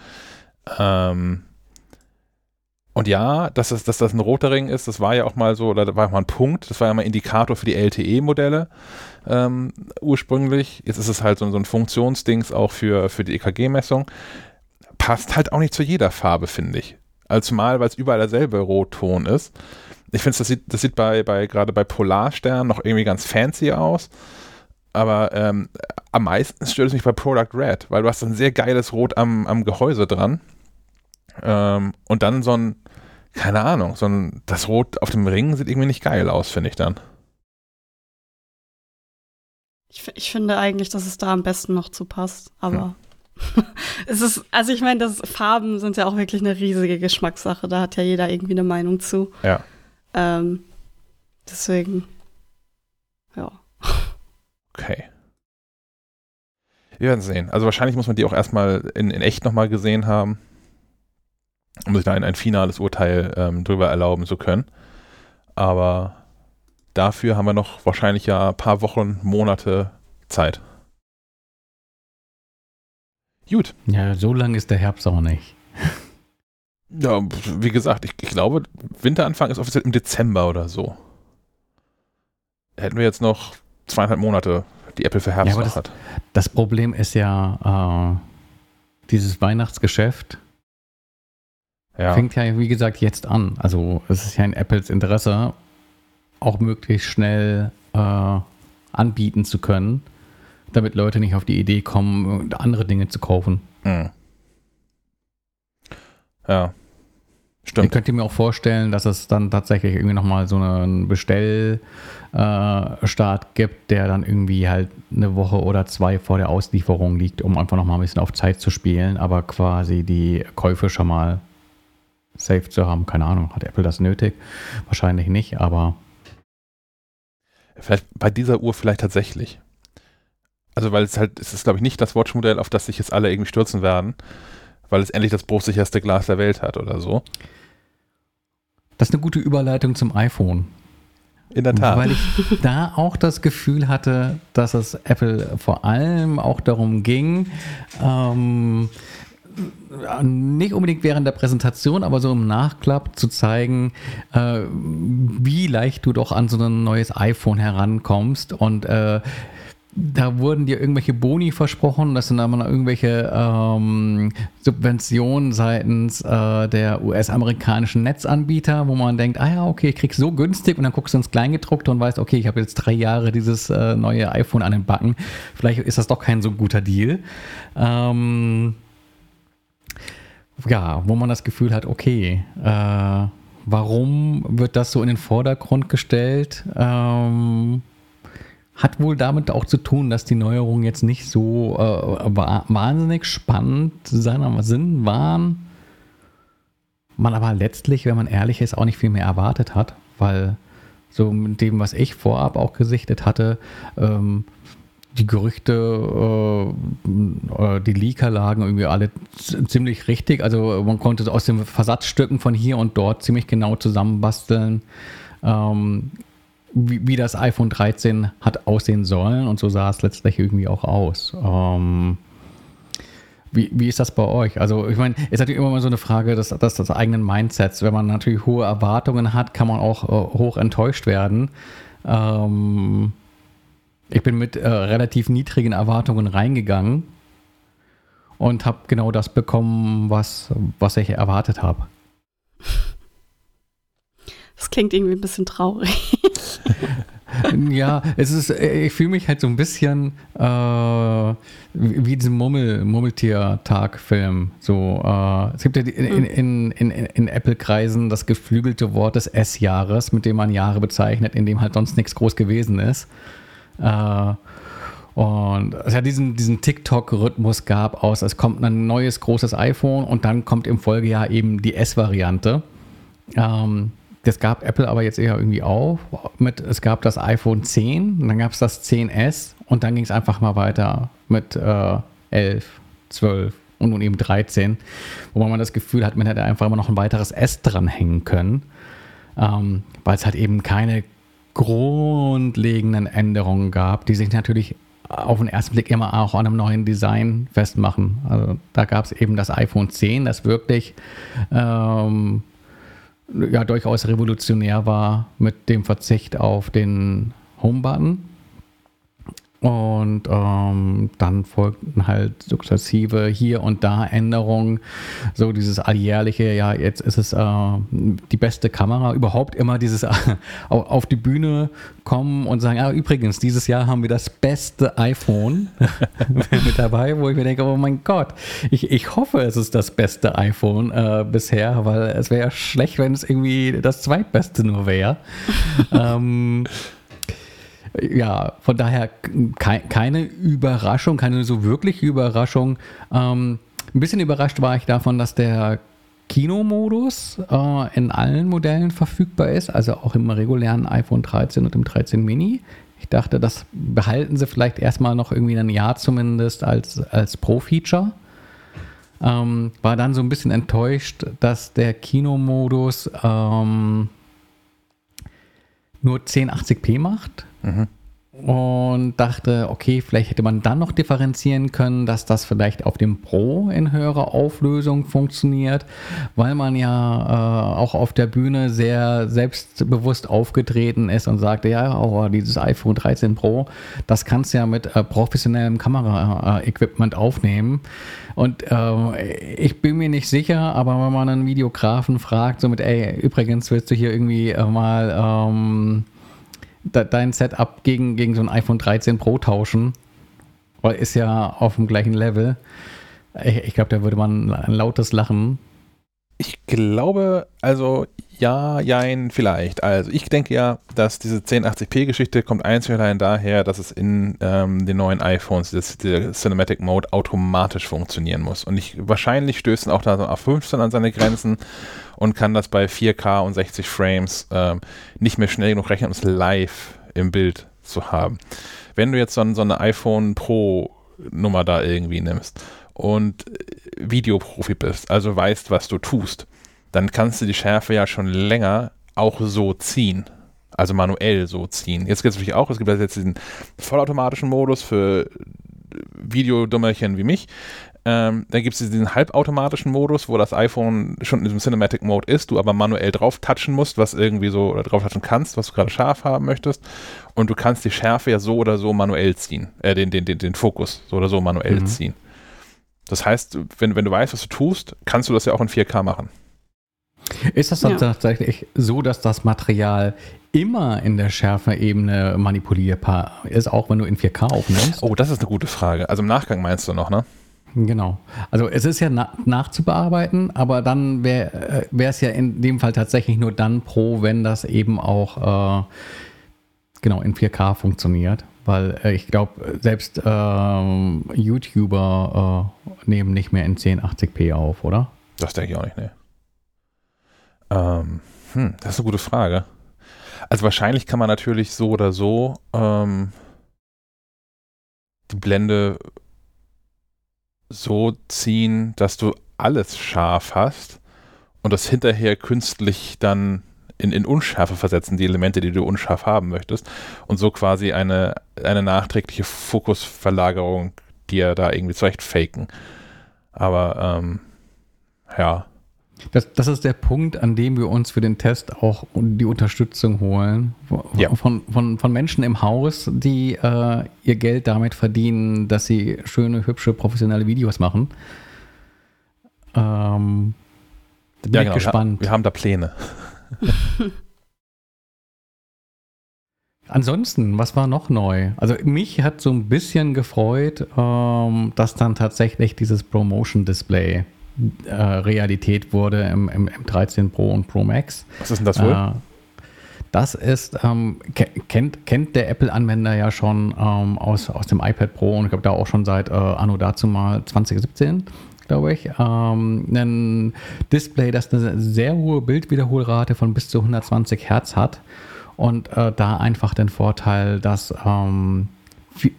Speaker 1: Ähm, und ja, dass das, dass das ein roter Ring ist, das war ja auch mal so, oder da war auch mal ein Punkt, das war ja mal Indikator für die LTE-Modelle ähm, ursprünglich. Jetzt ist es halt so, so ein Funktionsdings auch für, für die EKG-Messung. Passt halt auch nicht zu jeder Farbe, finde ich. Also zumal, weil es überall derselbe Rotton ist. Ich finde, das sieht, das sieht bei, bei gerade bei Polarstern noch irgendwie ganz fancy aus. Aber ähm, am meisten stört es mich bei Product Red, weil du hast ein sehr geiles Rot am, am Gehäuse dran. Ähm, und dann so ein, keine Ahnung, so ein, das Rot auf dem Ring sieht irgendwie nicht geil aus, finde ich dann.
Speaker 3: Ich, ich, finde eigentlich, dass es da am besten noch zu passt, aber hm. [LAUGHS] es ist, also ich meine, das Farben sind ja auch wirklich eine riesige Geschmackssache, da hat ja jeder irgendwie eine Meinung zu.
Speaker 1: Ja.
Speaker 3: Ähm, deswegen, ja.
Speaker 1: Okay. Wir werden sehen. Also wahrscheinlich muss man die auch erstmal in, in echt nochmal gesehen haben um sich da ein, ein finales Urteil ähm, drüber erlauben zu können. Aber dafür haben wir noch wahrscheinlich ja ein paar Wochen, Monate Zeit.
Speaker 2: Gut. Ja, so lang ist der Herbst auch nicht.
Speaker 1: Ja, wie gesagt, ich, ich glaube, Winteranfang ist offiziell im Dezember oder so. Hätten wir jetzt noch zweieinhalb Monate, die Apple für Herbst
Speaker 2: ja, das,
Speaker 1: hat.
Speaker 2: Das Problem ist ja äh, dieses Weihnachtsgeschäft ja. Fängt ja, wie gesagt, jetzt an. Also es ist ja in Apples Interesse, auch möglichst schnell äh, anbieten zu können, damit Leute nicht auf die Idee kommen, andere Dinge zu kaufen.
Speaker 1: Mhm. Ja. Stimmt.
Speaker 2: Ihr könnt ihr mir auch vorstellen, dass es dann tatsächlich irgendwie nochmal so einen Bestellstart äh, gibt, der dann irgendwie halt eine Woche oder zwei vor der Auslieferung liegt, um einfach nochmal ein bisschen auf Zeit zu spielen, aber quasi die Käufe schon mal safe zu haben. Keine Ahnung, hat Apple das nötig? Wahrscheinlich nicht, aber.
Speaker 1: Vielleicht bei dieser Uhr vielleicht tatsächlich. Also, weil es halt, es ist, glaube ich, nicht das Watch-Modell, auf das sich jetzt alle irgendwie stürzen werden, weil es endlich das bruchsicherste Glas der Welt hat oder so.
Speaker 2: Das ist eine gute Überleitung zum iPhone.
Speaker 1: In der Tat.
Speaker 2: Weil ich da auch das Gefühl hatte, dass es Apple vor allem auch darum ging, ähm, nicht unbedingt während der Präsentation, aber so im Nachklapp zu zeigen, äh, wie leicht du doch an so ein neues iPhone herankommst und äh, da wurden dir irgendwelche Boni versprochen, das sind dann irgendwelche ähm, Subventionen seitens äh, der US-amerikanischen Netzanbieter, wo man denkt, ah ja, okay, ich krieg so günstig und dann guckst du ins Kleingedruckte und weißt, okay, ich habe jetzt drei Jahre dieses äh, neue iPhone an den Backen, vielleicht ist das doch kein so guter Deal. Ähm, ja, wo man das Gefühl hat, okay, äh, warum wird das so in den Vordergrund gestellt? Ähm, hat wohl damit auch zu tun, dass die Neuerungen jetzt nicht so äh, wahnsinnig spannend seiner Sinn waren. Man aber letztlich, wenn man ehrlich ist, auch nicht viel mehr erwartet hat, weil so mit dem, was ich vorab auch gesichtet hatte, ähm, die Gerüchte, äh, äh, die Leaker lagen irgendwie alle ziemlich richtig. Also man konnte aus den Versatzstücken von hier und dort ziemlich genau zusammenbasteln, ähm, wie, wie, das iPhone 13 hat aussehen sollen. Und so sah es letztlich irgendwie auch aus. Ähm, wie, wie ist das bei euch? Also, ich meine, ist natürlich immer mal so eine Frage des, des, des eigenen Mindsets. Wenn man natürlich hohe Erwartungen hat, kann man auch äh, hoch enttäuscht werden. Ähm, ich bin mit äh, relativ niedrigen Erwartungen reingegangen und habe genau das bekommen, was, was ich erwartet habe.
Speaker 3: Das klingt irgendwie ein bisschen traurig. [LAUGHS]
Speaker 2: ja, es ist, ich fühle mich halt so ein bisschen äh, wie diesen Murmel, Murmeltier-Tag-Film. So, äh, es gibt ja in, in, in, in Apple-Kreisen das geflügelte Wort des S-Jahres, mit dem man Jahre bezeichnet, in dem halt sonst nichts groß gewesen ist. Äh, und es ja diesen, diesen TikTok-Rhythmus gab aus, es kommt ein neues großes iPhone und dann kommt im Folgejahr eben die S-Variante. Ähm, das gab Apple aber jetzt eher irgendwie auch mit, es gab das iPhone 10, dann gab es das 10S und dann ging es einfach mal weiter mit äh, 11, 12, und nun eben 13, wo man das Gefühl hat, man hätte einfach immer noch ein weiteres S dranhängen können, ähm, weil es halt eben keine grundlegenden Änderungen gab, die sich natürlich auf den ersten Blick immer auch an einem neuen Design festmachen. Also da gab es eben das iPhone 10, das wirklich ähm, ja durchaus revolutionär war mit dem Verzicht auf den Home-Button. Und ähm, dann folgten halt sukzessive hier und da Änderungen. So dieses alljährliche, ja, jetzt ist es äh, die beste Kamera. Überhaupt immer dieses [LAUGHS] äh, auf die Bühne kommen und sagen, ah, übrigens, dieses Jahr haben wir das beste iPhone [LAUGHS] mit dabei, wo ich mir denke, oh mein Gott, ich, ich hoffe, es ist das beste iPhone äh, bisher, weil es wäre schlecht, wenn es irgendwie das zweitbeste nur wäre. [LAUGHS] ähm, ja, von daher ke keine Überraschung, keine so wirkliche Überraschung. Ähm, ein bisschen überrascht war ich davon, dass der Kinomodus äh, in allen Modellen verfügbar ist, also auch im regulären iPhone 13 und im 13 Mini. Ich dachte, das behalten sie vielleicht erstmal noch irgendwie ein Jahr zumindest als, als Pro-Feature. Ähm, war dann so ein bisschen enttäuscht, dass der Kinomodus ähm, nur 1080p macht. Mhm. Und dachte, okay, vielleicht hätte man dann noch differenzieren können, dass das vielleicht auf dem Pro in höherer Auflösung funktioniert, weil man ja äh, auch auf der Bühne sehr selbstbewusst aufgetreten ist und sagte, ja, oh, dieses iPhone 13 Pro, das kannst du ja mit äh, professionellem Kameraequipment aufnehmen. Und äh, ich bin mir nicht sicher, aber wenn man einen Videografen fragt, so mit, ey, übrigens willst du hier irgendwie äh, mal ähm, dein Setup gegen, gegen so ein iPhone 13 Pro tauschen, weil ist ja auf dem gleichen Level. Ich, ich glaube, da würde man ein lautes Lachen.
Speaker 1: Ich glaube, also ja, jein, vielleicht. Also ich denke ja, dass diese 1080p-Geschichte kommt einzig allein daher, dass es in ähm, den neuen iPhones, das, der Cinematic Mode, automatisch funktionieren muss. Und ich, wahrscheinlich stößt auch da so A15 an seine Grenzen und kann das bei 4K und 60 Frames ähm, nicht mehr schnell genug rechnen, um es live im Bild zu haben. Wenn du jetzt so, so eine iPhone Pro Nummer da irgendwie nimmst und Videoprofi bist, also weißt, was du tust, dann kannst du die Schärfe ja schon länger auch so ziehen. Also manuell so ziehen. Jetzt gibt es natürlich auch, es gibt jetzt diesen vollautomatischen Modus für Videodummerchen wie mich. Ähm, dann gibt es diesen halbautomatischen Modus, wo das iPhone schon in diesem Cinematic Mode ist, du aber manuell drauf touchen musst, was irgendwie so, oder drauf touchen kannst, was du gerade scharf haben möchtest. Und du kannst die Schärfe ja so oder so manuell ziehen, äh, den, den, den, den Fokus so oder so manuell mhm. ziehen. Das heißt, wenn, wenn du weißt, was du tust, kannst du das ja auch in 4K machen.
Speaker 2: Ist das dann ja. tatsächlich so, dass das Material immer in der Schärfeebene manipulierbar ist, auch wenn du in 4K aufnimmst?
Speaker 1: Oh, das ist eine gute Frage. Also im Nachgang meinst du noch, ne?
Speaker 2: Genau. Also es ist ja na nachzubearbeiten, aber dann wäre äh, es ja in dem Fall tatsächlich nur dann pro, wenn das eben auch äh, genau in 4K funktioniert. Weil äh, ich glaube, selbst ähm, YouTuber äh, nehmen nicht mehr in 1080p auf, oder?
Speaker 1: Das denke ich auch nicht, ne. Ähm, hm, das ist eine gute Frage. Also wahrscheinlich kann man natürlich so oder so ähm, die Blende so ziehen, dass du alles scharf hast und das hinterher künstlich dann in, in Unschärfe versetzen, die Elemente, die du unscharf haben möchtest. Und so quasi eine, eine nachträgliche Fokusverlagerung dir da irgendwie zurecht faken. Aber ähm, ja.
Speaker 2: Das, das ist der Punkt, an dem wir uns für den Test auch die Unterstützung holen. Von, ja. von, von, von, Menschen im Haus, die äh, ihr Geld damit verdienen, dass sie schöne, hübsche, professionelle Videos machen. Ähm,
Speaker 1: bin ja, genau. gespannt. Wir haben da Pläne. [LAUGHS]
Speaker 2: Ansonsten, was war noch neu? Also mich hat so ein bisschen gefreut, ähm, dass dann tatsächlich dieses Promotion-Display äh, Realität wurde im, im, im, 13 Pro und Pro Max.
Speaker 1: Was ist denn das wohl? Äh,
Speaker 2: das ist, ähm, kennt, kennt der Apple-Anwender ja schon ähm, aus, aus dem iPad Pro und ich glaube da auch schon seit äh, Anno dazu mal 2017 glaube ich, ähm, ein Display, das eine sehr hohe Bildwiederholrate von bis zu 120 Hertz hat und äh, da einfach den Vorteil, dass ähm,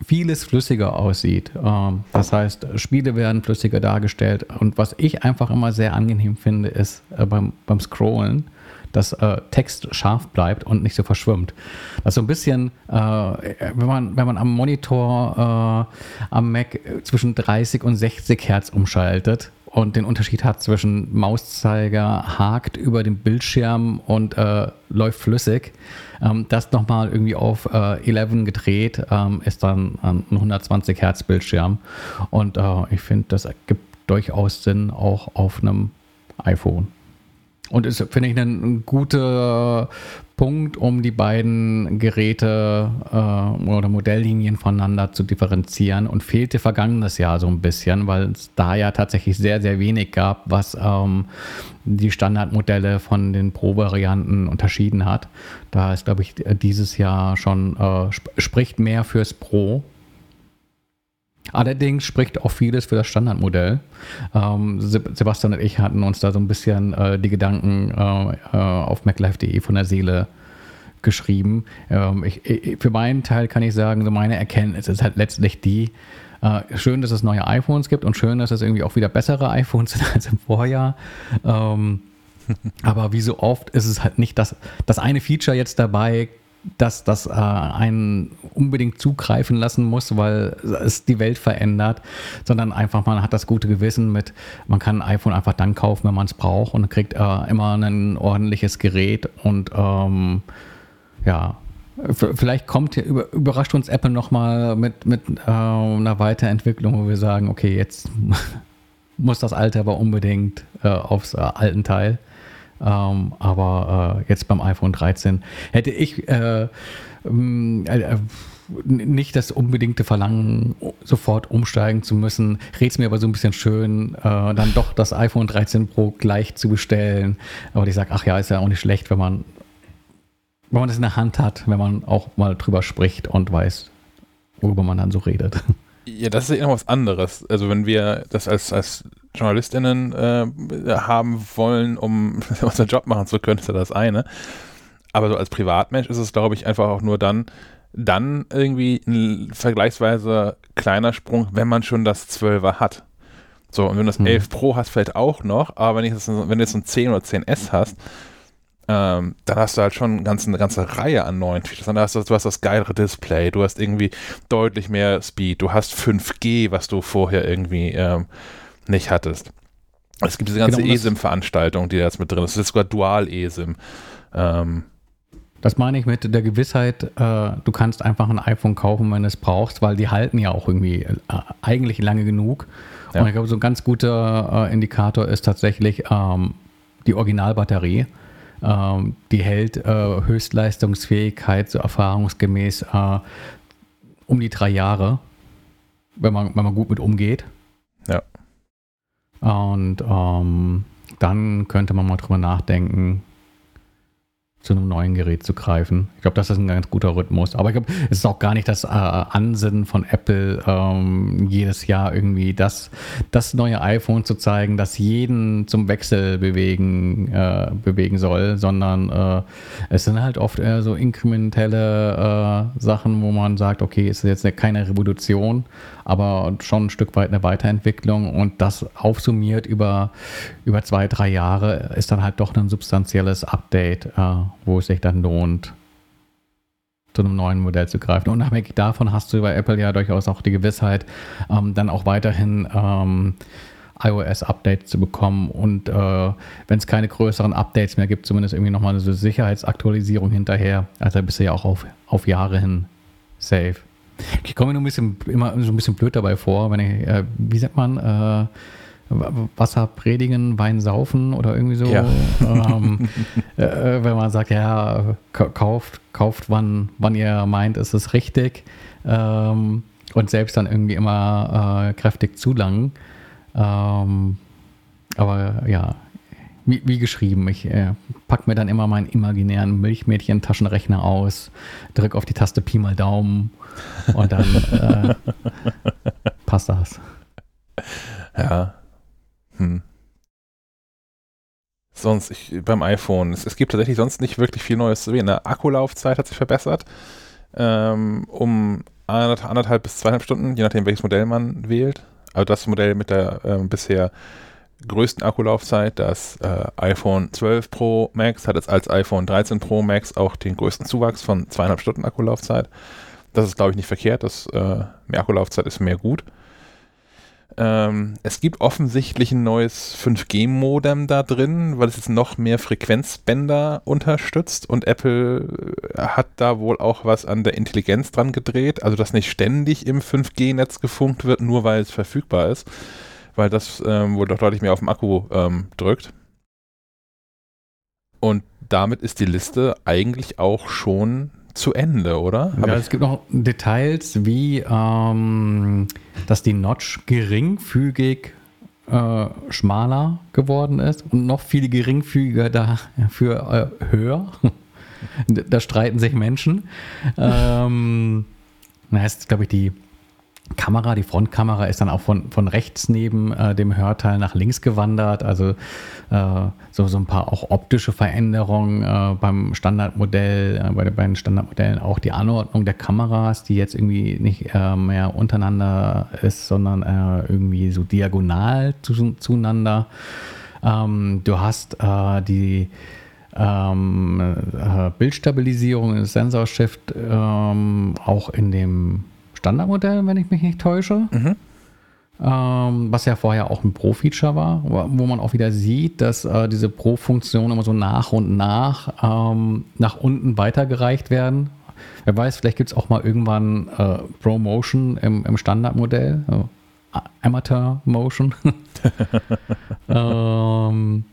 Speaker 2: vieles flüssiger aussieht. Ähm, das heißt, Spiele werden flüssiger dargestellt. Und was ich einfach immer sehr angenehm finde, ist äh, beim, beim Scrollen, dass äh, Text scharf bleibt und nicht so verschwimmt. Das ist so ein bisschen, äh, wenn, man, wenn man am Monitor äh, am Mac zwischen 30 und 60 Hertz umschaltet und den Unterschied hat zwischen Mauszeiger hakt über den Bildschirm und äh, läuft flüssig. Ähm, das nochmal irgendwie auf äh, 11 gedreht, ähm, ist dann ein 120 Hertz Bildschirm. Und äh, ich finde, das ergibt durchaus Sinn auch auf einem iPhone. Und ist, finde ich, ein guter Punkt, um die beiden Geräte äh, oder Modelllinien voneinander zu differenzieren und fehlte vergangenes Jahr so ein bisschen, weil es da ja tatsächlich sehr, sehr wenig gab, was ähm, die Standardmodelle von den Pro-Varianten unterschieden hat. Da ist, glaube ich, dieses Jahr schon, äh, sp spricht mehr fürs Pro Allerdings spricht auch vieles für das Standardmodell. Ähm, Sebastian und ich hatten uns da so ein bisschen äh, die Gedanken äh, äh auf maclife.de von der Seele geschrieben. Ähm, ich, ich, für meinen Teil kann ich sagen, so meine Erkenntnis ist halt letztlich die, äh, schön, dass es neue iPhones gibt und schön, dass es irgendwie auch wieder bessere iPhones [LAUGHS] sind als im Vorjahr. Ähm, [LAUGHS] aber wie so oft ist es halt nicht das, das eine Feature jetzt dabei, dass das äh, einen unbedingt zugreifen lassen muss, weil es die Welt verändert, sondern einfach man hat das gute Gewissen mit, man kann ein iPhone einfach dann kaufen, wenn man es braucht und kriegt äh, immer ein ordentliches Gerät und ähm, ja, vielleicht kommt überrascht uns Apple nochmal mit, mit äh, einer Weiterentwicklung, wo wir sagen, okay, jetzt [LAUGHS] muss das alte aber unbedingt äh, aufs äh, alten Teil. Ähm, aber äh, jetzt beim iPhone 13 hätte ich äh, ähm, äh, äh, nicht das unbedingte Verlangen, sofort umsteigen zu müssen. Es mir aber so ein bisschen schön, äh, dann doch das iPhone 13 Pro gleich zu bestellen. Aber ich sage, ach ja, ist ja auch nicht schlecht, wenn man, wenn man das in der Hand hat, wenn man auch mal drüber spricht und weiß, worüber man dann so redet.
Speaker 1: Ja, das ist ja noch was anderes. Also wenn wir das als, als JournalistInnen äh, haben wollen, um [LAUGHS] unseren Job machen zu können, ist ja das eine. Aber so als Privatmensch ist es, glaube ich, einfach auch nur dann, dann irgendwie ein vergleichsweise kleiner Sprung, wenn man schon das 12er hat. So, und wenn du das 11 mhm. Pro hast, vielleicht auch noch, aber wenn, ich das, wenn du jetzt ein 10 oder 10S hast, ähm, dann hast du halt schon eine ganze, eine ganze Reihe an neuen Features. Dann hast du, du hast das geilere Display, du hast irgendwie deutlich mehr Speed, du hast 5G, was du vorher irgendwie ähm, nicht hattest. Es gibt diese ganze genau, eSIM-Veranstaltung, die da jetzt mit drin ist. Es ist sogar Dual-eSIM. Ähm,
Speaker 2: das meine ich mit der Gewissheit, äh, du kannst einfach ein iPhone kaufen, wenn du es brauchst, weil die halten ja auch irgendwie äh, eigentlich lange genug. Ja. Und ich glaube, so ein ganz guter äh, Indikator ist tatsächlich ähm, die Originalbatterie. Ähm, die hält äh, Höchstleistungsfähigkeit so erfahrungsgemäß äh, um die drei Jahre, wenn man, wenn man gut mit umgeht.
Speaker 1: Ja.
Speaker 2: Und ähm, dann könnte man mal drüber nachdenken, zu einem neuen Gerät zu greifen. Ich glaube, das ist ein ganz guter Rhythmus. Aber ich glaube, es ist auch gar nicht das äh, Ansinnen von Apple, ähm, jedes Jahr irgendwie das, das neue iPhone zu zeigen, das jeden zum Wechsel bewegen, äh, bewegen soll, sondern äh, es sind halt oft eher so inkrementelle äh, Sachen, wo man sagt, okay, es ist jetzt keine Revolution, aber schon ein Stück weit eine Weiterentwicklung und das aufsummiert über, über zwei, drei Jahre ist dann halt doch ein substanzielles Update, äh, wo es sich dann lohnt, zu einem neuen Modell zu greifen. Unabhängig davon hast du bei Apple ja durchaus auch die Gewissheit, ähm, dann auch weiterhin ähm, iOS-Updates zu bekommen und äh, wenn es keine größeren Updates mehr gibt, zumindest irgendwie nochmal eine Sicherheitsaktualisierung hinterher. Also bist du ja auch auf, auf Jahre hin safe. Ich komme mir nur ein bisschen, immer so ein bisschen blöd dabei vor, wenn ich, äh, wie sagt man, äh, Wasser predigen, Wein saufen oder irgendwie so. Ja. Ähm, [LAUGHS] äh, wenn man sagt, ja, kauft, kauft, wann, wann ihr meint, ist es richtig. Ähm, und selbst dann irgendwie immer äh, kräftig zulangen. Ähm, aber ja, wie, wie geschrieben, ich äh, pack mir dann immer meinen imaginären Milchmädchen-Taschenrechner aus, drück auf die Taste Pi mal Daumen und dann [LAUGHS] äh, passt das.
Speaker 1: Ja. Hm. Sonst, ich, beim iPhone, es, es, gibt tatsächlich sonst nicht wirklich viel Neues zu sehen. Die Akkulaufzeit hat sich verbessert. Ähm, um anderthalb bis zweieinhalb Stunden, je nachdem, welches Modell man wählt. Also das Modell mit der ähm, bisher größten Akkulaufzeit, das äh, iPhone 12 Pro Max, hat jetzt als iPhone 13 Pro Max auch den größten Zuwachs von zweieinhalb Stunden Akkulaufzeit. Das ist, glaube ich, nicht verkehrt. Das, äh, mehr Akkulaufzeit ist mehr gut. Ähm, es gibt offensichtlich ein neues 5G-Modem da drin, weil es jetzt noch mehr Frequenzbänder unterstützt und Apple äh, hat da wohl auch was an der Intelligenz dran gedreht, also dass nicht ständig im 5G-Netz gefunkt wird, nur weil es verfügbar ist, weil das ähm, wohl doch deutlich mehr auf dem Akku ähm, drückt. Und damit ist die Liste eigentlich auch schon zu Ende, oder?
Speaker 2: Ja, es gibt noch Details wie, ähm, dass die Notch geringfügig äh, schmaler geworden ist und noch viel geringfügiger dafür äh, höher. [LAUGHS] da streiten sich Menschen. ähm, das heißt, glaube ich, die Kamera, die Frontkamera ist dann auch von, von rechts neben äh, dem Hörteil nach links gewandert. Also äh, so, so ein paar auch optische Veränderungen äh, beim Standardmodell, äh, bei den Standardmodellen auch die Anordnung der Kameras, die jetzt irgendwie nicht äh, mehr untereinander ist, sondern äh, irgendwie so diagonal zu, zueinander. Ähm, du hast die ähm, Bildstabilisierung, Sensorshift ähm, auch in dem Standardmodell, wenn ich mich nicht täusche. Mhm. Ähm, was ja vorher auch ein Pro-Feature war, wo man auch wieder sieht, dass äh, diese Pro-Funktionen immer so nach und nach ähm, nach unten weitergereicht werden. Wer weiß, vielleicht gibt es auch mal irgendwann äh, Pro-Motion im, im Standardmodell. Äh, Amateur Motion. [LAUGHS] ähm,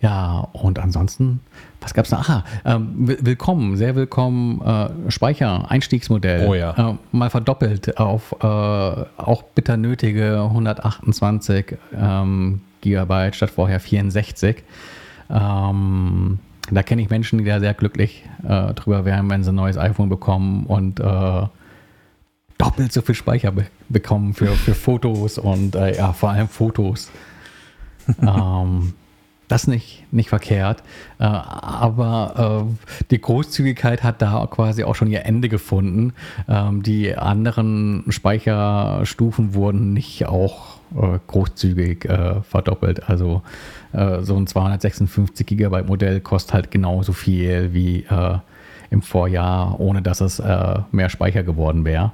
Speaker 2: ja, und ansonsten, was gab es noch? Aha, ähm, willkommen, sehr willkommen, äh, Speicher, Einstiegsmodell.
Speaker 1: Oh ja.
Speaker 2: Äh, mal verdoppelt auf äh, auch bitter nötige 128 ähm, Gigabyte statt vorher 64. Ähm, da kenne ich Menschen, die da sehr glücklich äh, drüber wären, wenn sie ein neues iPhone bekommen und äh, doppelt so viel Speicher be bekommen für, für Fotos und äh, ja, vor allem Fotos. [LAUGHS] ähm, das nicht, nicht verkehrt. Äh, aber äh, die Großzügigkeit hat da quasi auch schon ihr Ende gefunden. Ähm, die anderen Speicherstufen wurden nicht auch äh, großzügig verdoppelt. Also so ein 256 GB Modell kostet halt genauso viel wie im Vorjahr, ohne dass es mehr Speicher geworden wäre.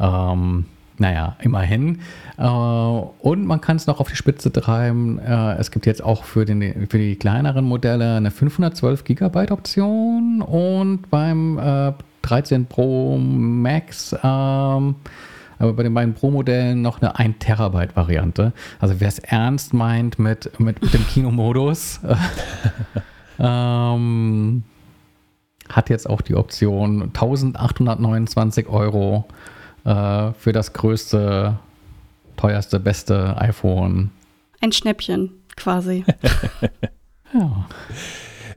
Speaker 2: Ähm, naja, immerhin. Äh, und man kann es noch auf die Spitze treiben. Äh, es gibt jetzt auch für, den, für die kleineren Modelle eine 512 GB Option und beim 13 äh, Pro Max ähm, aber bei den beiden Pro-Modellen noch eine 1 Terabyte Variante. Also wer es ernst meint mit, mit, mit dem [LAUGHS] Kinomodus, [LAUGHS] ähm, hat jetzt auch die Option 1829 Euro äh, für das größte, teuerste, beste iPhone.
Speaker 3: Ein Schnäppchen quasi. [LAUGHS]
Speaker 1: ja.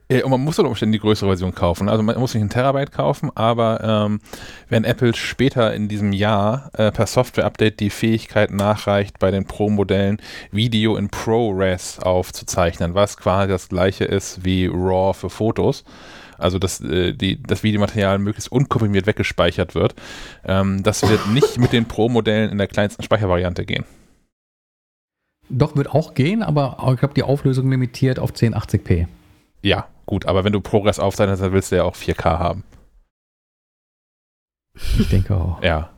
Speaker 1: Äh, und man muss unter Umständen die größere Version kaufen. Also man muss nicht einen Terabyte kaufen, aber ähm, wenn Apple später in diesem Jahr äh, per Software-Update die Fähigkeit nachreicht, bei den Pro-Modellen Video in ProRes aufzuzeichnen, was quasi das gleiche ist wie RAW für Fotos, also dass äh, die, das Videomaterial möglichst unkomprimiert weggespeichert wird. Ähm, das wird nicht mit den Pro-Modellen in der kleinsten Speichervariante gehen.
Speaker 2: Doch, wird auch gehen, aber ich glaube, die Auflösung limitiert auf 1080p.
Speaker 1: Ja, gut, aber wenn du Progress aufzeichnest, dann willst du ja auch 4K haben.
Speaker 2: Ich denke auch.
Speaker 1: ja.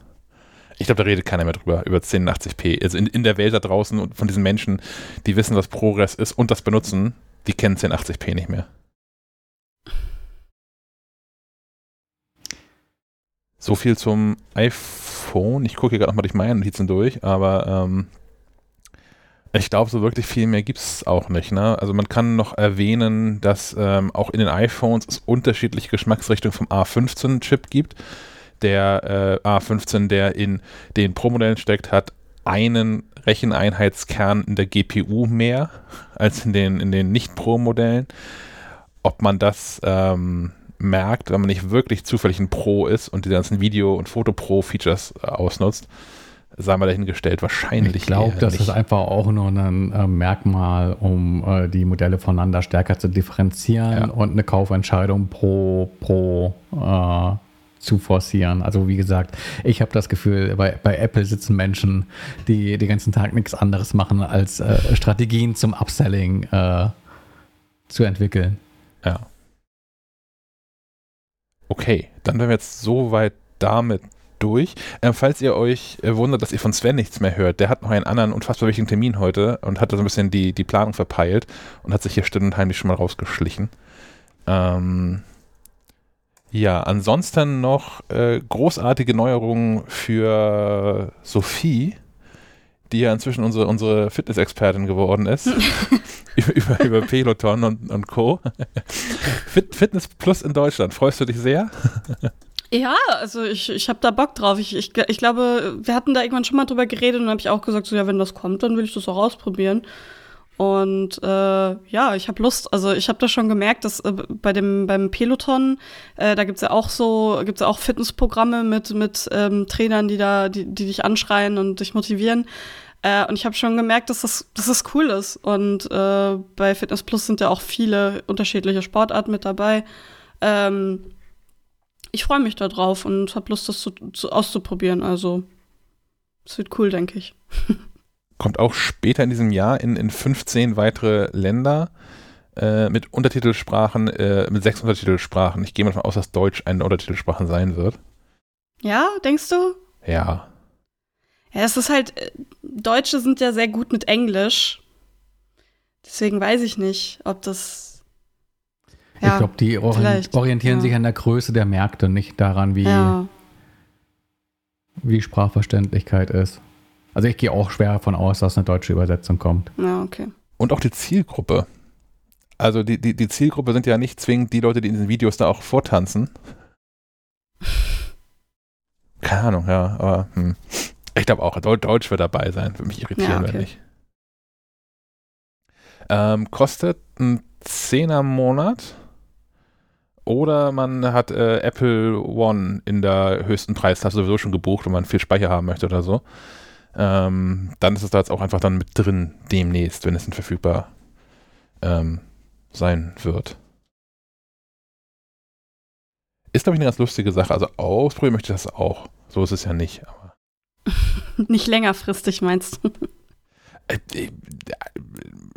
Speaker 1: Ich glaube, da redet keiner mehr drüber, über 1080p. Also in, in der Welt da draußen und von diesen Menschen, die wissen, was Progress ist und das benutzen, die kennen 1080p nicht mehr. So viel zum iPhone. Ich gucke hier gerade nochmal durch meine Notizen durch, aber ähm, ich glaube, so wirklich viel mehr gibt es auch nicht. Ne? Also man kann noch erwähnen, dass ähm, auch in den iPhones es unterschiedliche Geschmacksrichtungen vom A15-Chip gibt. Der äh, A15, der in den Pro-Modellen steckt, hat einen Recheneinheitskern in der GPU mehr als in den, in den Nicht-Pro-Modellen. Ob man das ähm, merkt, wenn man nicht wirklich zufällig ein Pro ist und die ganzen Video- und Foto-Pro-Features äh, ausnutzt, sei mal dahingestellt, wahrscheinlich.
Speaker 2: Ich glaube, das nicht. ist einfach auch nur ein äh, Merkmal, um äh, die Modelle voneinander stärker zu differenzieren ja. und eine Kaufentscheidung pro, pro äh, zu forcieren. Also wie gesagt, ich habe das Gefühl, bei, bei Apple sitzen Menschen, die den ganzen Tag nichts anderes machen, als äh, Strategien zum Upselling zu entwickeln.
Speaker 1: Ja. Okay, dann wären wir jetzt soweit damit durch. Ähm, falls ihr euch äh, wundert, dass ihr von Sven nichts mehr hört, der hat noch einen anderen unfassbar wichtigen Termin heute und hat da so ein bisschen die, die Planung verpeilt und hat sich hier still schon mal rausgeschlichen. Ähm, ja, ansonsten noch äh, großartige Neuerungen für Sophie, die ja inzwischen unsere, unsere Fitness-Expertin geworden ist. [LAUGHS] über, über, Peloton und, und Co. Fit, Fitness Plus in Deutschland. Freust du dich sehr?
Speaker 3: Ja, also ich, ich habe da Bock drauf. Ich, ich, ich glaube, wir hatten da irgendwann schon mal drüber geredet und habe ich auch gesagt, so ja, wenn das kommt, dann will ich das auch ausprobieren. Und äh, ja, ich habe Lust. Also ich habe das schon gemerkt, dass äh, bei dem beim Peloton, äh, da gibt's ja auch so, gibt's ja auch Fitnessprogramme mit mit ähm, Trainern, die da, die, die dich anschreien und dich motivieren. Äh, und ich habe schon gemerkt, dass das, dass das cool ist. Und äh, bei Fitness Plus sind ja auch viele unterschiedliche Sportarten mit dabei. Ähm, ich freue mich da drauf und habe Lust, das zu, zu, auszuprobieren. Also, es wird cool, denke ich. [LAUGHS]
Speaker 1: Kommt auch später in diesem Jahr in, in 15 weitere Länder äh, mit Untertitelsprachen, äh, mit sechs Untertitelsprachen. Ich gehe mal davon aus, dass Deutsch eine Untertitelsprache sein wird.
Speaker 3: Ja, denkst du?
Speaker 1: Ja.
Speaker 3: Ja, es ist halt, äh, Deutsche sind ja sehr gut mit Englisch. Deswegen weiß ich nicht, ob das
Speaker 2: ja, ich glaube, die orient orientieren ja. sich an der Größe der Märkte, nicht daran, wie, ja. wie Sprachverständlichkeit ist. Also ich gehe auch schwer davon aus, dass eine deutsche Übersetzung kommt.
Speaker 3: Ja, okay.
Speaker 1: Und auch die Zielgruppe. Also die, die, die Zielgruppe sind ja nicht zwingend die Leute, die in diesen Videos da auch vortanzen. [LAUGHS] Keine Ahnung, ja, aber hm. Ich glaube auch, Deutsch wird dabei sein. Für mich irritieren, ja, okay. wenn nicht. Ähm, kostet ein Zehner im Monat. Oder man hat äh, Apple One in der höchsten Preisklasse sowieso schon gebucht, wenn man viel Speicher haben möchte oder so. Ähm, dann ist es da jetzt auch einfach dann mit drin demnächst, wenn es dann verfügbar ähm, sein wird. Ist, glaube ich, eine ganz lustige Sache. Also ausprobieren möchte ich das auch. So ist es ja nicht. Aber [LAUGHS]
Speaker 3: nicht längerfristig, meinst du?
Speaker 1: Äh, äh,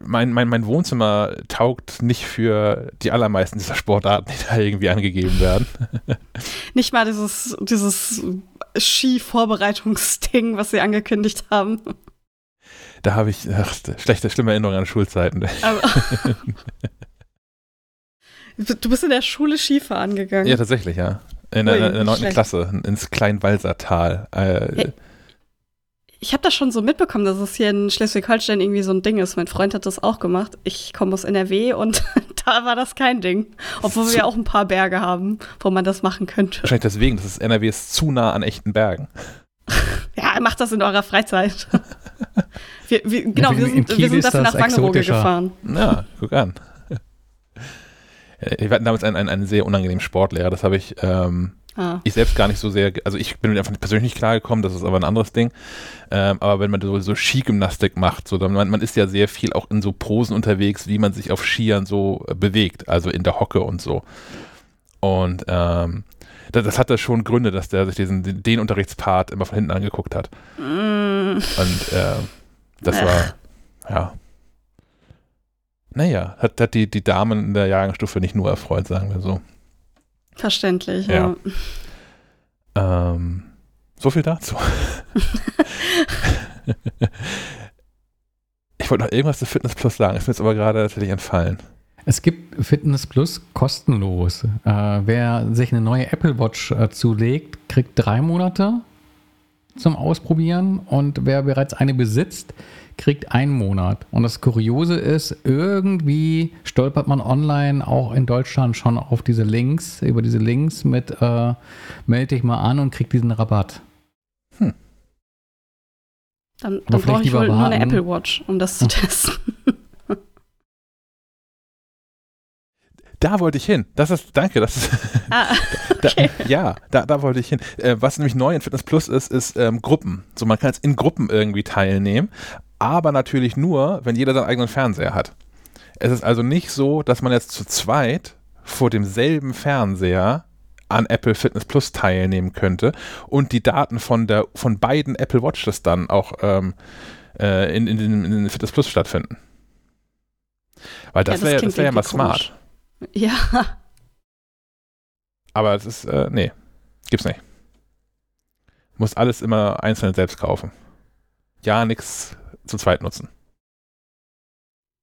Speaker 1: mein, mein, mein Wohnzimmer taugt nicht für die allermeisten dieser Sportarten, die da irgendwie angegeben werden. [LAUGHS]
Speaker 3: Nicht mal dieses, dieses Ski-Vorbereitungsding, was sie angekündigt haben.
Speaker 1: Da habe ich ach, schlechte, schlimme Erinnerungen an Schulzeiten. [LAUGHS]
Speaker 3: du bist in der Schule Skifahren gegangen.
Speaker 1: Ja, tatsächlich, ja. In der neunten Klasse, ins Kleinwalsertal. Äh, hey,
Speaker 3: ich habe das schon so mitbekommen, dass es hier in Schleswig-Holstein irgendwie so ein Ding ist. Mein Freund hat das auch gemacht. Ich komme aus NRW und [LAUGHS] da war das kein Ding. Obwohl wir ja auch ein paar Berge haben, wo man das machen könnte.
Speaker 1: Wahrscheinlich deswegen, das ist NRW ist zu nah an echten Bergen. [LAUGHS]
Speaker 3: ja, macht das in eurer Freizeit. [LAUGHS] wir, wir, genau, wir, sind, wir sind dafür nach Wangerooge gefahren.
Speaker 1: Ja, guck an. Wir hatten damals einen, einen, einen sehr unangenehmen Sportlehrer, das habe ich ähm, Ah. Ich selbst gar nicht so sehr, also ich bin einfach persönlich nicht klargekommen, das ist aber ein anderes Ding. Ähm, aber wenn man so, so Skigymnastik macht, so, dann, man, man ist ja sehr viel auch in so Posen unterwegs, wie man sich auf Skiern so äh, bewegt, also in der Hocke und so. Und ähm, das, das hatte schon Gründe, dass der sich diesen, den Unterrichtspart immer von hinten angeguckt hat. Mm. Und äh, das war, ja. Naja, hat, hat die, die Damen in der Jahrgangsstufe nicht nur erfreut, sagen wir so.
Speaker 3: Verständlich, ja.
Speaker 1: ja. Ähm, so viel dazu. [LAUGHS] ich wollte noch irgendwas zu Fitness Plus sagen, ist mir jetzt aber gerade tatsächlich entfallen.
Speaker 2: Es gibt Fitness Plus kostenlos. Äh, wer sich eine neue Apple Watch äh, zulegt, kriegt drei Monate zum Ausprobieren und wer bereits eine besitzt, kriegt einen Monat. Und das Kuriose ist, irgendwie stolpert man online auch in Deutschland schon auf diese Links, über diese Links mit äh, melde dich mal an und krieg diesen Rabatt. Hm.
Speaker 3: Dann, dann brauche ich wohl nur eine Apple Watch, um das zu [LAUGHS] testen.
Speaker 1: Da wollte ich hin. Das ist, danke, das ist. [LAUGHS] Ah, [LAUGHS] okay. da, ja, da, da wollte ich hin. Äh, was nämlich neu in Fitness Plus ist, ist ähm, Gruppen. So, man kann jetzt in Gruppen irgendwie teilnehmen, aber natürlich nur, wenn jeder seinen eigenen Fernseher hat. Es ist also nicht so, dass man jetzt zu zweit vor demselben Fernseher an Apple Fitness Plus teilnehmen könnte und die Daten von der von beiden Apple Watches dann auch ähm, äh, in, in, in, in Fitness Plus stattfinden. Weil das
Speaker 3: Ja, das
Speaker 1: wäre
Speaker 3: klingt
Speaker 1: das wär ja mal
Speaker 3: komisch.
Speaker 1: smart.
Speaker 3: Ja,
Speaker 1: Aber es ist, äh, nee, gibt's nicht. Muss alles immer einzeln selbst kaufen. Ja, nix zu zweit nutzen.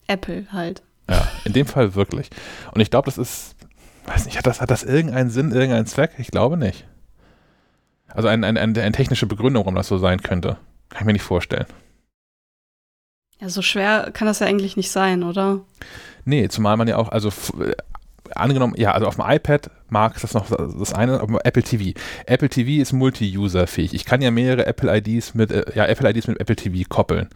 Speaker 3: Apple halt.
Speaker 1: Ja, in dem Fall wirklich. Und ich glaube, das ist, weiß nicht, hat das, hat das irgendeinen Sinn, irgendeinen Zweck? Ich glaube nicht. Also ein, ein, ein, eine technische Begründung, warum das so sein könnte. Kann ich mir nicht vorstellen.
Speaker 3: Ja, so schwer kann das ja eigentlich nicht sein, oder?
Speaker 1: Nee, zumal man ja auch, also angenommen, ja, also auf dem iPad mag das noch das eine, dem Apple TV. Apple TV ist multi-user-fähig. Ich kann ja mehrere Apple IDs mit, äh, ja, Apple IDs mit Apple TV koppeln.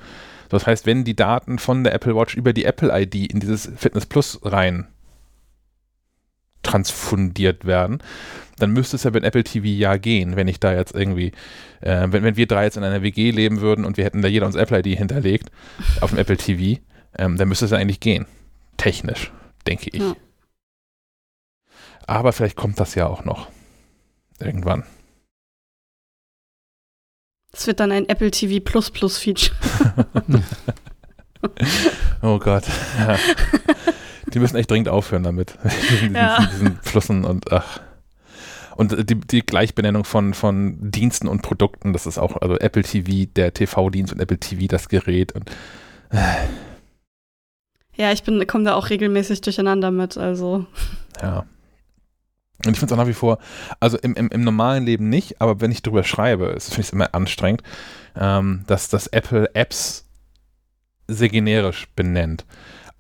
Speaker 1: Das heißt, wenn die Daten von der Apple Watch über die Apple ID in dieses Fitness Plus rein transfundiert werden, dann müsste es ja mit Apple TV ja gehen, wenn ich da jetzt irgendwie, äh, wenn, wenn wir drei jetzt in einer WG leben würden und wir hätten da jeder unsere Apple ID hinterlegt auf dem Apple TV, ähm, dann müsste es ja eigentlich gehen. Technisch, denke ich.
Speaker 3: Ja.
Speaker 1: Aber vielleicht kommt das ja auch noch. Irgendwann.
Speaker 3: Das wird dann ein Apple TV Plus Plus Feature. [LAUGHS]
Speaker 1: Oh Gott. Ja. Die müssen echt dringend aufhören damit. [LAUGHS]
Speaker 3: Ja.
Speaker 1: diesen, diesen Flussen und ach. Und äh, die, die Gleichbenennung von, von Diensten und Produkten, das ist auch, also Apple TV, der TV-Dienst und Apple TV, das Gerät. Und
Speaker 3: Ja, ich bin, komme da auch regelmäßig durcheinander mit, also.
Speaker 1: ja. Und ich finde es auch nach wie vor, also im, im, im normalen Leben nicht, aber wenn ich drüber schreibe, finde ich es immer anstrengend, ähm, dass das Apple Apps sehr generisch benennt.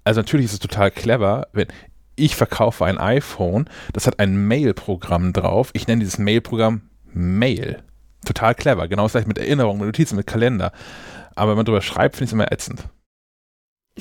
Speaker 1: Also natürlich ist es total clever, wenn ich verkaufe ein iPhone, das hat ein Mail-Programm drauf. Ich nenne dieses Mail-Programm Mail. Total clever. Genau das gleiche mit Erinnerungen, mit Notizen, mit Kalender. Aber wenn man drüber schreibt, finde ich es immer ätzend.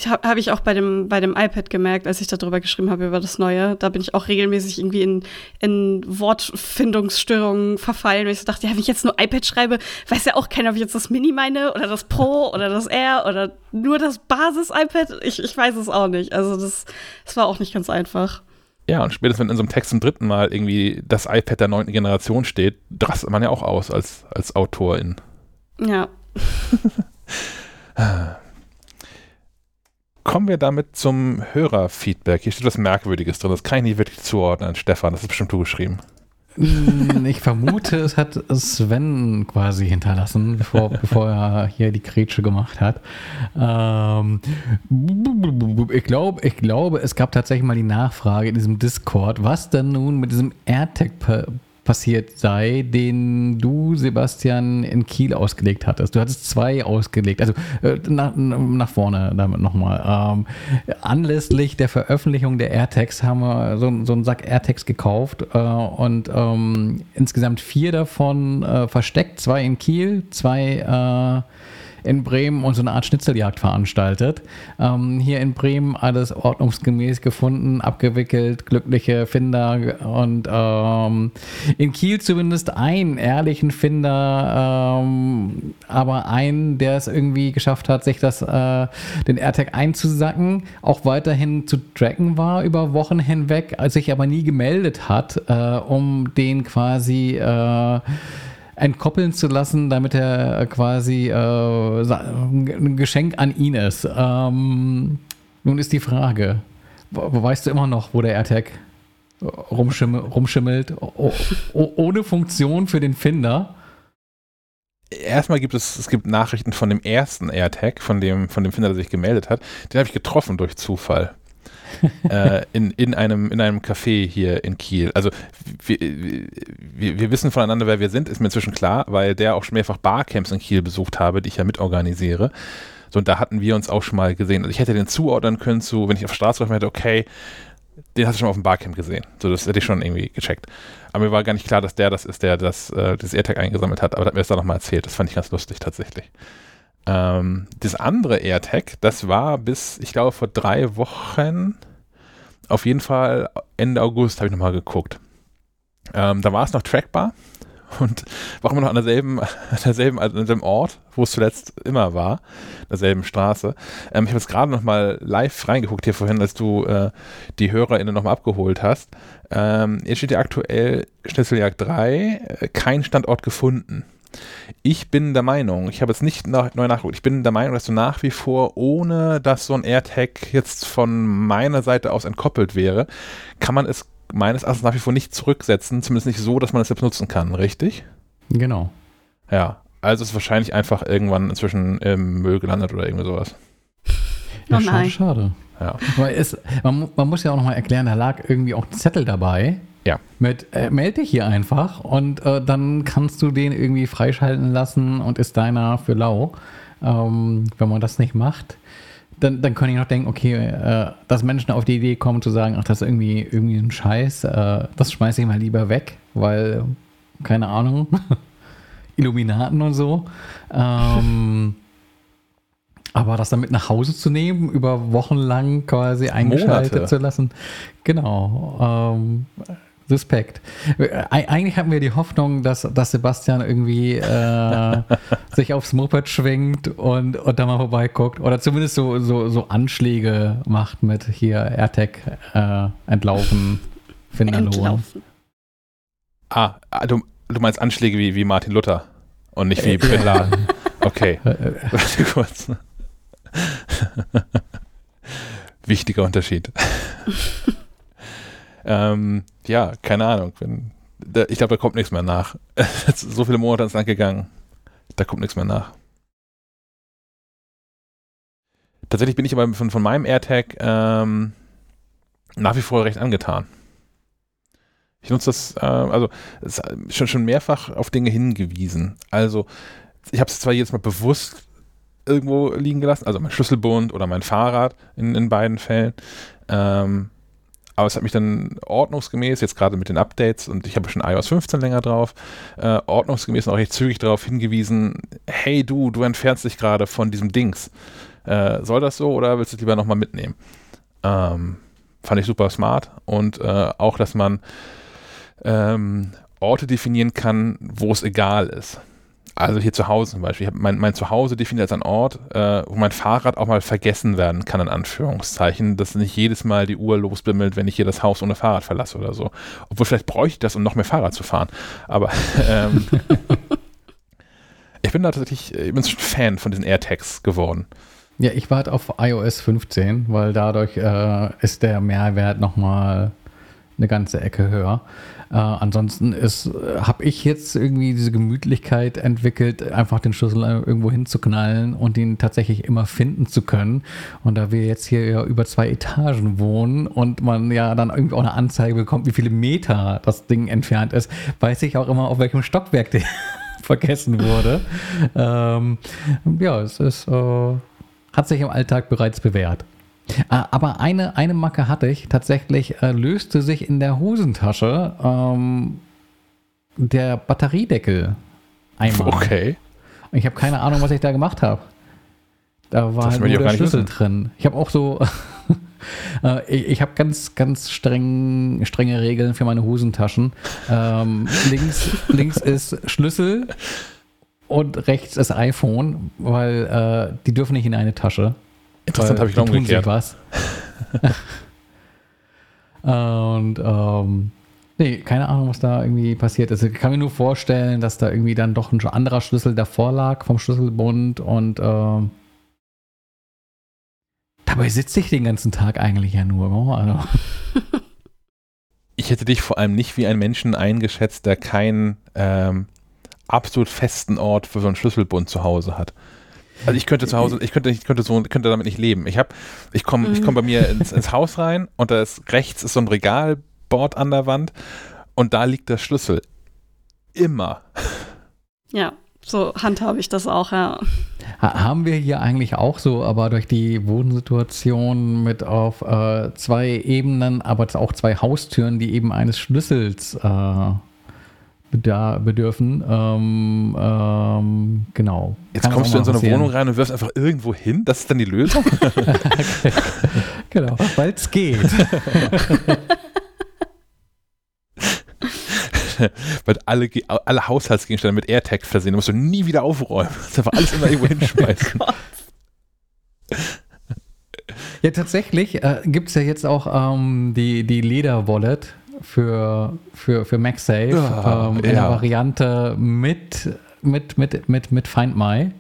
Speaker 3: Habe hab ich auch bei dem, bei dem iPad gemerkt, als ich darüber geschrieben habe, über das Neue. Da bin ich auch regelmäßig irgendwie in, in Wortfindungsstörungen verfallen, weil ich so dachte, ja, wenn ich jetzt nur iPad schreibe, weiß ja auch keiner, ob ich jetzt das Mini meine oder das Pro oder das R oder nur das Basis-iPad. Ich, ich weiß es auch nicht. Also das, das war auch nicht ganz einfach.
Speaker 1: Ja, und spätestens wenn in so einem Text zum dritten Mal irgendwie das iPad der neunten Generation steht, rastet man ja auch aus als, als Autorin.
Speaker 3: Ja. [LAUGHS] [LAUGHS]
Speaker 1: Kommen wir damit zum Hörerfeedback. Hier steht was Merkwürdiges drin. Das kann ich nicht wirklich zuordnen. Stefan, das ist bestimmt du geschrieben.
Speaker 2: Mm, Ich vermute, es hat Sven quasi hinterlassen, bevor, bevor er hier die Grätsche gemacht hat. Ähm, ich glaube, ich glaube, es gab tatsächlich mal die Nachfrage in diesem Discord, was denn nun mit diesem AirTag passiert sei, den du, Sebastian, in Kiel ausgelegt hattest. Du hattest zwei ausgelegt, also äh, nach, nach vorne damit nochmal. Ähm, anlässlich der Veröffentlichung der AirTags haben wir so, so einen Sack AirTags gekauft äh, und ähm, insgesamt vier davon äh, versteckt, zwei in Kiel, zwei äh, in Bremen und so eine Art Schnitzeljagd veranstaltet. Ähm, hier in Bremen alles ordnungsgemäß gefunden, abgewickelt, glückliche Finder und ähm, in Kiel zumindest einen ehrlichen Finder, ähm, aber einen, der es irgendwie geschafft hat, sich das, äh, den AirTag einzusacken, auch weiterhin zu tracken war über Wochen hinweg, sich aber nie gemeldet hat, äh, um den quasi äh, entkoppeln zu lassen, damit er quasi äh, ein Geschenk an ihn ist. Ähm, nun ist die Frage, wo- weißt du immer noch, wo der AirTag rumschimmel, rumschimmelt, o- o- ohne Funktion für den Finder?
Speaker 1: Erstmal gibt es, es gibt Nachrichten von dem ersten AirTag, von dem, von dem Finder, der sich gemeldet hat. Den habe ich getroffen durch Zufall. [LAUGHS] äh, in, in, einem, in einem Café hier in Kiel. Also wir, wir, wir wissen voneinander, wer wir sind, ist mir inzwischen klar, weil der auch schon mehrfach Barcamps in Kiel besucht habe, die ich ja mitorganisiere. So, und da hatten wir uns auch schon mal gesehen. Also ich hätte den zuordnen können zu, wenn ich auf der Straße hätte, okay, den hast du schon mal auf dem Barcamp gesehen. So, das hätte ich schon irgendwie gecheckt. Aber mir war gar nicht klar, dass der das ist, der das, äh, das AirTag eingesammelt hat. Aber der hat mir das dann nochmal erzählt. Das fand ich ganz lustig tatsächlich. Ähm, das andere AirTag, das war bis, ich glaube, vor drei Wochen, auf jeden Fall Ende August habe ich nochmal geguckt. Ähm, da war es noch trackbar, und war immer noch an derselben, an derselben, an demselben Ort, wo es zuletzt immer war, derselben Straße. Ähm, ich habe jetzt gerade noch mal live reingeguckt hier vorhin, als du äh, die HörerInnen noch mal abgeholt hast. Ähm, jetzt steht ja aktuell Schnitzeljagd 3, äh, kein Standort gefunden. Ich bin der Meinung, ich habe jetzt nicht nach, neu nachgeguckt, ich bin der Meinung, dass du nach wie vor, ohne dass so ein AirTag jetzt von meiner Seite aus entkoppelt wäre, kann man es meines Erachtens nach wie vor nicht zurücksetzen, zumindest nicht so, dass man es selbst nutzen kann, richtig?
Speaker 2: Genau.
Speaker 1: Ja, also ist es wahrscheinlich einfach irgendwann inzwischen im Müll gelandet oder irgendwie sowas.
Speaker 2: Ja,
Speaker 3: Oh
Speaker 2: schade,
Speaker 3: nein.
Speaker 2: schade.
Speaker 1: Ja.
Speaker 2: Aber es, man, man muss ja auch nochmal erklären, da lag irgendwie auch ein Zettel dabei.
Speaker 1: Ja.
Speaker 2: Mit, äh, melde dich hier einfach und äh, dann kannst du den irgendwie freischalten lassen und ist deiner für lau. Ähm, wenn man das nicht macht, dann, dann kann ich noch denken, okay, äh, dass Menschen auf die Idee kommen zu sagen, ach, das ist irgendwie, irgendwie ein Scheiß, äh, das schmeiße ich mal lieber weg, weil, keine Ahnung, [LAUGHS] Illuminaten und so. Ähm, aber das dann mit nach Hause zu nehmen, über Wochen lang quasi eingeschaltet
Speaker 1: Monate.
Speaker 2: zu lassen, genau. Ähm, Respekt. Eig- Eigentlich hatten wir die Hoffnung, dass, dass Sebastian irgendwie äh, [LAUGHS] sich aufs Moped schwingt und, und da mal vorbeiguckt oder zumindest so, so, so Anschläge macht mit hier AirTag äh, entlaufen, Finderlohn.
Speaker 3: Entlaufen.
Speaker 1: Ah, ah, du, du meinst Anschläge wie, wie Martin Luther und nicht wie
Speaker 2: Äh,
Speaker 1: Bin. Laden. Okay, [LAUGHS]
Speaker 2: Äh, äh,
Speaker 1: warte kurz. [LAUGHS] Wichtiger Unterschied. Ähm, ja, keine Ahnung. Ich glaube, da kommt nichts mehr nach. [LAUGHS] so viele Monate ins Land gegangen. Da kommt nichts mehr nach. Tatsächlich bin ich aber von, von meinem AirTag ähm, nach wie vor recht angetan. Ich nutze das, äh, also ist schon, schon mehrfach auf Dinge hingewiesen. Also ich habe es zwar jetzt mal bewusst irgendwo liegen gelassen, also mein Schlüsselbund oder mein Fahrrad in, in beiden Fällen. Ähm, aber es hat mich dann ordnungsgemäß, jetzt gerade mit den Updates und ich habe schon iOS 15 länger drauf, äh, ordnungsgemäß und auch recht zügig darauf hingewiesen, hey du, du entfernst dich gerade von diesem Dings. Äh, soll das so oder willst du es lieber nochmal mitnehmen? Ähm, fand ich super smart und äh, auch, dass man ähm, Orte definieren kann, wo es egal ist. Also hier zu Hause zum Beispiel. Ich habe mein, mein Zuhause definiert als einen Ort, äh, wo mein Fahrrad auch mal vergessen werden kann, in Anführungszeichen, dass nicht jedes Mal die Uhr losbimmelt, wenn ich hier das Haus ohne Fahrrad verlasse oder so. Obwohl vielleicht bräuchte ich das, um noch mehr Fahrrad zu fahren. Aber [LAUGHS] ähm, [LAUGHS] ich bin da tatsächlich, ich bin schon Fan von diesen AirTags geworden.
Speaker 2: Ja, ich warte auf iOS 15, weil dadurch äh, ist der Mehrwert nochmal eine ganze Ecke höher. Äh, ansonsten äh, habe ich jetzt irgendwie diese Gemütlichkeit entwickelt, einfach den Schlüssel irgendwo hinzuknallen und ihn tatsächlich immer finden zu können. Und da wir jetzt hier ja über zwei Etagen wohnen und man ja dann irgendwie auch eine Anzeige bekommt, wie viele Meter das Ding entfernt ist, weiß ich auch immer, auf welchem Stockwerk der [LAUGHS] vergessen wurde. Ähm, ja, es ist, äh, hat sich im Alltag bereits bewährt. Ah, Aber eine, eine Macke hatte ich. Tatsächlich äh, löste sich in der Hosentasche ähm, der Batteriedeckel einmal.
Speaker 1: Okay.
Speaker 2: Ich habe keine Ahnung, was ich da gemacht habe. Da war
Speaker 1: Das
Speaker 2: halt nur der Schlüssel
Speaker 1: wissen.
Speaker 2: drin. Ich habe auch so, [LAUGHS] äh, ich, ich habe ganz, ganz streng, strenge Regeln für meine Hosentaschen. Ähm, links, [LAUGHS] links ist Schlüssel und rechts ist iPhone, weil äh, die dürfen nicht in eine Tasche.
Speaker 1: Interessant, habe ich noch umgekehrt.
Speaker 2: was. [LAUGHS] Und ähm, nee, keine Ahnung, was da irgendwie passiert ist. Ich kann mir nur vorstellen, dass da irgendwie dann doch ein anderer Schlüssel davor lag vom Schlüsselbund und ähm, dabei sitze ich den ganzen Tag eigentlich ja nur. Also, [LAUGHS]
Speaker 1: Ich hätte dich vor allem nicht wie einen Menschen eingeschätzt, der keinen ähm, absolut festen Ort für so einen Schlüsselbund zu Hause hat. Also ich könnte zu Hause, ich könnte, ich könnte so, ich könnte damit nicht leben. Ich habe, ich komme, ich komme bei mir ins, ins Haus rein und da ist rechts ist so ein Regalbord an der Wand und da liegt der Schlüssel. Immer.
Speaker 3: Ja, so handhabe ich das auch, ja.
Speaker 2: ha- haben wir hier eigentlich auch so, aber durch die Wohnsituation mit auf äh, zwei Ebenen, aber auch zwei Haustüren, die eben eines Schlüssels äh, bedürfen. Ähm, ähm, genau.
Speaker 1: Jetzt
Speaker 2: Kann
Speaker 1: kommst du in so eine
Speaker 2: passieren.
Speaker 1: Wohnung rein und wirfst einfach irgendwo hin. Das ist dann die Lösung. [LAUGHS] [LAUGHS]
Speaker 2: Genau, weil es geht. [LAUGHS]
Speaker 1: weil alle, alle Haushaltsgegenstände mit AirTag versehen. Da musst du nie wieder aufräumen. Das ist einfach alles immer irgendwo hinschmeißen.
Speaker 2: Ja, tatsächlich äh, gibt es ja jetzt auch ähm, die, die Leder-Wallet für, für, für MagSafe
Speaker 1: Ja,
Speaker 2: ähm, in der. Variante mit, mit, mit, mit, mit Find My.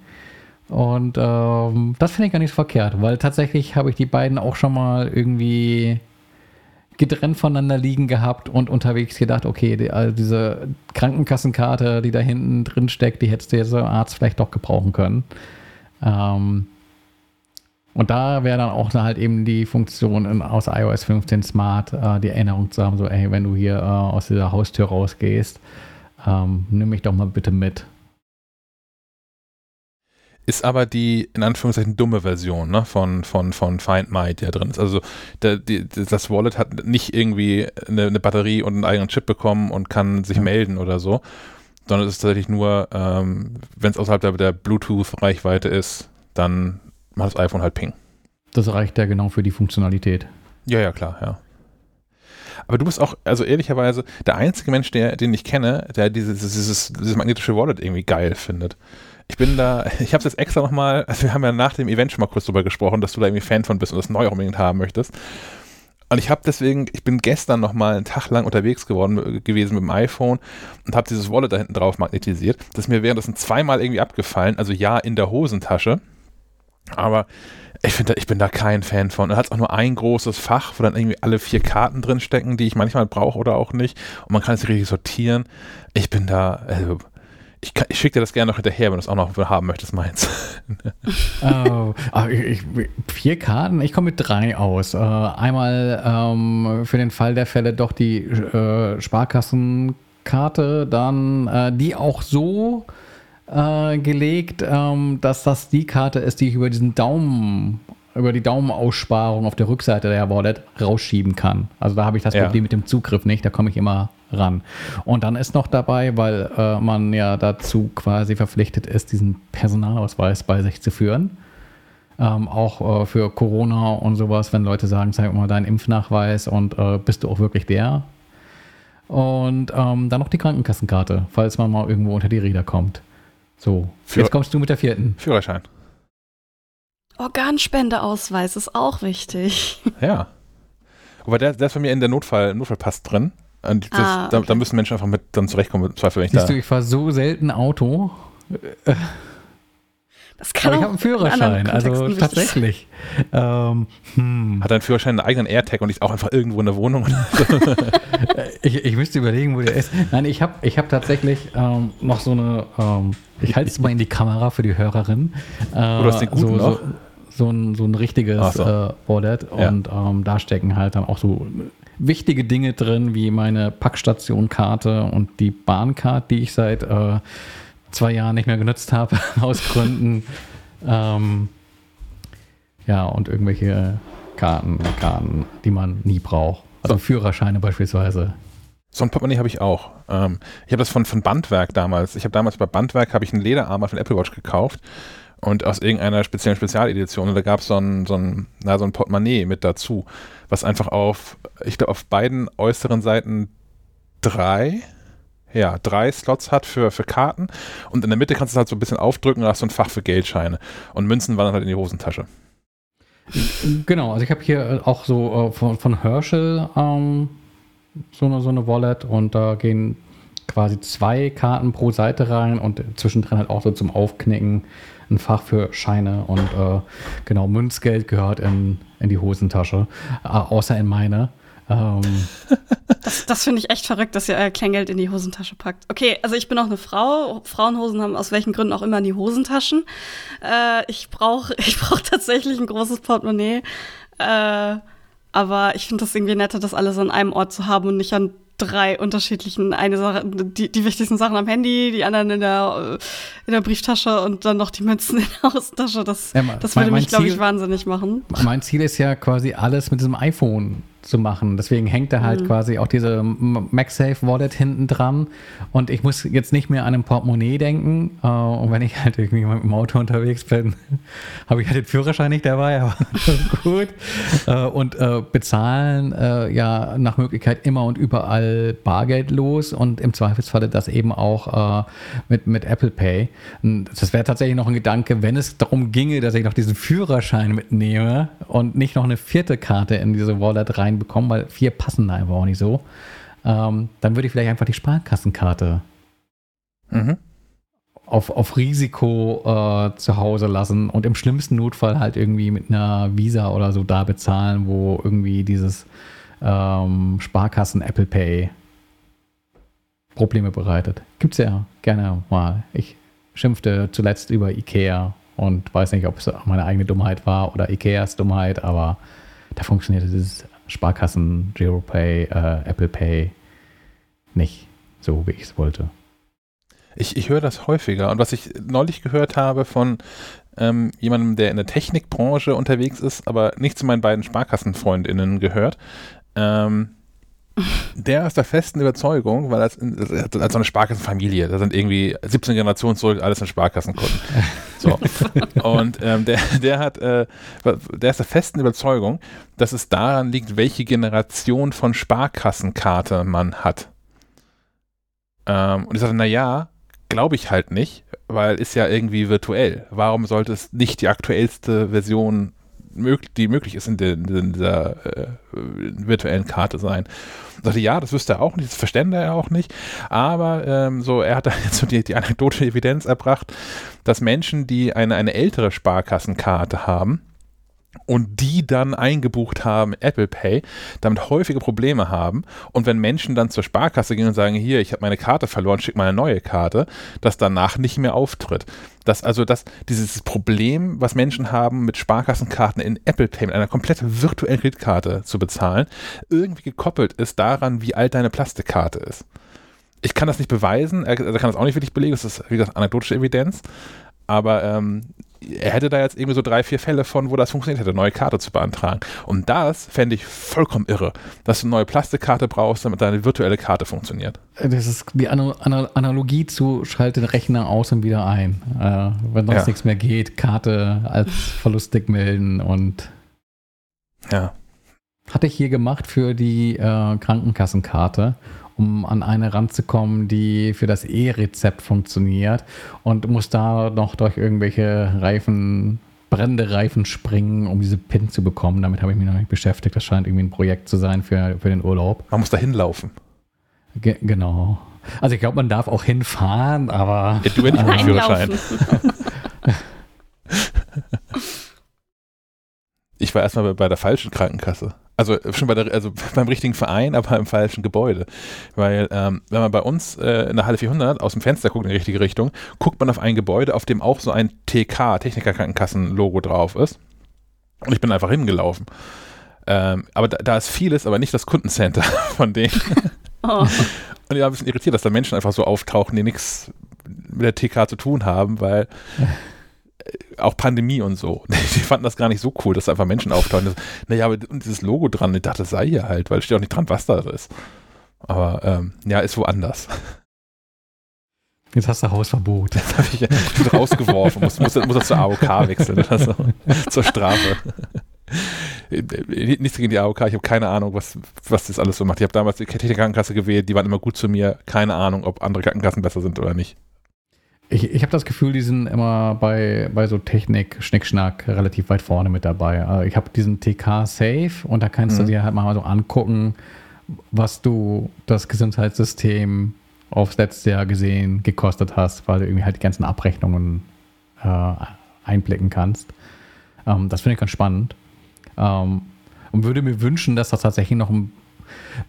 Speaker 2: Und ähm, das finde ich gar nicht so verkehrt, weil tatsächlich habe ich die beiden auch schon mal irgendwie getrennt voneinander liegen gehabt und unterwegs gedacht, okay, die, also diese Krankenkassenkarte, die da hinten drin steckt, die hättest du jetzt am Arzt vielleicht doch gebrauchen können. Ähm, und da wäre dann auch halt eben die Funktion in, aus iOS 15 Smart, äh, die Erinnerung zu haben, so, ey, wenn du hier äh, aus dieser Haustür rausgehst, ähm, nimm mich doch mal bitte mit.
Speaker 1: Ist aber die, in Anführungszeichen, dumme Version ne, von, von, von Find My, die da drin ist. Also der, die, das Wallet hat nicht irgendwie eine, eine Batterie und einen eigenen Chip bekommen und kann sich
Speaker 2: Ja.
Speaker 1: melden oder so, sondern es ist tatsächlich nur, ähm, wenn es außerhalb der, der Bluetooth-Reichweite ist, dann macht das iPhone halt Ping.
Speaker 2: Das reicht ja genau für die Funktionalität.
Speaker 1: Ja, ja, klar, ja. Aber du bist auch, also ehrlicherweise, der einzige Mensch, der, den ich kenne, der dieses, dieses, dieses magnetische Wallet irgendwie geil findet. Ich bin da, [LAUGHS] ich habe es jetzt extra nochmal, also wir haben ja nach dem Event schon mal kurz drüber gesprochen, dass du da irgendwie Fan von bist und das neu unbedingt haben möchtest. Und ich habe deswegen, ich bin gestern nochmal einen Tag lang unterwegs geworden äh, gewesen mit dem iPhone und habe dieses Wallet da hinten drauf magnetisiert. Das ist mir währenddessen zweimal irgendwie abgefallen, also ja in der Hosentasche. Aber ich finde, ich bin da kein Fan von. Er hat auch nur ein großes Fach, wo dann irgendwie alle vier Karten drin stecken, die ich manchmal brauche oder auch nicht. Und man kann es richtig sortieren. Ich bin da, also, ich, ich schicke dir das gerne noch hinterher, wenn du es auch noch haben möchtest, meins. [LAUGHS]
Speaker 2: oh, ich, ich, vier Karten, ich komme mit drei aus. Äh, einmal ähm, für den Fall der Fälle doch die äh, Sparkassenkarte, dann äh, die auch so äh, gelegt, ähm, dass das die Karte ist, die ich über diesen Daumen, über die Daumenaussparung auf der Rückseite der Wallet rausschieben kann. Also da habe ich das
Speaker 1: Ja.
Speaker 2: Problem mit dem Zugriff nicht, da komme ich immer ran. Und dann ist noch dabei, weil äh, man ja dazu quasi verpflichtet ist, diesen Personalausweis bei sich zu führen. Ähm, auch äh, für Corona und sowas, wenn Leute sagen, zeig mal deinen Impfnachweis und äh, bist du auch wirklich der. Und ähm, dann noch die Krankenkassenkarte, falls man mal irgendwo unter die Räder kommt. So,
Speaker 1: Für-
Speaker 2: jetzt kommst du mit der vierten.
Speaker 1: Führerschein.
Speaker 3: Organspendeausweis ist auch wichtig. [LAUGHS]
Speaker 1: Ja. Aber der, der ist bei mir in der Notfall, Notfallpass drin. Und das,
Speaker 3: Ah,
Speaker 1: da,
Speaker 3: okay.
Speaker 1: da müssen Menschen einfach mit dann zurechtkommen, im Zweifel, wenn ich
Speaker 2: Siehst
Speaker 1: da.
Speaker 2: du, ich fahre so selten Auto, [LAUGHS]
Speaker 3: Das kann
Speaker 2: aber ich
Speaker 3: auch
Speaker 2: habe einen Führerschein, also tatsächlich. Ähm, hm.
Speaker 1: Hat dein Führerschein einen eigenen AirTag und ist auch einfach irgendwo in der Wohnung? [LAUGHS]
Speaker 2: Ich, ich müsste überlegen, wo der ist. Nein, ich habe ich hab tatsächlich ähm, noch so eine, ähm, ich halte es mal in die Kamera für die Hörerin. Äh,
Speaker 1: du hast den guten
Speaker 2: so,
Speaker 1: noch?
Speaker 2: so, so, ein, so ein richtiges
Speaker 1: so.
Speaker 2: äh, Wallet
Speaker 1: Ja.
Speaker 2: und ähm, da stecken halt dann auch so wichtige Dinge drin, wie meine Packstationkarte und die Bahncard, die ich seit äh, zwei Jahren nicht mehr genutzt habe, [LAUGHS] aus Gründen. ähm, ja, und irgendwelche Karten, Karten, die man nie braucht. Also Führerscheine beispielsweise.
Speaker 1: So ein Portemonnaie habe ich auch. Ähm, ich habe das von, von Bandwerk damals. Ich habe damals bei Bandwerk habe ich einen Lederarmband von Apple Watch gekauft und aus irgendeiner speziellen Spezialedition. Und da gab so ein, so ein, so ein Portemonnaie mit dazu, was einfach auf, ich glaube, auf beiden äußeren Seiten drei, ja, drei Slots hat für, für Karten. Und in der Mitte kannst du es halt so ein bisschen aufdrücken und hast so ein Fach für Geldscheine. Und Münzen wandern halt in die Hosentasche.
Speaker 2: Genau, also ich habe hier auch so äh, von, von Herschel ähm, so, eine, so eine Wallet und da gehen quasi zwei Karten pro Seite rein und zwischendrin halt auch so zum Aufknicken ein Fach für Scheine und äh, genau, Münzgeld gehört in, in die Hosentasche, äh, außer in meine. Ähm, [LAUGHS]
Speaker 3: Das, das finde ich echt verrückt, dass ihr euer Kleingeld in die Hosentasche packt. Okay, also ich bin auch eine Frau. Frauenhosen haben aus welchen Gründen auch immer in die Hosentaschen. Äh, ich brauche [LAUGHS] ich brauch tatsächlich ein großes Portemonnaie. Äh, aber ich finde das irgendwie netter, das alles an einem Ort zu haben und nicht an drei unterschiedlichen, eine Sache, die, die wichtigsten Sachen am Handy, die anderen in der, äh, in der Brieftasche und dann noch die Münzen [LAUGHS] in der Hosentasche. Das,
Speaker 2: Ja, mein-
Speaker 3: das würde
Speaker 2: mein
Speaker 3: mich, glaube ich, wahnsinnig machen.
Speaker 2: mein Ziel ist ja quasi alles mit diesem iPhone zu machen. Deswegen hängt da halt
Speaker 3: Mhm.
Speaker 2: quasi auch diese MagSafe Wallet hinten dran. Und ich muss jetzt nicht mehr an ein Portemonnaie denken. Äh, und wenn ich halt irgendwie mit dem Auto unterwegs bin, [LAUGHS] habe ich halt den Führerschein nicht dabei, aber [LAUGHS] gut. Äh, und äh, bezahlen ja nach Möglichkeit immer und überall bargeldlos und im Zweifelsfalle das eben auch mit, mit Apple Pay. Und Das wäre tatsächlich noch ein Gedanke, wenn es darum ginge, dass ich noch diesen Führerschein mitnehme und nicht noch eine vierte Karte in diese Wallet reinbekomme, weil vier passen da einfach auch nicht so. Ähm, dann würde ich vielleicht einfach die Sparkassenkarte
Speaker 1: Mhm.
Speaker 2: auf, auf Risiko äh, zu Hause lassen und im schlimmsten Notfall halt irgendwie mit einer Visa oder so da bezahlen, wo irgendwie dieses ähm, Sparkassen Apple Pay Probleme bereitet. Gibt's ja gerne mal. Ich schimpfte zuletzt über Ikea und weiß nicht, ob es meine eigene Dummheit war oder Ikeas Dummheit, aber da funktionierte dieses Sparkassen Zero Pay, äh, Apple Pay nicht so, wie ich es wollte.
Speaker 1: Ich, ich höre das häufiger. Und was ich neulich gehört habe von ähm, jemandem, der in der Technikbranche unterwegs ist, aber nicht zu meinen beiden SparkassenfreundInnen gehört, ähm, der ist der festen Überzeugung, weil er hat so eine Sparkassenfamilie, da sind irgendwie 17 Generationen zurück, alles in Sparkassenkunden. So. [LAUGHS] Und ähm, der, der hat, äh, der ist der festen Überzeugung, dass es daran liegt, welche Generation von Sparkassenkarte man hat. Ähm, und ich sagte, naja, glaube ich halt nicht, weil ist ja irgendwie virtuell. Warum sollte es nicht die aktuellste Version, mög die möglich ist in, der- in dieser äh, virtuellen Karte sein? Ich sagte, ja, das wüsste er auch nicht, das verstände er auch nicht, aber ähm, so, er hat da [LAUGHS] jetzt so die, die anekdotische Evidenz erbracht, dass Menschen, die eine, eine ältere Sparkassenkarte haben, und die dann eingebucht haben, Apple Pay, damit häufige Probleme haben. Und wenn Menschen dann zur Sparkasse gehen und sagen, hier, ich habe meine Karte verloren, schick mal eine neue Karte, das danach nicht mehr auftritt. Das, also das, dieses Problem, was Menschen haben, mit Sparkassenkarten in Apple Pay, mit einer komplett virtuellen Kreditkarte zu bezahlen, irgendwie gekoppelt ist daran, wie alt deine Plastikkarte ist. Ich kann das nicht beweisen, er, er kann das auch nicht wirklich belegen, das ist, wie gesagt, anekdotische Evidenz. Aber ähm, er hätte da jetzt irgendwie so drei, vier Fälle von, wo das funktioniert hätte, eine neue Karte zu beantragen. Und das fände ich vollkommen irre, dass du eine neue Plastikkarte brauchst, damit deine virtuelle Karte funktioniert.
Speaker 2: Das ist die Ana- Ana- Analogie zu schalte den Rechner aus und wieder ein. Äh, wenn sonst
Speaker 1: Ja.
Speaker 2: nichts mehr geht, Karte als verlustig melden und
Speaker 1: Ja.
Speaker 2: hatte ich hier gemacht für die äh, Krankenkassenkarte, um an eine ranzukommen, die für das E-Rezept funktioniert und muss da noch durch irgendwelche Reifen, brennende Reifen springen, um diese PIN zu bekommen. Damit habe ich mich noch nicht beschäftigt. Das scheint irgendwie ein Projekt zu sein für, für den Urlaub.
Speaker 1: Man muss da hinlaufen.
Speaker 2: Ge genau. Also ich glaube, man darf auch hinfahren, aber
Speaker 1: Ja, du hättest einen Führerschein. [LAUGHS] [LAUGHS] Ich war erstmal bei, bei der falschen Krankenkasse. Also äh, schon bei der, also [LAUGHS] beim richtigen Verein, aber im falschen Gebäude. Weil ähm, wenn man bei uns äh, in der Halle 400 aus dem Fenster guckt in die richtige Richtung, guckt man auf ein Gebäude, auf dem auch so ein TK, Technikerkrankenkassen-Logo drauf ist. Und ich bin einfach hingelaufen. Ähm, aber da, da ist vieles, aber nicht das Kundencenter [LAUGHS] von denen. [LAUGHS]
Speaker 3: Oh.
Speaker 1: Und ich war ein bisschen irritiert, dass da Menschen einfach so auftauchen, die nichts mit der TK zu tun haben, weil auch Pandemie und so. [LAUGHS] Die fanden das gar nicht so cool, dass da einfach Menschen auftauchen. Das, naja, aber dieses Logo dran, ich dachte, das sei hier halt, weil es steht auch nicht dran, was da ist. Aber ähm, ja, ist woanders.
Speaker 2: jetzt hast du Hausverbot.
Speaker 1: Das habe ich ja rausgeworfen, muss, muss, muss das zur AOK wechseln oder so. [LAUGHS] Zur Strafe. Nichts gegen die AOK, ich habe keine Ahnung, was, was das alles so macht. Ich habe damals die Techniker-Krankenkasse gewählt, die waren immer gut zu mir. Keine Ahnung, ob andere Krankenkassen besser sind oder nicht.
Speaker 2: Ich, ich habe das Gefühl, die sind immer bei, bei so Technik, Schnickschnack relativ weit vorne mit dabei. Äh, Ich habe diesen TK Safe und da kannst
Speaker 1: Mhm.
Speaker 2: du dir halt mal so angucken, was du das Gesundheitssystem aufs letzte Jahr gesehen gekostet hast, weil du irgendwie halt die ganzen Abrechnungen äh, einblicken kannst. Ähm, das finde ich ganz spannend. Ähm, und würde mir wünschen, dass das tatsächlich noch ein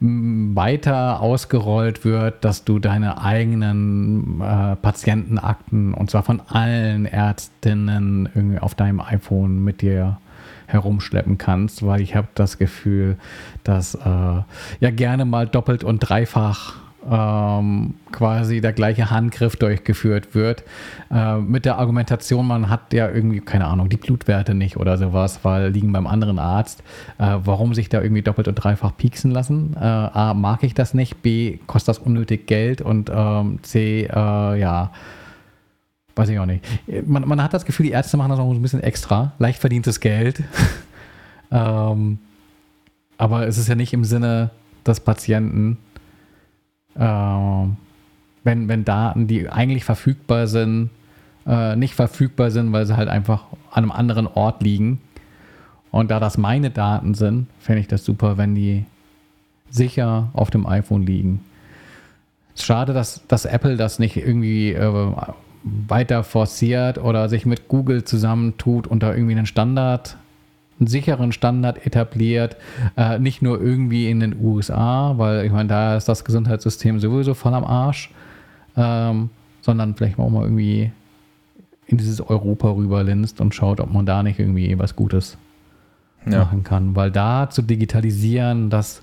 Speaker 2: weiter ausgerollt wird, dass du deine eigenen äh, Patientenakten und zwar von allen Ärztinnen irgendwie auf deinem iPhone mit dir herumschleppen kannst, weil ich habe das Gefühl, dass äh, ja gerne mal doppelt und dreifach ähm, quasi der gleiche Handgriff durchgeführt wird. Äh, mit der Argumentation, man hat ja irgendwie, keine Ahnung, die Blutwerte nicht oder sowas, weil liegen beim anderen Arzt. Äh, warum sich da irgendwie doppelt und dreifach pieksen lassen? Äh, A, mag ich das nicht, B, kostet das unnötig Geld und ähm, C, äh, ja, weiß ich auch nicht. Man, man, hat das Gefühl, die Ärzte machen das auch ein bisschen extra, leicht verdientes Geld. [LAUGHS] ähm, aber es ist ja nicht im Sinne des Patienten wenn, wenn Daten, die eigentlich verfügbar sind, äh, nicht verfügbar sind, weil sie halt einfach an einem anderen Ort liegen. Und da das meine Daten sind, fände ich das super, wenn die sicher auf dem iPhone liegen. Schade, dass, dass Apple das nicht irgendwie äh, weiter forciert oder sich mit Google zusammentut und da irgendwie einen Standard einen sicheren Standard etabliert, äh, nicht nur irgendwie in den USA, weil ich meine, da ist das Gesundheitssystem sowieso voll am Arsch, ähm, sondern vielleicht auch mal irgendwie in dieses Europa rüberlinst und schaut, ob man da nicht irgendwie was Gutes ja. machen kann. Weil da zu digitalisieren, das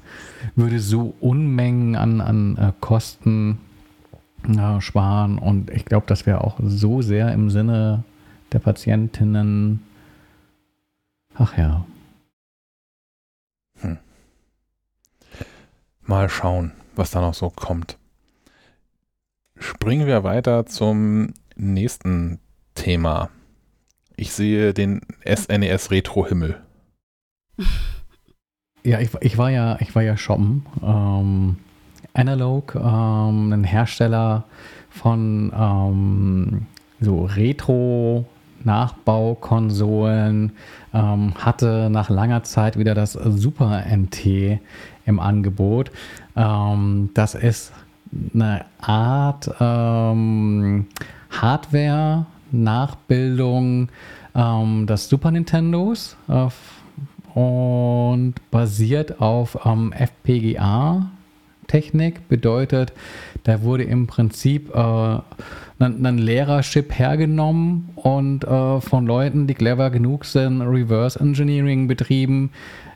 Speaker 2: würde so Unmengen an, an äh, Kosten äh, sparen und ich glaube, das wäre auch so sehr im Sinne der Patientinnen Ach ja. Hm.
Speaker 1: Mal schauen, was da noch so kommt. Springen wir weiter zum nächsten Thema. Ich sehe den SNES Retro Himmel. [LAUGHS]
Speaker 2: Ja, ich, ich, war ja, ich war ja shoppen. Ähm, Analog, ähm, ein Hersteller von ähm, so Retro Nachbaukonsolen, ähm, hatte nach langer Zeit wieder das Super NT im Angebot. Ähm, das ist eine Art ähm, Hardware-Nachbildung ähm, des Super Nintendos äh, und basiert auf ähm, FPGA-Technik. Bedeutet, da wurde im Prinzip äh, ein Lehrership hergenommen und äh, von Leuten, die clever genug sind, Reverse Engineering betrieben,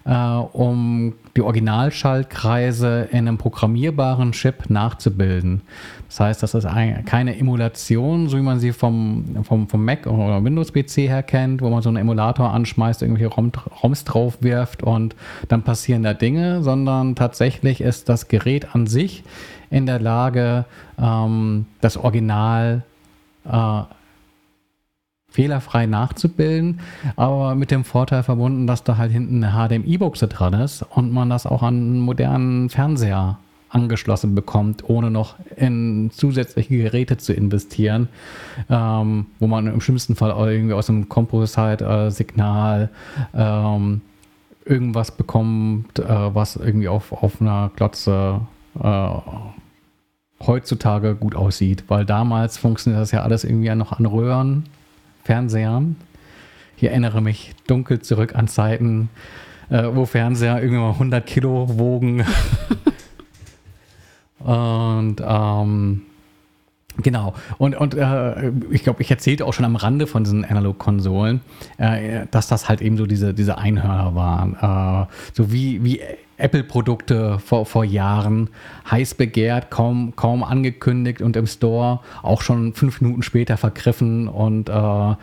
Speaker 2: äh, um die Originalschaltkreise in einem programmierbaren Chip nachzubilden. Das heißt, das ist ein, keine Emulation, so wie man sie vom, vom, vom Mac oder Windows-PC her kennt, wo man so einen Emulator anschmeißt, irgendwelche ROM, ROMs drauf wirft und dann passieren da Dinge, sondern tatsächlich ist das Gerät an sich in der Lage, ähm, das Original äh, fehlerfrei nachzubilden, aber mit dem Vorteil verbunden, dass da halt hinten eine HDMI-Buchse dran ist und man das auch an einen modernen Fernseher angeschlossen bekommt, ohne noch in zusätzliche Geräte zu investieren, ähm, wo man im schlimmsten Fall irgendwie aus einem Composite-Signal ähm, irgendwas bekommt, äh, was irgendwie auf, auf einer Glotze äh, heutzutage gut aussieht, weil damals funktioniert das ja alles irgendwie noch an Röhren, Fernsehern. Ich erinnere mich dunkel zurück an Zeiten, äh, wo Fernseher irgendwie mal 100 Kilo wogen. [LAUGHS] Und ähm, Genau. Und, und äh, ich glaube, ich erzählte auch schon am Rande von diesen Analog-Konsolen, äh, dass das halt eben so diese, diese Einhörner waren. Äh, so wie, wie Apple-Produkte vor, vor Jahren, heiß begehrt, kaum, kaum angekündigt und im Store auch schon fünf Minuten später vergriffen und äh,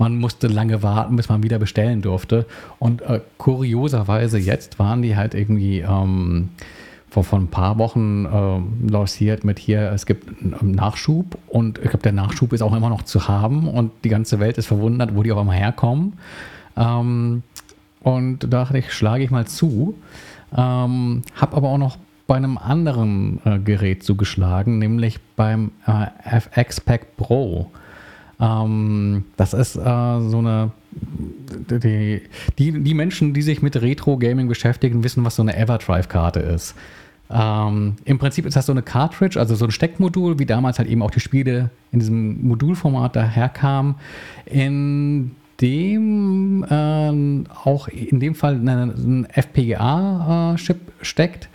Speaker 2: man musste lange warten, bis man wieder bestellen durfte. Und äh, kurioserweise jetzt waren die halt irgendwie ähm, vor, vor ein paar Wochen äh, lanciert mit hier, es gibt einen Nachschub und ich glaube, der Nachschub ist auch immer noch zu haben und die ganze Welt ist verwundert, wo die auf einmal herkommen. Ähm, und da dachte ich, schlage ich mal zu. Ähm, habe aber auch noch bei einem anderen äh, Gerät zugeschlagen, nämlich beim äh, FX Pack Pro. Ähm, das ist äh, so eine. Die, die, die Menschen, die sich mit Retro-Gaming beschäftigen, wissen, was so eine Everdrive-Karte ist. Ähm, Im Prinzip ist das so eine Cartridge, also so ein Steckmodul, wie damals halt eben auch die Spiele in diesem Modulformat daherkamen, in dem äh, auch in dem Fall ein FPGA-Chip steckt,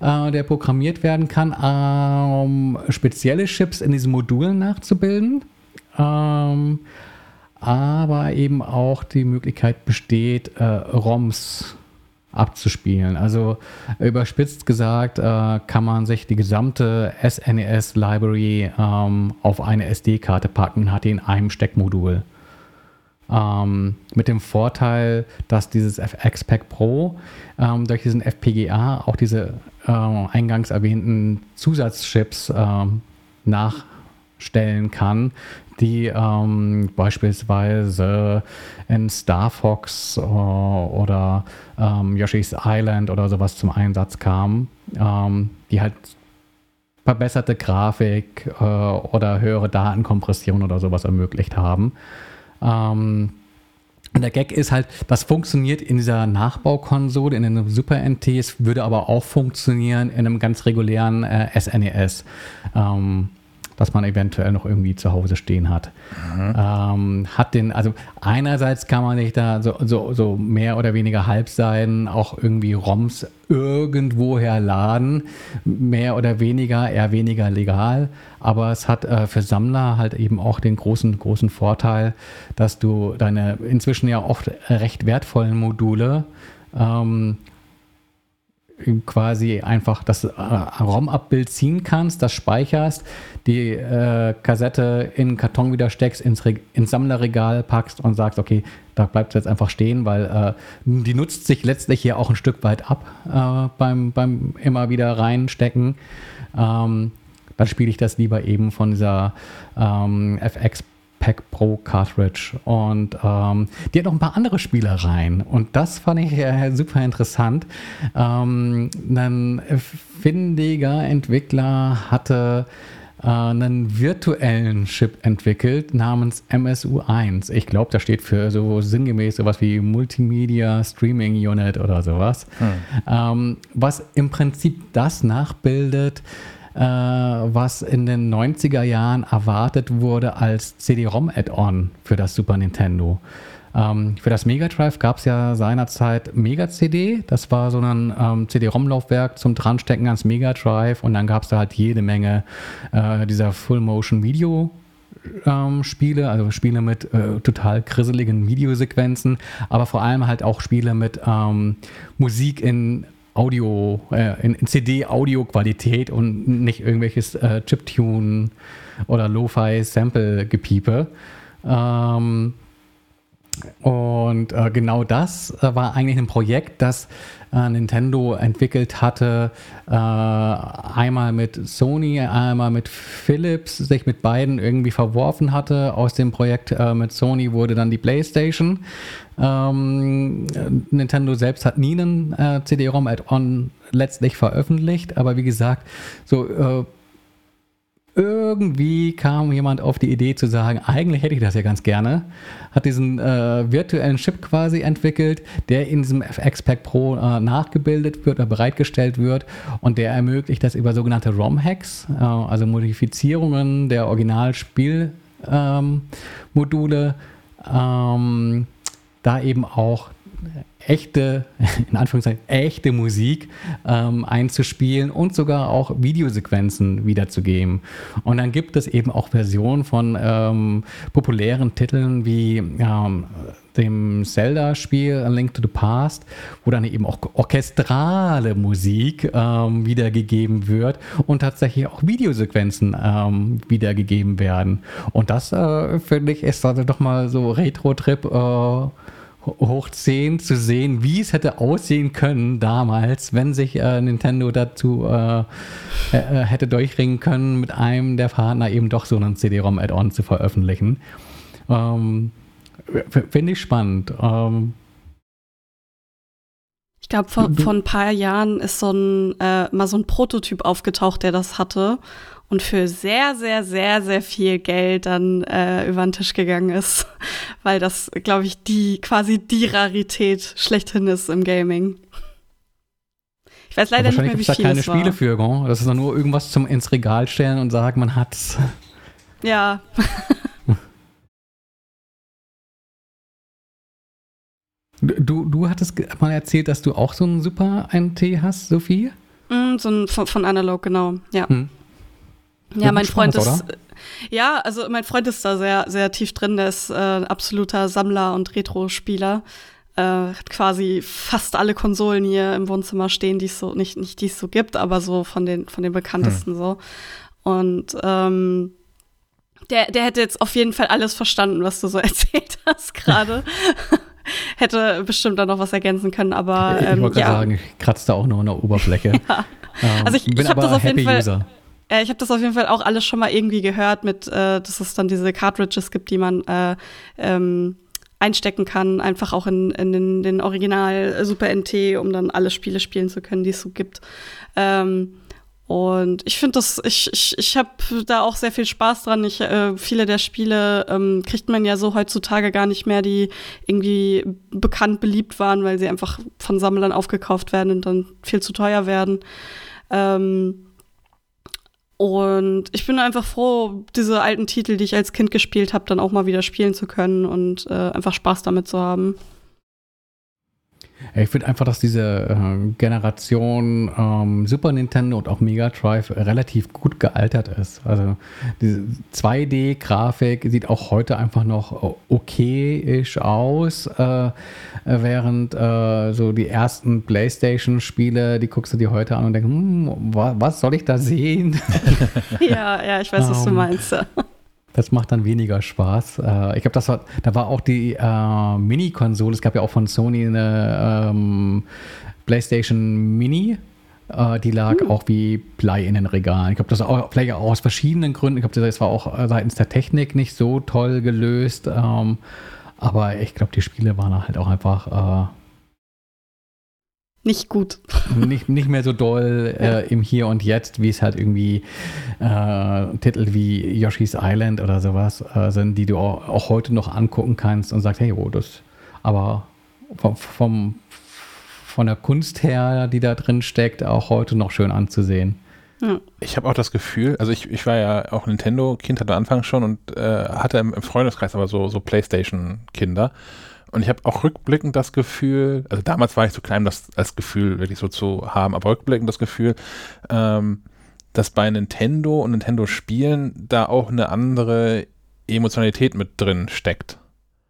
Speaker 2: äh, der programmiert werden kann, um spezielle Chips in diesen Modulen nachzubilden. Ähm, aber eben auch die Möglichkeit besteht, äh, ROMs abzuspielen. Also überspitzt gesagt äh, kann man sich die gesamte SNES-Library ähm, auf eine SD-Karte packen und hat die in einem Steckmodul. Ähm, mit dem Vorteil, dass dieses FX-Pack Pro ähm, durch diesen FPGA auch diese äh, eingangs erwähnten Zusatzchips ähm, nachstellen kann, die ähm, beispielsweise in Star Fox äh, oder ähm, Yoshi's Island oder sowas zum Einsatz kamen, ähm, die halt verbesserte Grafik äh, oder höhere Datenkompression oder sowas ermöglicht haben. Ähm, und der Gag ist halt, das funktioniert in dieser Nachbaukonsole, in einem Super NT, es würde aber auch funktionieren in einem ganz regulären äh, SNES. Ähm, das man eventuell noch irgendwie zu Hause stehen hat. Mhm. Ähm, hat den, also einerseits kann man sich da so, so, so mehr oder weniger Halbseiten auch irgendwie ROMs irgendwoher laden, mehr oder weniger, eher weniger legal, aber es hat äh, für Sammler halt eben auch den großen, großen Vorteil, dass du deine inzwischen ja oft recht wertvollen Module ähm, quasi einfach das äh, ROM-Abbild ziehen kannst, das speicherst, die äh, Kassette in den Karton wieder steckst, ins, ins Sammlerregal packst und sagst, okay, da bleibt es jetzt einfach stehen, weil äh, die nutzt sich letztlich hier auch ein Stück weit ab äh, beim, beim immer wieder reinstecken. Ähm, dann spiele ich das lieber eben von dieser ähm, FX Pack Pro Cartridge. Und ähm, die hat noch ein paar andere Spielereien. Und das fand ich äh, super interessant. Ähm, ein findiger Entwickler hatte äh, einen virtuellen Chip entwickelt namens MSU1. Ich glaube, das steht für so sinngemäß sowas wie Multimedia Streaming Unit oder sowas. Hm. Ähm, was im Prinzip das nachbildet, äh, was in den 90er Jahren erwartet wurde als CD-ROM-Add-on für das Super Nintendo. Ähm, für das Mega Drive gab es ja seinerzeit Mega CD. Das war so ein ähm, CD-ROM-Laufwerk zum Dranstecken ans Mega Drive. Und dann gab es da halt jede Menge äh, dieser Full-Motion-Video. Ähm, Spiele, also Spiele mit äh, total grisseligen Videosequenzen, aber vor allem halt auch Spiele mit ähm, Musik in Audio, äh, in, in CD-Audio-Qualität und nicht irgendwelches äh, Chiptune oder Lo-Fi-Sample-Gepiepe. Ähm, und äh, genau das äh, war eigentlich ein Projekt, das äh, Nintendo entwickelt hatte, äh, einmal mit Sony, einmal mit Philips, sich mit beiden irgendwie verworfen hatte. Aus dem Projekt äh, mit Sony wurde dann die PlayStation. Ähm, Nintendo selbst hat nie einen äh, CD-ROM Add-on letztlich veröffentlicht, aber wie gesagt, so irgendwie kam jemand auf die Idee zu sagen, eigentlich hätte ich das ja ganz gerne, hat diesen äh, virtuellen Chip quasi entwickelt, der in diesem FX-Pack Pro äh, nachgebildet wird oder bereitgestellt wird und der ermöglicht das über sogenannte ROM-Hacks, äh, also Modifizierungen der Originalspielmodule, ähm, ähm, da eben auch echte, [LAUGHS] in Anführungszeichen, echte Musik ähm, einzuspielen und sogar auch Videosequenzen wiederzugeben. Und dann gibt es eben auch Versionen von ähm, populären Titeln wie ähm, dem Zelda-Spiel A Link to the Past, wo dann eben auch orchestrale Musik ähm, wiedergegeben wird und tatsächlich auch Videosequenzen ähm, wiedergegeben werden. Und das, äh, finde ich, ist also doch mal so Retro-Trip äh, hoch 10 zu sehen, wie es hätte aussehen können damals, wenn sich äh, Nintendo dazu äh, äh, äh hätte durchringen können, mit einem der Partner eben doch so einen CD-ROM-Add-on zu veröffentlichen. Ähm, Finde ich spannend. Ähm,
Speaker 3: ich glaube, vor, vor ein paar Jahren ist so ein, äh, mal so ein Prototyp aufgetaucht, der das hatte und für sehr, sehr, sehr, sehr viel Geld dann äh, über den Tisch gegangen ist, [LAUGHS] weil das, glaube ich, die quasi die Rarität schlechthin ist im Gaming.
Speaker 2: Ich weiß leider nicht mehr, wie viel da keine es war. Spiele für, gell? Das ist dann nur irgendwas zum ins Regal stellen und sagen, man hat's.
Speaker 3: Ja. [LAUGHS]
Speaker 2: Du, du hattest mal erzählt, dass du auch so einen Super NT hast, Sophie?
Speaker 3: Mm, so ein von, von Analog, genau, ja. Hm. Ja, mein Freund ist. Oder? Ja, also mein Freund ist da sehr, sehr tief drin. Der ist äh, absoluter Sammler und Retro-Spieler. äh, hat quasi fast alle Konsolen hier im Wohnzimmer stehen, die es so, nicht, nicht die es so gibt, aber so von den, von den bekanntesten hm. so. Und ähm, der, der hätte jetzt auf jeden Fall alles verstanden, was du so [LAUGHS] erzählt hast gerade. [LAUGHS] hätte bestimmt da noch was ergänzen können, aber
Speaker 2: ähm, ich wollte ja. sagen, ich kratze da auch noch an der Oberfläche. [LAUGHS] ja.
Speaker 3: ähm, also ich, ich habe das auf jeden Fall. User. Äh, ich habe das auf jeden Fall auch alles schon mal irgendwie gehört, mit, äh, dass es dann diese Cartridges gibt, die man äh, ähm, einstecken kann, einfach auch in, in den, den, Original Super NT, um dann alle Spiele spielen zu können, die es so gibt. Ähm, und ich finde das, ich, ich, ich habe da auch sehr viel Spaß dran. Ich, äh, viele der Spiele ähm, kriegt man ja so heutzutage gar nicht mehr, die irgendwie bekannt beliebt waren, weil sie einfach von Sammlern aufgekauft werden und dann viel zu teuer werden. Ähm, und ich bin einfach froh, diese alten Titel, die ich als Kind gespielt habe, dann auch mal wieder spielen zu können und äh, einfach Spaß damit zu haben.
Speaker 2: Ich finde einfach, dass diese äh, Generation ähm, Super Nintendo und auch Mega Drive relativ gut gealtert ist. Also diese 2D-Grafik sieht auch heute einfach noch okayisch aus, äh, während äh, so die ersten PlayStation-Spiele, die guckst du dir heute an und denkst, hm, was soll ich da sehen? [LAUGHS]
Speaker 3: ja, ja, ich weiß, was du ähm, meinst.
Speaker 2: Das macht dann weniger Spaß. Äh, ich glaube, das war, da war auch die äh, Mini-Konsole. Es gab ja auch von Sony eine ähm, PlayStation Mini. Äh, die lag hm. auch wie Blei in den Regalen. Ich glaube, das auch vielleicht auch aus verschiedenen Gründen. Ich glaube, das war auch seitens der Technik nicht so toll gelöst. Ähm, aber ich glaube, die Spiele waren halt auch einfach äh,
Speaker 3: nicht gut. [LAUGHS]
Speaker 2: Nicht, nicht mehr so doll äh, im Hier und Jetzt, wie es halt irgendwie äh, Titel wie Yoshi's Island oder sowas äh, sind, die du auch, auch, heute noch angucken kannst und sagst, hey, oh, das, aber vom, vom, von der Kunst her, die da drin steckt, auch heute noch schön anzusehen.
Speaker 1: Ich habe auch das Gefühl, also ich, ich war ja auch Nintendo-Kind, hatte Anfang schon und äh, hatte im, im, Freundeskreis aber so, so Playstation-Kinder. Und ich habe auch rückblickend das Gefühl, also damals war ich zu klein, das als Gefühl wirklich so zu haben, aber rückblickend das Gefühl, ähm, dass bei Nintendo und Nintendo-Spielen da auch eine andere Emotionalität mit drin steckt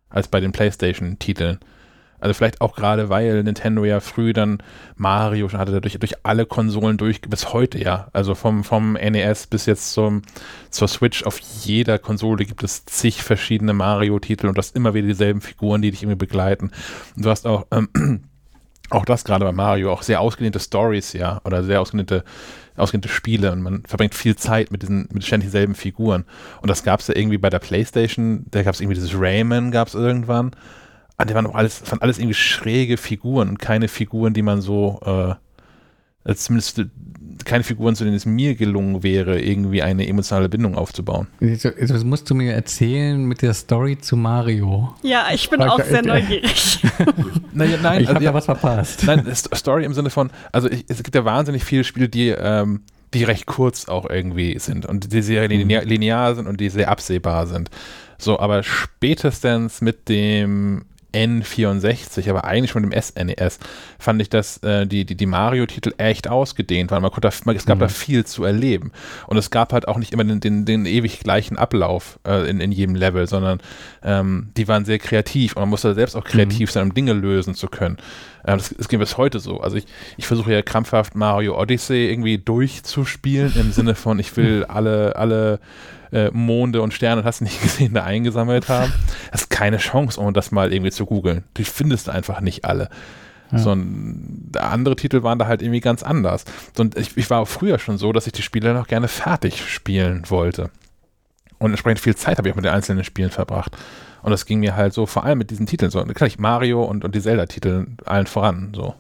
Speaker 1: als bei den PlayStation-Titeln. Also vielleicht auch gerade, weil Nintendo ja früh dann Mario schon hatte, durch, durch alle Konsolen durch, bis heute ja. Also vom, vom NES bis jetzt zum, zur Switch auf jeder Konsole gibt es zig verschiedene Mario-Titel und du hast immer wieder dieselben Figuren, die dich irgendwie begleiten. Und du hast auch, ähm, [CLEARS THROAT] auch das gerade bei Mario, auch sehr ausgedehnte Stories, ja, oder sehr ausgedehnte ausgedehnte Spiele und man verbringt viel Zeit mit diesen mit ständig selben Figuren. Und das gab es ja irgendwie bei der Playstation, da gab es irgendwie dieses Rayman, gab es irgendwann. Ah, die waren auch alles, fand alles irgendwie schräge Figuren und keine Figuren, die man so, äh, also zumindest keine Figuren, zu denen es mir gelungen wäre, irgendwie eine emotionale Bindung aufzubauen.
Speaker 2: Das musst du mir erzählen mit der Story zu Mario.
Speaker 3: Ja, ich bin auch sehr neugierig. [LAUGHS]
Speaker 2: naja, nein, ich also, habe ja was verpasst.
Speaker 1: Nein, Story im Sinne von, also ich, es gibt ja wahnsinnig viele Spiele, die ähm, die recht kurz auch irgendwie sind und die sehr linear, linear sind und die sehr absehbar sind. So, aber spätestens mit dem N64, aber eigentlich mit dem SNES, fand ich, dass äh, die, die, die Mario-Titel echt ausgedehnt waren. Man konnte, es gab mhm. da viel zu erleben. Und es gab halt auch nicht immer den, den, den ewig gleichen Ablauf äh, in, in jedem Level, sondern ähm, die waren sehr kreativ und man musste selbst auch kreativ mhm. sein, um Dinge lösen zu können. Ähm, das, das geht bis heute so. Also ich, ich versuche ja krampfhaft Mario Odyssey irgendwie durchzuspielen, im Sinne von, ich will [LAUGHS] alle, alle äh, Monde und Sterne, hast du nicht [LAUGHS] gesehen, da eingesammelt haben. [LAUGHS] Das ist keine Chance, um das mal irgendwie zu googeln. Die findest du einfach nicht alle. Ja. So andere Titel waren da halt irgendwie ganz anders. Und ich, ich war auch früher schon so, dass ich die Spiele noch gerne fertig spielen wollte. Und entsprechend viel Zeit habe ich auch mit den einzelnen Spielen verbracht. Und das ging mir halt so, vor allem mit diesen Titeln so. Klar, Mario und, und die Zelda-Titel allen voran, so.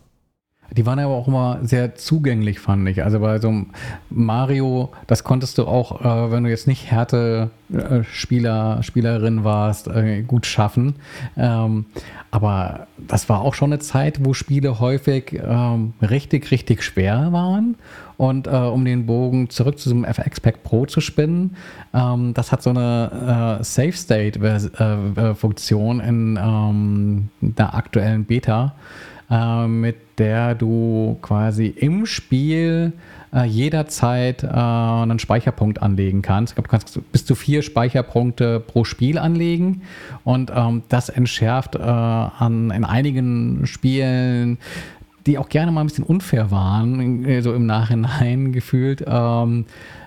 Speaker 2: Die waren aber auch immer sehr zugänglich, fand ich. Also bei so einem Mario, das konntest du auch, äh, wenn du jetzt nicht Härte-Spieler, äh, Spielerin warst, äh, gut schaffen. Ähm, aber das war auch schon eine Zeit, wo Spiele häufig ähm, richtig, richtig schwer waren. Und äh, um den Bogen zurück zu diesem FX Pack Pro zu spinnen, ähm, das hat so eine äh, Safe State äh, Funktion in ähm, der aktuellen Beta äh, mit der du quasi im Spiel äh, jederzeit äh, einen Speicherpunkt anlegen kannst. Ich glaube, du kannst bis zu vier Speicherpunkte pro Spiel anlegen und ähm, das entschärft äh, an, in einigen Spielen die auch gerne mal ein bisschen unfair waren, äh, so im Nachhinein [LAUGHS] gefühlt, ähm,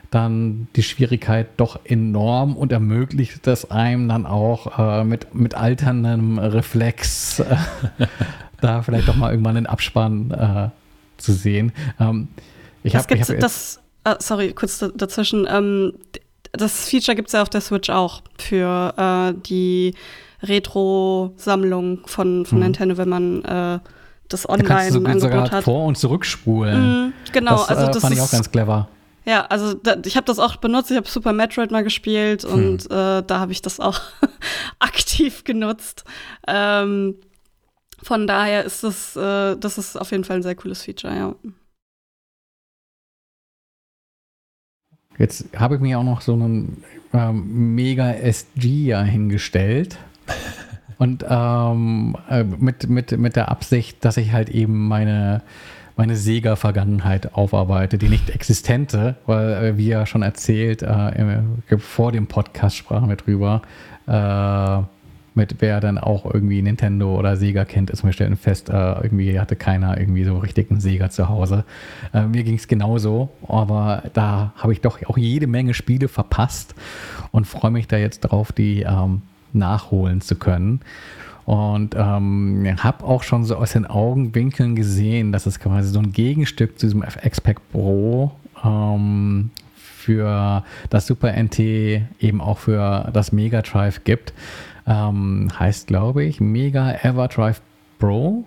Speaker 2: dann die Schwierigkeit doch enorm und ermöglicht das einem dann auch äh, mit, mit alterndem Reflex [LAUGHS] äh, da vielleicht doch mal irgendwann einen Abspann äh, zu sehen. Ähm, ich
Speaker 3: das
Speaker 2: hab,
Speaker 3: das, äh, sorry, kurz dazwischen. Ähm, das Feature gibt es ja auf der Switch auch für äh, die Retro-Sammlung von, von mhm. Nintendo, wenn man äh, das Online-Angebot hat.
Speaker 2: Vor- und zurückspulen.
Speaker 3: Mhm, genau,
Speaker 2: das,
Speaker 3: also
Speaker 2: äh,
Speaker 3: das
Speaker 2: fand
Speaker 3: ist,
Speaker 2: ich auch ganz clever.
Speaker 3: Ja, also da, ich habe das auch benutzt. Ich habe Super Metroid mal gespielt hm. und äh, da habe ich das auch [LAUGHS] aktiv genutzt. Ähm, von daher ist das, äh, das ist auf jeden Fall ein sehr cooles Feature, ja.
Speaker 2: Jetzt habe ich mir auch noch so einen ähm, Mega SG ja hingestellt. [LAUGHS] Und ähm, äh, mit, mit, mit der Absicht, dass ich halt eben meine, meine Sega-Vergangenheit aufarbeite, die nicht existente, weil, äh, wie ja schon erzählt, äh, vor dem Podcast sprachen wir drüber, äh, mit wer dann auch irgendwie Nintendo oder Sega kennt, ist wir stellen fest, äh, irgendwie hatte keiner irgendwie so richtig einen Sega zu Hause. Äh, mir ging es genauso, aber da habe ich doch auch jede Menge Spiele verpasst und freue mich da jetzt drauf, die ähm, nachholen zu können. Und ähm, habe auch schon so aus den Augenwinkeln gesehen, dass es quasi so ein Gegenstück zu diesem FX-Pack Pro ähm, für das Super NT eben auch für das Mega Drive gibt. Ähm, heißt, glaube ich, Mega Everdrive Pro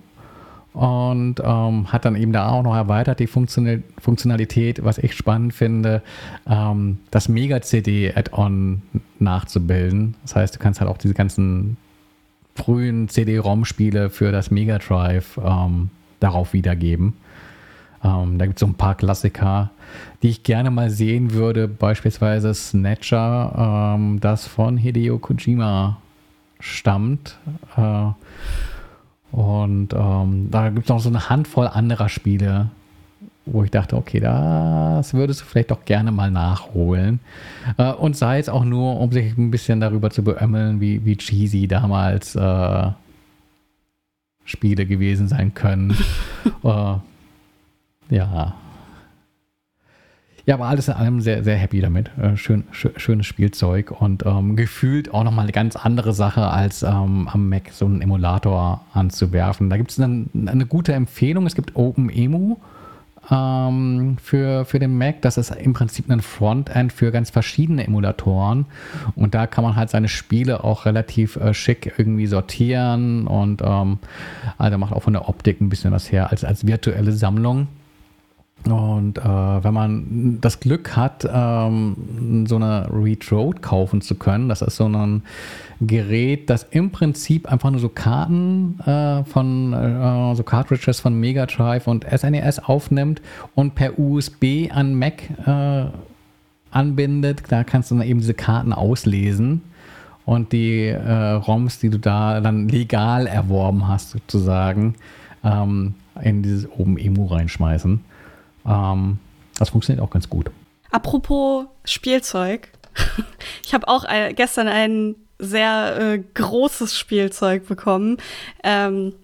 Speaker 2: und ähm, hat dann eben da auch noch erweitert die Funktional Funktionalität, was ich spannend finde, ähm, das Mega-CD-Add-on nachzubilden. Das heißt, du kannst halt auch diese ganzen frühen CD-ROM-Spiele für das Mega Drive ähm, darauf wiedergeben. Ähm, da gibt es so ein paar Klassiker, die ich gerne mal sehen würde, beispielsweise Snatcher, ähm, das von Hideo Kojima stammt. Äh, und ähm, da gibt es noch so eine Handvoll anderer Spiele, wo ich dachte, okay, das würdest du vielleicht doch gerne mal nachholen. Äh, und sei es auch nur, um sich ein bisschen darüber zu beömmeln, wie, wie cheesy damals äh, Spiele gewesen sein können. [LAUGHS] äh, ja, ja, aber alles in allem sehr, sehr happy damit. Äh, schön, schön, schönes Spielzeug und ähm, gefühlt auch nochmal eine ganz andere Sache, als ähm, am Mac so einen Emulator anzuwerfen. Da gibt es eine, eine gute Empfehlung. Es gibt OpenEMU ähm, für, für den Mac. Das ist im Prinzip ein Frontend für ganz verschiedene Emulatoren. Und da kann man halt seine Spiele auch relativ äh, schick irgendwie sortieren und ähm, also macht auch von der Optik ein bisschen was her als, als virtuelle Sammlung. Und äh, wenn man das Glück hat, ähm, so eine Read Road kaufen zu können, das ist so ein Gerät, das im Prinzip einfach nur so Karten äh, von, äh, so Cartridges von Mega Drive und SNES e aufnimmt und per USB an Mac äh, anbindet. Da kannst du dann eben diese Karten auslesen und die äh, ROMs, die du da dann legal erworben hast, sozusagen, ähm, in dieses oben Emu reinschmeißen. Ähm, das funktioniert auch ganz gut.
Speaker 3: Apropos Spielzeug. [LAUGHS] Ich habe auch äh, gestern ein sehr äh, großes Spielzeug bekommen. Ähm,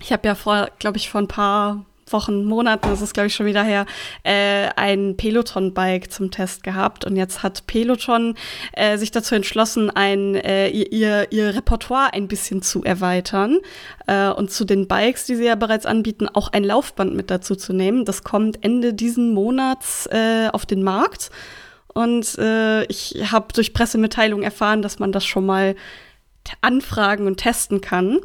Speaker 3: ich habe ja vor, glaube ich, vor ein paar Wochen, Monaten, das ist glaube ich schon wieder her, äh, ein Peloton-Bike zum Test gehabt. Und jetzt hat Peloton äh, sich dazu entschlossen, ein, äh, ihr, ihr Repertoire ein bisschen zu erweitern äh, und zu den Bikes, die sie ja bereits anbieten, auch ein Laufband mit dazu zu nehmen. Das kommt Ende diesen Monats äh, auf den Markt. Und äh, ich habe durch Pressemitteilungen erfahren, dass man das schon mal anfragen und testen kann.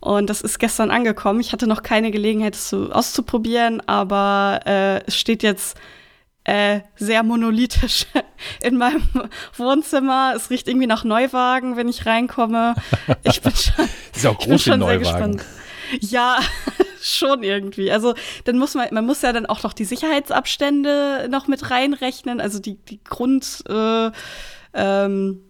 Speaker 3: Und das ist gestern angekommen. Ich hatte noch keine Gelegenheit, es so auszuprobieren, aber äh, es steht jetzt äh, sehr monolithisch [LAUGHS] in meinem Wohnzimmer. Es riecht irgendwie nach Neuwagen, wenn ich reinkomme. Ich bin [LAUGHS] schon,
Speaker 1: ist auch groß ich bin schon sehr gespannt.
Speaker 3: Ja, [LAUGHS] schon irgendwie. Also dann muss man, man muss ja dann auch noch die Sicherheitsabstände noch mit reinrechnen, also die, die Grund, äh, ähm,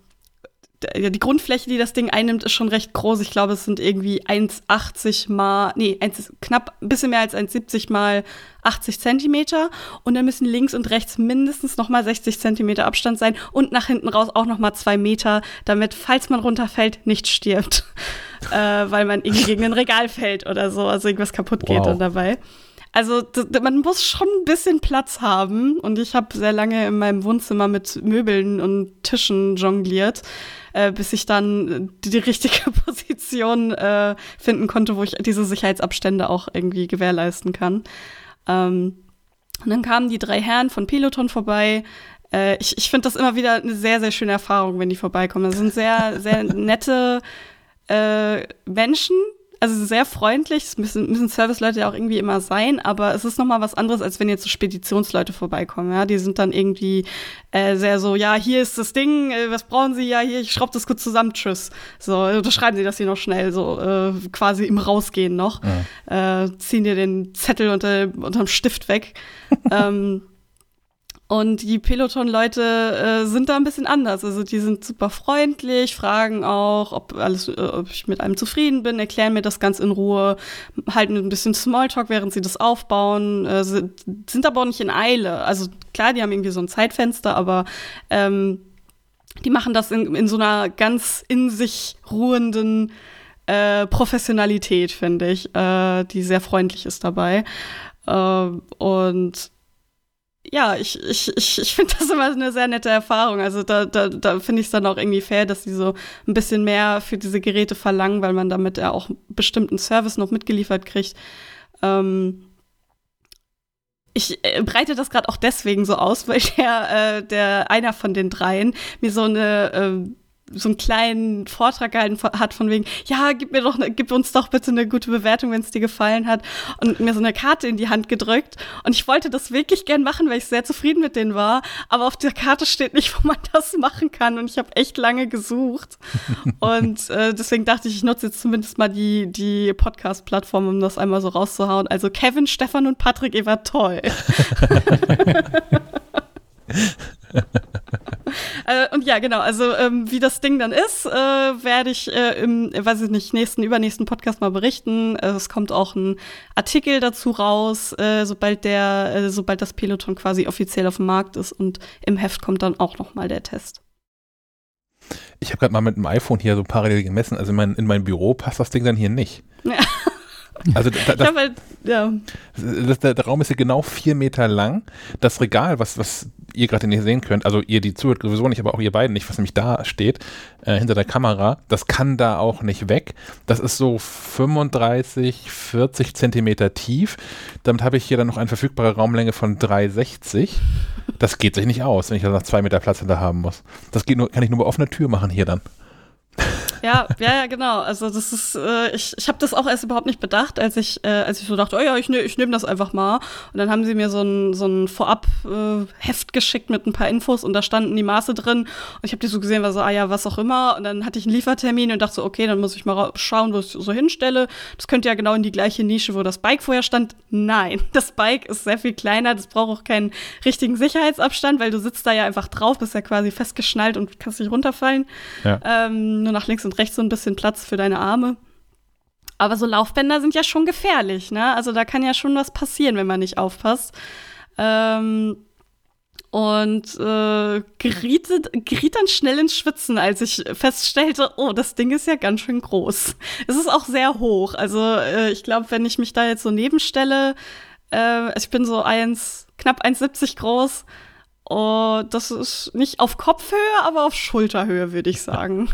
Speaker 3: die Grundfläche, die das Ding einnimmt, ist schon recht groß. Ich glaube, es sind irgendwie 1,80 mal, nee, 1, knapp ein bisschen mehr als 1,70 mal 80 Zentimeter. Und dann müssen links und rechts mindestens noch mal 60 Zentimeter Abstand sein und nach hinten raus auch noch mal zwei Meter, damit, falls man runterfällt, nicht stirbt. [LAUGHS] äh, weil man irgendwie gegen ein Regal fällt oder so, also irgendwas kaputt geht
Speaker 1: Wow.
Speaker 3: dann dabei. Also man muss schon ein bisschen Platz haben und ich habe sehr lange in meinem Wohnzimmer mit Möbeln und Tischen jongliert, äh, bis ich dann die, die richtige [LAUGHS] Position äh, finden konnte, wo ich diese Sicherheitsabstände auch irgendwie gewährleisten kann. Ähm, und dann kamen die drei Herren von Peloton vorbei. Äh, ich ich finde das immer wieder eine sehr, sehr schöne Erfahrung, wenn die vorbeikommen. Das sind sehr, sehr nette äh, Menschen, also sehr freundlich. Es müssen, müssen Serviceleute ja auch irgendwie immer sein, aber es ist noch mal was anderes, als wenn jetzt so Speditionsleute vorbeikommen. Ja, die sind dann irgendwie äh, sehr so, ja, hier ist das Ding, äh, was brauchen Sie? Ja, hier, ich schraube das kurz zusammen, tschüss. So, unterschreiben Sie das hier noch schnell, so äh, quasi im Rausgehen noch. Äh, ziehen dir den Zettel unter, unterm Stift weg. [LAUGHS] ähm, und die Peloton-Leute äh, sind da ein bisschen anders. Also die sind super freundlich, fragen auch, ob alles, äh, ob ich mit einem zufrieden bin, erklären mir das ganz in Ruhe, halten ein bisschen Smalltalk, während sie das aufbauen, äh, sind, sind aber auch nicht in Eile. Also klar, die haben irgendwie so ein Zeitfenster, aber ähm, die machen das in, in so einer ganz in sich ruhenden äh, Professionalität, finde ich, äh, die sehr freundlich ist dabei. Äh, und ja, ich, ich, ich, ich finde das immer eine sehr nette Erfahrung. Also da, da, da finde ich es dann auch irgendwie fair, dass sie so ein bisschen mehr für diese Geräte verlangen, weil man damit ja auch bestimmten Service noch mitgeliefert kriegt. Ähm, ich äh, breite das gerade auch deswegen so aus, weil der, äh, der einer von den dreien mir so eine äh, so einen kleinen Vortrag gehalten hat von wegen, ja, gib mir doch, ne, gib uns doch bitte eine gute Bewertung, wenn es dir gefallen hat. Und mir so eine Karte in die Hand gedrückt. Und ich wollte das wirklich gern machen, weil ich sehr zufrieden mit denen war, aber auf der Karte steht nicht, [LAUGHS] wo man das machen kann. Und ich habe echt lange gesucht. [LAUGHS] Und äh, deswegen dachte ich, ich nutze jetzt zumindest mal die die Podcast-Plattform, um das einmal so rauszuhauen. Also Kevin, Stefan und Patrick, ihr wart toll. [LAUGHS] Äh, und ja, genau, also ähm, wie das Ding dann ist, äh, werde ich äh, im, weiß ich nicht, nächsten, übernächsten Podcast mal berichten. Äh, es kommt auch ein Artikel dazu raus, äh, sobald der, äh, sobald das Peloton quasi offiziell auf dem Markt ist und im Heft kommt dann auch noch mal der Test.
Speaker 1: Ich habe gerade mal mit dem iPhone hier so parallel gemessen. Also in mein, in mein Büro passt das Ding dann hier nicht.
Speaker 3: Ja.
Speaker 1: Also da, das,
Speaker 3: halt, ja,
Speaker 1: das, der, der Raum ist hier genau vier Meter lang. Das Regal, was, was ihr gerade nicht sehen könnt, also ihr, die zuhört, sowieso nicht, aber auch ihr beiden nicht, was nämlich da steht, äh, hinter der Kamera, das kann da auch nicht weg. Das ist so 35, 40 Zentimeter tief. Damit habe ich hier dann noch eine verfügbare Raumlänge von 3,60. Das geht sich nicht aus, wenn ich da noch zwei Meter Platz hinter haben muss. Das geht nur, kann ich nur bei offener Tür machen hier dann.
Speaker 3: Ja, ja, ja, genau. Also das ist, äh, ich, ich habe das auch erst überhaupt nicht bedacht, als ich, äh, als ich so dachte, oh ja, ich, ne, ich nehme das einfach mal. Und dann haben sie mir so ein, so ein Vorab-Heft geschickt mit ein paar Infos und da standen die Maße drin. Und ich habe die so gesehen, war so, ah ja, was auch immer. Und dann hatte ich einen Liefertermin und dachte so, okay, dann muss ich mal schauen, wo ich so hinstelle. Das könnte ja genau in die gleiche Nische, wo das Bike vorher stand. Nein, [LAUGHS] das Bike ist sehr viel kleiner. Das braucht auch keinen richtigen Sicherheitsabstand, weil du sitzt da ja einfach drauf, bist ja quasi festgeschnallt und kannst nicht runterfallen.
Speaker 1: Ja.
Speaker 3: Ähm, nur nach links und rechts so ein bisschen Platz für deine Arme. Aber so Laufbänder sind ja schon gefährlich, ne? Also da kann ja schon was passieren, wenn man nicht aufpasst. Ähm, und äh, geriet, geriet dann schnell ins Schwitzen, als ich feststellte, oh, das Ding ist ja ganz schön groß. Es ist auch sehr hoch. Also äh, ich glaube, wenn ich mich da jetzt so nebenstelle, äh, ich bin so eins, knapp 1,70 groß. Oh, das ist nicht auf Kopfhöhe, aber auf Schulterhöhe, würde ich sagen.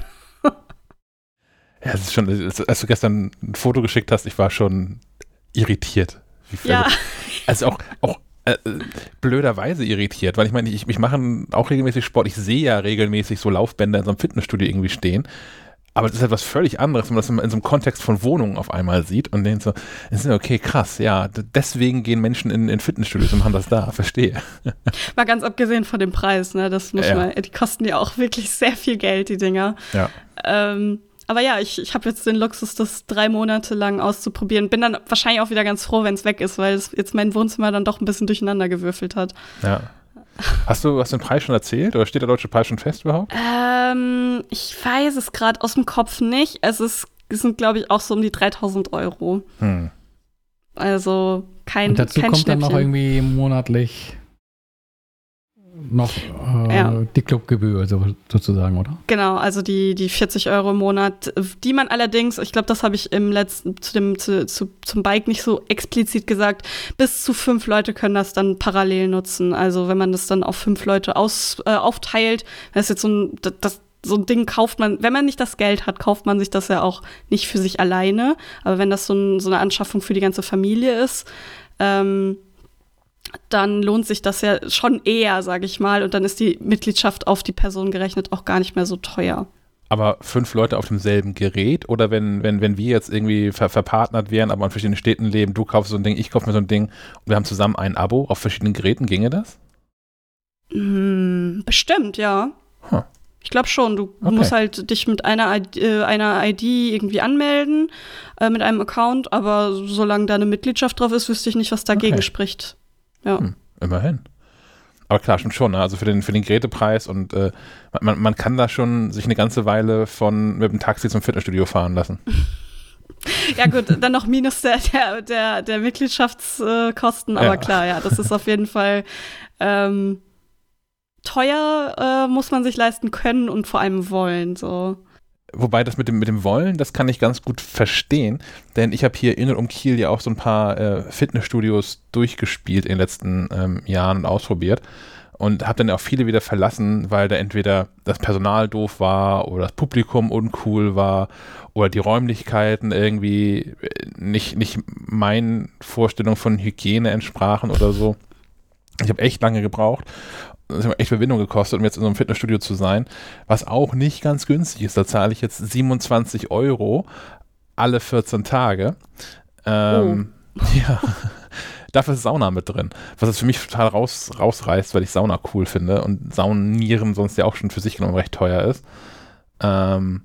Speaker 1: Ja, es ist schon, als du gestern ein Foto geschickt hast, ich war schon irritiert.
Speaker 3: Ja.
Speaker 1: Also auch, auch äh, blöderweise irritiert, weil ich meine, ich, ich mache auch regelmäßig Sport, ich sehe ja regelmäßig so Laufbänder in so einem Fitnessstudio irgendwie stehen. Aber das ist etwas völlig anderes, wenn man das in so einem Kontext von Wohnungen auf einmal sieht und denkt so, okay, krass, ja, deswegen gehen Menschen in, in Fitnessstudios und machen das da, verstehe. [LAUGHS]
Speaker 3: Mal ganz abgesehen von dem Preis, ne? Das muss
Speaker 1: Ja.
Speaker 3: man, die kosten ja auch wirklich sehr viel Geld, die Dinger.
Speaker 1: Ja.
Speaker 3: Ähm, aber ja, ich, ich habe jetzt den Luxus, das drei Monate lang auszuprobieren. Bin dann wahrscheinlich auch wieder ganz froh, wenn es weg ist, weil es jetzt mein Wohnzimmer dann doch ein bisschen durcheinander gewürfelt hat.
Speaker 1: Ja. Hast du hast du den Preis schon erzählt oder steht der deutsche Preis schon fest überhaupt?
Speaker 3: Ähm, ich weiß es gerade aus dem Kopf nicht. Es, ist, es sind, glaube ich, auch so um die 3000 Euro.
Speaker 1: Hm.
Speaker 3: Also kein,
Speaker 2: Und dazu
Speaker 3: kein
Speaker 2: kommt dann noch irgendwie monatlich noch äh,
Speaker 3: Ja.
Speaker 2: die Clubgebühr so, sozusagen, oder?
Speaker 3: Genau, also die, die 40 Euro im Monat, die man allerdings, ich glaube, das habe ich im letzten, zu dem, zu, zu, zum Bike nicht so explizit gesagt, bis zu fünf Leute können das dann parallel nutzen. Also wenn man das dann auf fünf Leute aus, äh, aufteilt, das ist jetzt so ein, das, so ein Ding kauft man, wenn man nicht das Geld hat, kauft man sich das ja auch nicht für sich alleine. Aber wenn das so, ein, so eine Anschaffung für die ganze Familie ist, ähm, dann lohnt sich das ja schon eher, sage ich mal. Und dann ist die Mitgliedschaft auf die Person gerechnet auch gar nicht mehr so teuer.
Speaker 1: Aber fünf Leute auf demselben Gerät oder wenn, wenn, wenn wir jetzt irgendwie ver verpartnert wären, aber in verschiedenen Städten leben, du kaufst so ein Ding, ich kaufe mir so ein Ding und wir haben zusammen ein Abo auf verschiedenen Geräten, ginge das?
Speaker 3: Hm, bestimmt, ja.
Speaker 1: Huh.
Speaker 3: Ich glaube schon. Du
Speaker 1: Okay.
Speaker 3: musst halt dich mit einer, ID, äh, einer ID irgendwie anmelden, äh, mit einem Account, aber solange da eine Mitgliedschaft drauf ist, wüsste ich nicht, was dagegen
Speaker 1: Okay.
Speaker 3: spricht. Ja.
Speaker 1: Hm, immerhin. Aber klar, stimmt schon. Ne? Also für den, für den Gerätepreis und äh, man, man kann da schon sich eine ganze Weile von mit dem Taxi zum Fitnessstudio fahren lassen. [LAUGHS]
Speaker 3: Ja, gut, dann noch minus der, der, der, der Mitgliedschaftskosten, aber
Speaker 1: Ja.
Speaker 3: klar, ja, das ist auf jeden Fall ähm, teuer, äh, muss man sich leisten können und vor allem wollen. So.
Speaker 1: Wobei das mit dem, mit dem Wollen, das kann ich ganz gut verstehen, denn ich habe hier in und um Kiel ja auch so ein paar äh, Fitnessstudios durchgespielt in den letzten ähm, Jahren und ausprobiert und habe dann auch viele wieder verlassen, weil da entweder das Personal doof war oder das Publikum uncool war oder die Räumlichkeiten irgendwie äh, nicht, nicht meinen Vorstellungen von Hygiene entsprachen oder so. Ich habe echt lange gebraucht. Das hat mir echt Überwindung gekostet, um jetzt in so einem Fitnessstudio zu sein, was auch nicht ganz günstig ist. Da zahle ich jetzt 27 Euro alle 14 Tage. Ähm, [LAUGHS] Ja. Dafür ist Sauna mit drin, was es für mich total raus, rausreißt, weil ich Sauna cool finde und Saunieren sonst ja auch schon für sich genommen recht teuer ist. Ähm,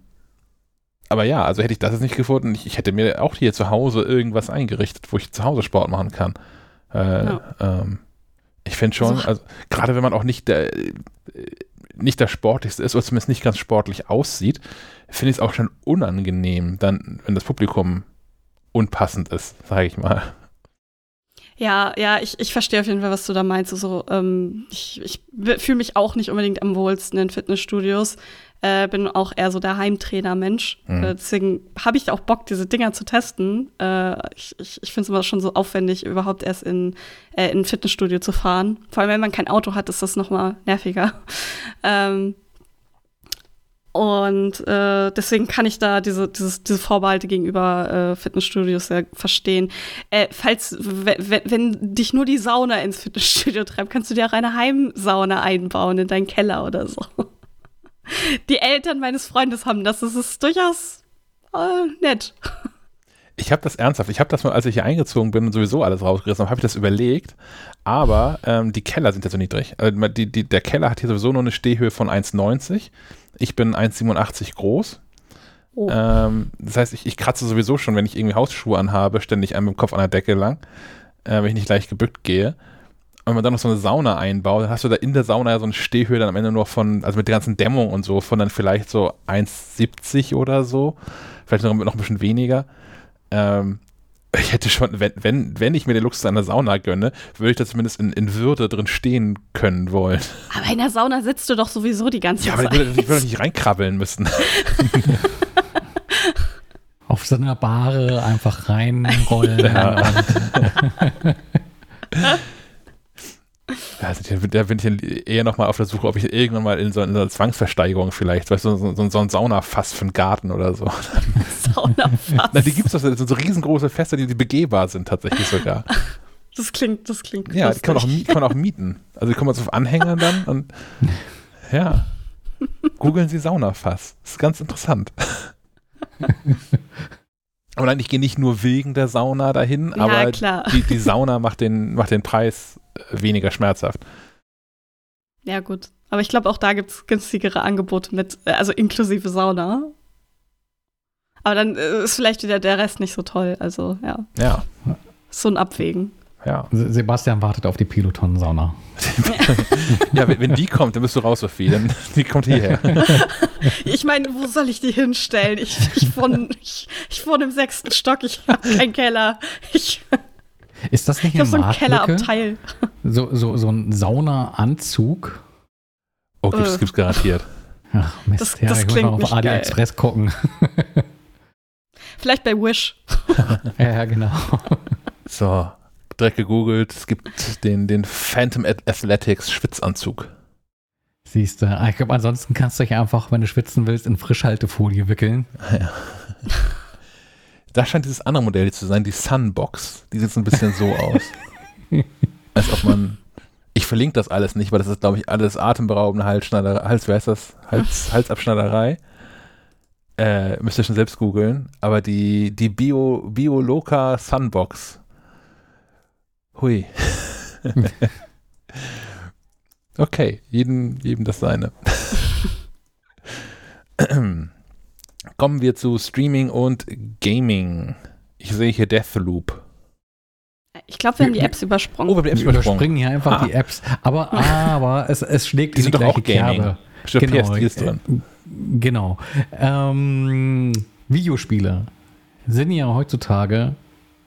Speaker 1: aber ja, also hätte ich das jetzt nicht gefunden, ich, ich hätte mir auch hier zu Hause irgendwas eingerichtet, wo ich zu Hause Sport machen kann. Äh,
Speaker 3: Ja.
Speaker 1: ähm, ich finde schon,
Speaker 3: So-
Speaker 1: also gerade wenn man auch nicht der, äh, nicht der sportlichste ist oder zumindest nicht ganz sportlich aussieht, finde ich es auch schon unangenehm, dann, wenn das Publikum unpassend ist, sage ich mal.
Speaker 3: Ja, ja, ich, ich verstehe auf jeden Fall, was du da meinst. Also, ähm, ich ich fühle mich auch nicht unbedingt am wohlsten in Fitnessstudios. Äh, bin auch eher so der Heimtrainer-Mensch.
Speaker 1: Mhm.
Speaker 3: Äh, deswegen habe ich auch Bock, diese Dinger zu testen. Äh, ich ich, ich finde es immer schon so aufwendig, überhaupt erst in, äh, in ein Fitnessstudio zu fahren. Vor allem, wenn man kein Auto hat, ist das noch mal nerviger. [LAUGHS] Ähm, und äh, deswegen kann ich da diese, dieses, diese Vorbehalte gegenüber äh, Fitnessstudios sehr verstehen. Äh, falls, wenn, wenn dich nur die Sauna ins Fitnessstudio treibt, kannst du dir auch eine Heimsauna einbauen in deinen Keller oder so. Die Eltern meines Freundes haben das. Das ist durchaus äh, nett.
Speaker 1: Ich habe das ernsthaft, ich habe das mal, als ich hier eingezogen bin und sowieso alles rausgerissen habe, habe ich das überlegt, aber ähm, die Keller sind ja so niedrig. Also die, die, der Keller hat hier sowieso nur eine Stehhöhe von 1,90. Ich bin 1,87 groß.
Speaker 3: Oh.
Speaker 1: Ähm, das heißt, ich, ich kratze sowieso schon, wenn ich irgendwie Hausschuhe anhabe, ständig einmal mit dem Kopf an der Decke lang, äh, wenn ich nicht leicht gebückt gehe. Und wenn man dann noch so eine Sauna einbaut, dann hast du da in der Sauna ja so eine Stehhöhe dann am Ende nur von, also mit der ganzen Dämmung und so, von dann vielleicht so 1,70 oder so. Vielleicht noch, noch ein bisschen weniger. Ähm, ich hätte schon, wenn, wenn, wenn ich mir den Luxus einer Sauna gönne, würde ich da zumindest in, in Würde drin stehen können wollen.
Speaker 3: Aber in der Sauna sitzt du doch sowieso die ganze
Speaker 1: Ja, aber
Speaker 3: Zeit.
Speaker 1: ich würde, ich würde nicht reinkrabbeln müssen. [LAUGHS]
Speaker 2: Auf so einer Bahre einfach reinrollen.
Speaker 1: Ja. [LAUGHS] Also, da, bin ich eher nochmal auf der Suche, ob ich irgendwann mal in so, in so einer Zwangsversteigerung vielleicht, weißt du, so, so, so ein Saunafass für einen Garten oder so. [LAUGHS]
Speaker 3: Saunafass.
Speaker 1: Na, die gibt es doch, das sind so riesengroße Fässer, die, die begehbar sind tatsächlich sogar. [LAUGHS]
Speaker 3: Das klingt, das klingt
Speaker 1: Ja, die kann man, auch, kann man auch mieten. Also die kommen jetzt auf Anhängern dann und [LAUGHS] ja. Googeln Sie Saunafass. Das ist ganz interessant. Aber nein, ich gehe nicht nur wegen der Sauna dahin,
Speaker 3: Ja,
Speaker 1: aber. Die, die Sauna macht den, macht den Preis weniger schmerzhaft.
Speaker 3: Ja, gut. Aber ich glaube, auch da gibt es günstigere Angebote mit, äh, also inklusive Sauna. Aber dann äh, ist vielleicht wieder der Rest nicht so toll. Also, ja,
Speaker 1: Ja.
Speaker 3: so ein Abwägen.
Speaker 1: Ja.
Speaker 2: Se- Sebastian wartet auf die Piloton-Sauna. [LAUGHS]
Speaker 1: ja, wenn, wenn die kommt, dann bist du raus, Sophie. Dann, die kommt hierher. [LAUGHS]
Speaker 3: Ich meine, wo soll ich die hinstellen? Ich, ich, wohne, ich, ich wohne im sechsten Stock, ich habe keinen Keller. Ich,
Speaker 2: Ist das nicht
Speaker 3: ich
Speaker 2: eine
Speaker 3: so
Speaker 2: Marktlücke?
Speaker 3: Kellerabteil.
Speaker 2: So, so, so ein Saunaanzug?
Speaker 1: Oh, gibt's,
Speaker 3: Äh.
Speaker 1: gibt's garantiert.
Speaker 2: Ach, Mist.
Speaker 3: Das-
Speaker 2: ja,
Speaker 3: das
Speaker 2: ich muss mal auf AliExpress gucken. [LAUGHS]
Speaker 3: Vielleicht bei Wish. [LAUGHS]
Speaker 2: ja, ja, genau.
Speaker 1: So, direkt gegoogelt. Es gibt den, den Phantom Athletics Schwitzanzug.
Speaker 2: Siehst du. Ich glaube, ansonsten kannst du dich einfach, wenn du schwitzen willst, in Frischhaltefolie wickeln. [LAUGHS]
Speaker 1: Da scheint dieses andere Modell zu sein, die Sunbox. Die sieht so ein bisschen so aus. [LAUGHS] Als ob man. Ich verlinke das alles nicht, weil das ist, glaube ich, alles atemberaubende Halsschneiderei. Hals, wer ist das? Hals, Halsabschneiderei. Äh, müsst ihr schon selbst googeln. Aber die, die Bio, Bioloca Sunbox. Hui. [LAUGHS] okay, jedem, jedem das seine. [LAUGHS] [CLEARS THROAT] [CLEARS THROAT] Kommen wir zu Streaming und Gaming. Ich sehe hier Deathloop.
Speaker 3: Ich glaube, wir haben die Apps übersprungen.
Speaker 1: Oh, wir haben die Apps
Speaker 2: Wir überspringen hier einfach
Speaker 1: Ah.
Speaker 2: die Apps. Aber, [LAUGHS] aber es, es schlägt
Speaker 1: Die
Speaker 2: die
Speaker 1: doch auch
Speaker 2: gleiche
Speaker 1: Gaming.
Speaker 2: Kerbe.
Speaker 1: Stimmt,
Speaker 2: Genau,
Speaker 1: PS4 ist drin.
Speaker 2: äh, Genau. Ähm, Videospiele sind ja heutzutage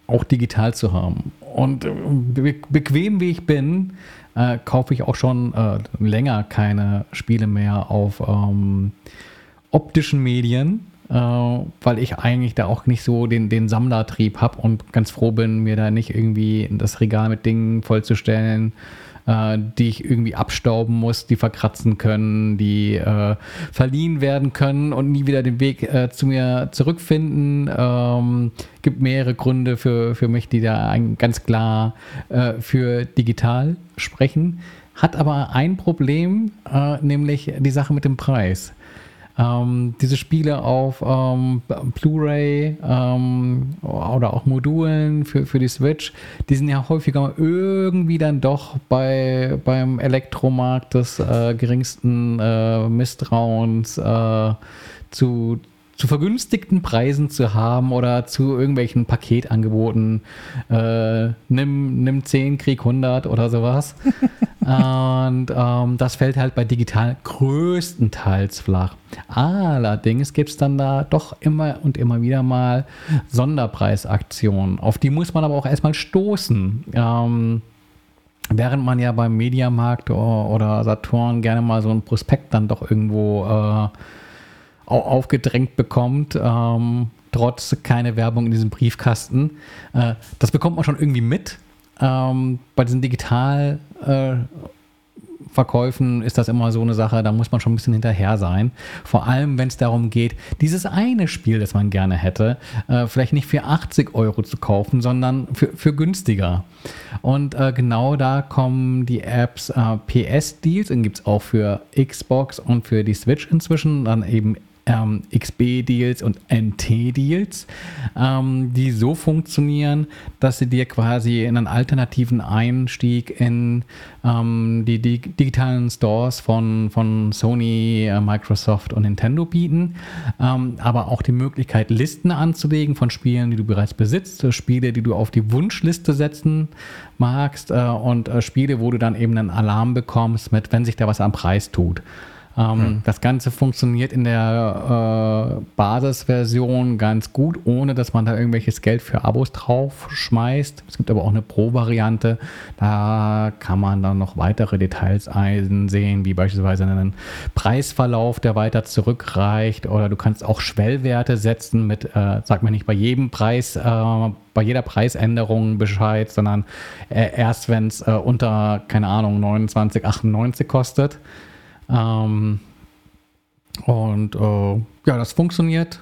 Speaker 2: auch digital zu haben. Und äh, be bequem wie ich bin, äh, kaufe ich auch schon äh, länger keine Spiele mehr auf ähm, optischen Medien, weil ich eigentlich da auch nicht so den, den Sammlertrieb habe und ganz froh bin, mir da nicht irgendwie das Regal mit Dingen vollzustellen, äh, die ich irgendwie abstauben muss, die verkratzen können, die äh, verliehen werden können und nie wieder den Weg äh, zu mir zurückfinden. Ähm, gibt mehrere Gründe für, für mich, die da ganz klar äh, für digital sprechen. Hat aber ein Problem, äh, nämlich die Sache mit dem Preis. Ähm, diese Spiele auf ähm, Blu-ray ähm, oder auch Modulen für, für die Switch, die sind ja häufiger irgendwie dann doch bei, beim Elektromarkt des äh, geringsten äh, Misstrauens äh, zu, zu vergünstigten Preisen zu haben oder zu irgendwelchen Paketangeboten. Äh, nimm, nimm 10, Krieg 100 oder sowas. [LAUGHS] Und ähm, das fällt halt bei digital größtenteils flach. Allerdings gibt es dann da doch immer und immer wieder mal Sonderpreisaktionen. Auf die muss man aber auch erstmal stoßen. Ähm, während man ja beim Mediamarkt oder Saturn gerne mal so ein Prospekt dann doch irgendwo äh, aufgedrängt bekommt, ähm, trotz keine Werbung in diesem Briefkasten. Äh, das bekommt man schon irgendwie mit. Ähm, bei diesen digital äh, ist das immer so eine Sache, da muss man schon ein bisschen hinterher sein. Vor allem, wenn es darum geht, dieses eine Spiel, das man gerne hätte, äh, vielleicht nicht für 80 Euro zu kaufen, sondern für, für günstiger. Und äh, genau da kommen die Apps äh, PS-Deals, den gibt es auch für Xbox und für die Switch inzwischen, dann eben ähm, XB-Deals und NT-Deals, ähm, die so funktionieren, dass sie dir quasi einen alternativen Einstieg in ähm, die, die digitalen Stores von, von Sony, äh, Microsoft und Nintendo bieten, ähm, aber auch die Möglichkeit, Listen anzulegen von Spielen, die du bereits besitzt, äh, Spiele, die du auf die Wunschliste setzen magst äh, und äh, Spiele, wo du dann eben einen Alarm bekommst mit, wenn sich da was am Preis tut. Ähm, Das Ganze funktioniert in der äh, Basisversion ganz gut, ohne dass man da irgendwelches Geld für Abos drauf schmeißt. Es gibt aber auch eine Pro-Variante. Da kann man dann noch weitere Details einsehen, wie beispielsweise einen Preisverlauf, der weiter zurückreicht. Oder du kannst auch Schwellwerte setzen mit, äh, sag mir nicht bei jedem Preis, äh, bei jeder Preisänderung Bescheid, sondern äh, erst wenn es äh, unter, keine Ahnung, 29,98 kostet. Ähm, und äh, ja, das funktioniert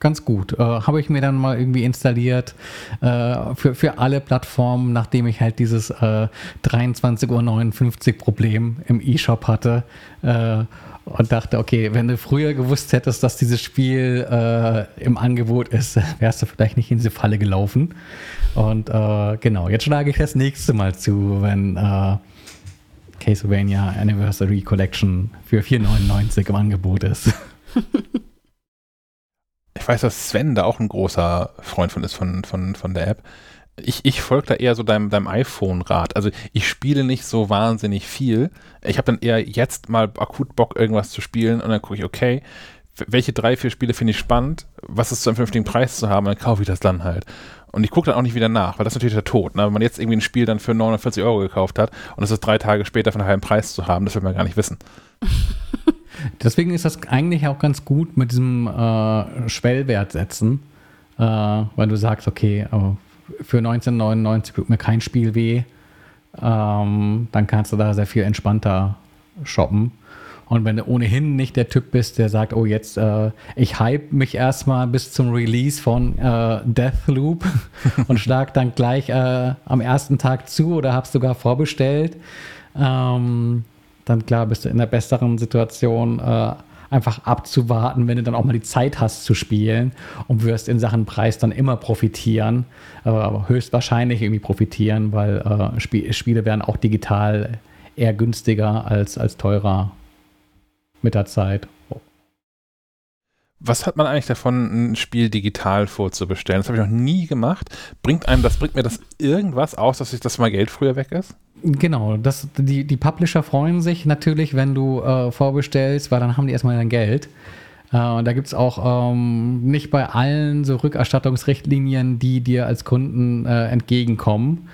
Speaker 2: ganz gut. Äh, Habe ich mir dann mal irgendwie installiert äh, für, für alle Plattformen, nachdem ich halt dieses äh, 23.59 Uhr Problem im E-Shop hatte. Äh, und dachte, okay, wenn du früher gewusst hättest, dass dieses Spiel äh, im Angebot ist, [LAUGHS] wärst du vielleicht nicht in diese Falle gelaufen. Und äh, genau, jetzt schlage ich das nächste Mal zu, wenn äh, Castlevania Anniversary Collection für 4,99 im Angebot ist. [LAUGHS]
Speaker 1: Ich weiß, dass Sven da auch ein großer Freund von ist, von, von, von der App. Ich, ich folge da eher so deinem, deinem iPhone-Rat. Also ich spiele nicht so wahnsinnig viel. Ich habe dann eher jetzt mal akut Bock, irgendwas zu spielen und dann gucke ich, okay, welche drei, vier Spiele finde ich spannend, was ist zu einem vernünftigen Preis zu haben, dann kaufe ich das dann halt. Und ich gucke dann auch nicht wieder nach, weil das ist natürlich der Tod. Ne? Wenn man jetzt irgendwie ein Spiel dann für 49 Euro gekauft hat und es ist drei Tage später von einem halben Preis zu haben, das will man gar nicht wissen. [LAUGHS]
Speaker 2: Deswegen ist das eigentlich auch ganz gut mit diesem äh, Schwellwert setzen, äh, weil du sagst, okay, für 1999 tut mir kein Spiel weh, ähm, dann kannst du da sehr viel entspannter shoppen. Und wenn du ohnehin nicht der Typ bist, der sagt, oh jetzt, äh, ich hype mich erstmal bis zum Release von äh, Deathloop [LAUGHS] und schlag dann gleich äh, am ersten Tag zu oder hab's sogar vorbestellt, ähm, dann klar bist du in der besseren Situation, äh, einfach abzuwarten, wenn du dann auch mal die Zeit hast zu spielen und wirst in Sachen Preis dann immer profitieren, äh, aber höchstwahrscheinlich irgendwie profitieren, weil äh, Sp Spiele werden auch digital eher günstiger als, als teurer mit der Zeit.
Speaker 1: Was hat man eigentlich davon, ein Spiel digital vorzubestellen? Das habe ich noch nie gemacht. Bringt einem das, bringt mir das irgendwas aus, dass ich das mal Geld früher weg ist?
Speaker 2: Genau, das, die, die Publisher freuen sich natürlich, wenn du äh, vorbestellst, weil dann haben die erstmal dein Geld. Äh, und da gibt es auch ähm, nicht bei allen so Rückerstattungsrichtlinien, die dir als Kunden äh, entgegenkommen.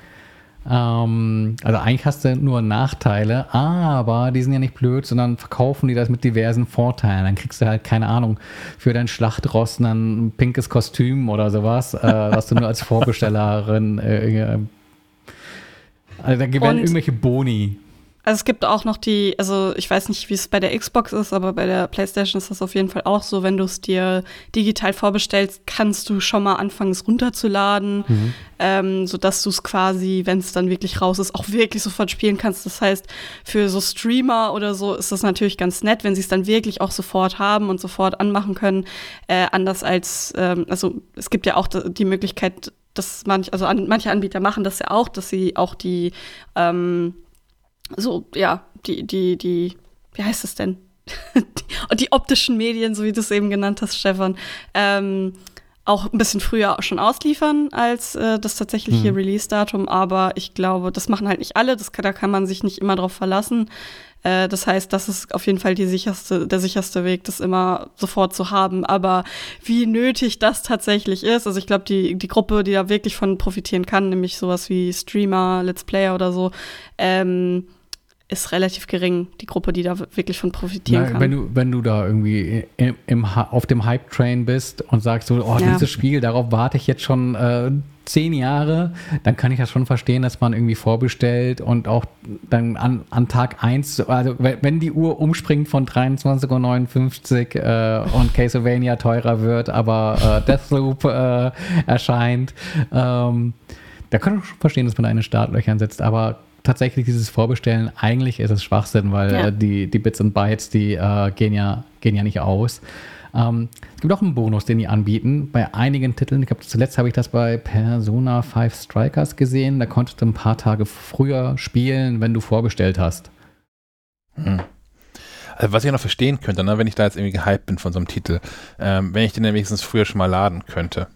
Speaker 2: Ähm, also eigentlich hast du nur Nachteile, aber die sind ja nicht blöd, sondern verkaufen die das mit diversen Vorteilen. Dann kriegst du halt, keine Ahnung, für dein Schlachtross ein pinkes Kostüm oder sowas, äh, was du nur als Vorbestellerin äh, also da werden irgendwelche Boni
Speaker 3: also es gibt auch noch die, also ich weiß nicht, wie es bei der Xbox ist, aber bei der PlayStation ist das auf jeden Fall auch so, wenn du es dir digital vorbestellst, kannst du schon mal anfangen, es runterzuladen, mhm. ähm, sodass du es quasi, wenn es dann wirklich raus ist, auch wirklich sofort spielen kannst. Das heißt, für so Streamer oder so ist das natürlich ganz nett, wenn sie es dann wirklich auch sofort haben und sofort anmachen können. Äh, anders als, ähm, also es gibt ja auch die Möglichkeit, dass manch, also an, manche Anbieter machen das ja auch, dass sie auch die ähm, so, ja, die, die, die, wie heißt es denn? die, [LAUGHS] die, optischen Medien, so wie du es eben genannt hast, Stefan, ähm, auch ein bisschen früher schon ausliefern als äh, das tatsächliche mhm. Release-Datum, aber ich glaube, das machen halt nicht alle, das, da kann man sich nicht immer drauf verlassen. Äh, das heißt, das ist auf jeden Fall sicherste, der sicherste Weg, das immer sofort zu haben. Aber wie nötig das tatsächlich ist, also ich glaube, die, die Gruppe, die da wirklich von profitieren kann, nämlich sowas wie Streamer, Let's Player oder so, ähm, ist relativ gering, die Gruppe, die da wirklich von profitieren Na, kann.
Speaker 2: Wenn du, wenn du da irgendwie im, im, auf dem Hype-Train bist und sagst so, oh, ja. dieses Spiel, darauf warte ich jetzt schon äh, zehn Jahre, dann kann ich das schon verstehen, dass man irgendwie vorbestellt und auch dann an, an Tag 1, also wenn die Uhr umspringt von 23.59 Uhr äh, und Castlevania teurer wird, aber äh, Deathloop äh, erscheint, ähm, da kann ich schon verstehen, dass man da in den Startlöchern sitzt, aber tatsächlich dieses Vorbestellen, eigentlich ist es Schwachsinn, weil ja. die, die Bits und Bytes, die äh, gehen, ja, gehen ja nicht aus. Ähm, es gibt auch einen Bonus, den die anbieten. Bei einigen Titeln, ich glaube, zuletzt habe ich das bei Persona 5 Strikers gesehen, da konntest du ein paar Tage früher spielen, wenn du vorbestellt hast.
Speaker 1: Hm. Also was ich noch verstehen könnte, ne, wenn ich da jetzt irgendwie gehypt bin von so einem Titel, ähm, wenn ich den dann wenigstens früher schon mal laden könnte.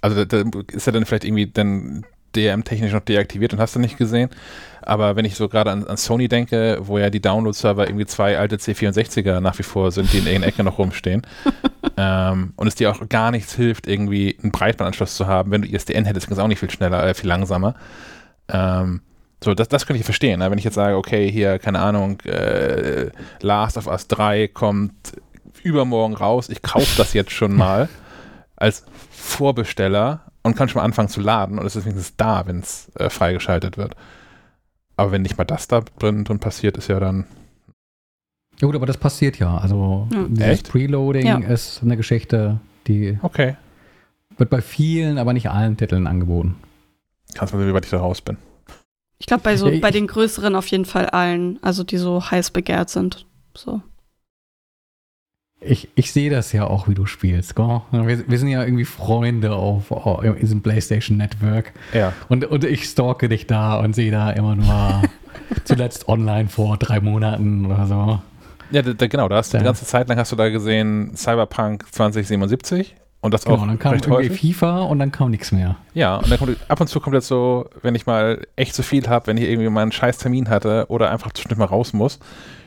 Speaker 1: Also da, da ist er dann vielleicht irgendwie dann DRM-technisch noch deaktiviert und hast du nicht gesehen. Aber wenn ich so gerade an, an, Sony denke, wo ja die Download-Server irgendwie zwei alte C64er nach wie vor sind, die in irgendeiner Ecke noch rumstehen, [LAUGHS] ähm, und es dir auch gar nichts hilft, irgendwie einen Breitbandanschluss zu haben, wenn du ISDN hättest, ist es auch nicht viel schneller, äh, viel langsamer. Ähm, so, das, das könnte ich verstehen. Ne? Wenn ich jetzt sage, okay, hier, keine Ahnung, äh, Last of Us 3 kommt übermorgen raus, ich kaufe das jetzt schon [LAUGHS] mal als Vorbesteller und kann schon mal anfangen zu laden und es ist wenigstens da, wenn es äh, freigeschaltet wird. Aber wenn nicht mal das da drin, drin passiert, ist ja dann.
Speaker 2: Ja gut, aber das passiert ja. Also ja. dieses Preloading ja. ist eine Geschichte, die
Speaker 1: okay.
Speaker 2: wird bei vielen, aber nicht allen Titeln angeboten.
Speaker 1: Kannst du mal sehen, wie weit ich da raus bin.
Speaker 3: Ich glaube, bei so, ja, bei den größeren auf jeden Fall allen, also die so heiß begehrt sind. So.
Speaker 2: Ich, ich sehe das ja auch, wie du spielst. Wir, wir, sind ja irgendwie Freunde auf, in diesem PlayStation Network.
Speaker 1: Ja.
Speaker 2: Und, und ich stalke dich da und sehe da immer nur [LAUGHS] zuletzt online vor drei Monaten oder so.
Speaker 1: Ja, da, da, genau. Da hast du die ganze Zeit lang hast du da gesehen Cyberpunk 2077 Und das
Speaker 2: Genau,
Speaker 1: auch
Speaker 2: und dann kam
Speaker 1: recht
Speaker 2: irgendwie
Speaker 1: häufig.
Speaker 2: FIFA und dann kam nichts mehr.
Speaker 1: Ja, und dann kommt ab und zu kommt jetzt so, wenn ich mal echt zu viel habe, wenn ich irgendwie mal einen scheiß Termin hatte oder einfach zwischendurch mal raus muss,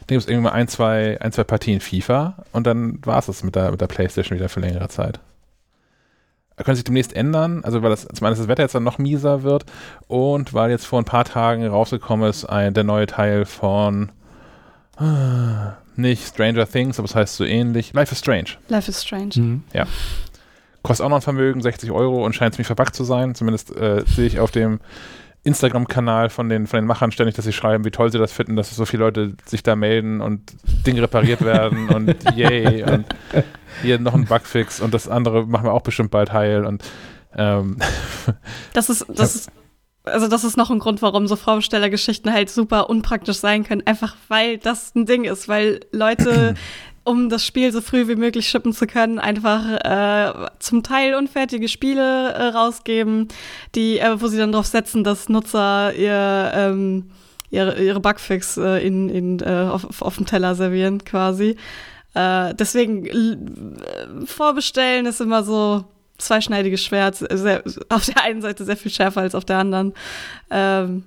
Speaker 1: dann gibt es irgendwie mal ein, zwei, ein, zwei Partien FIFA und dann war es das mit der, mit der Playstation wieder für längere Zeit. Könnte sich demnächst ändern, also weil das zum einen das Wetter jetzt dann noch mieser wird und weil jetzt vor ein paar Tagen rausgekommen ist ein, der neue Teil von ah, nicht Stranger Things, aber es heißt so ähnlich, Life is Strange.
Speaker 3: Life is Strange.
Speaker 2: Mhm.
Speaker 1: Kostet auch noch ein Vermögen, 60 Euro und scheint ziemlich verbuggt zu sein. Zumindest äh, sehe ich auf dem Instagram-Kanal von den, von den Machern ständig, dass sie schreiben, wie toll sie das finden, dass so viele Leute sich da melden und Dinge repariert werden und [LAUGHS] yay und hier noch ein Bugfix und das andere machen wir auch bestimmt bald heil und ähm, [LAUGHS]
Speaker 3: Das ist, das ist, also das ist noch ein Grund, warum so Vorbestellergeschichten halt super unpraktisch sein können. Einfach weil das ein Ding ist, weil Leute, [CLEARS THROAT] um das Spiel so früh wie möglich shippen zu können, einfach äh, zum Teil unfertige Spiele äh, rausgeben, die, äh, wo sie dann darauf setzen, dass Nutzer ihr ähm, ihre, ihre Bugfix äh, in, in, äh, auf, auf dem Teller servieren, quasi. Äh, deswegen äh, vorbestellen ist immer so zweischneidiges Schwert. Sehr, auf der einen Seite sehr viel schärfer als auf der anderen. Ähm,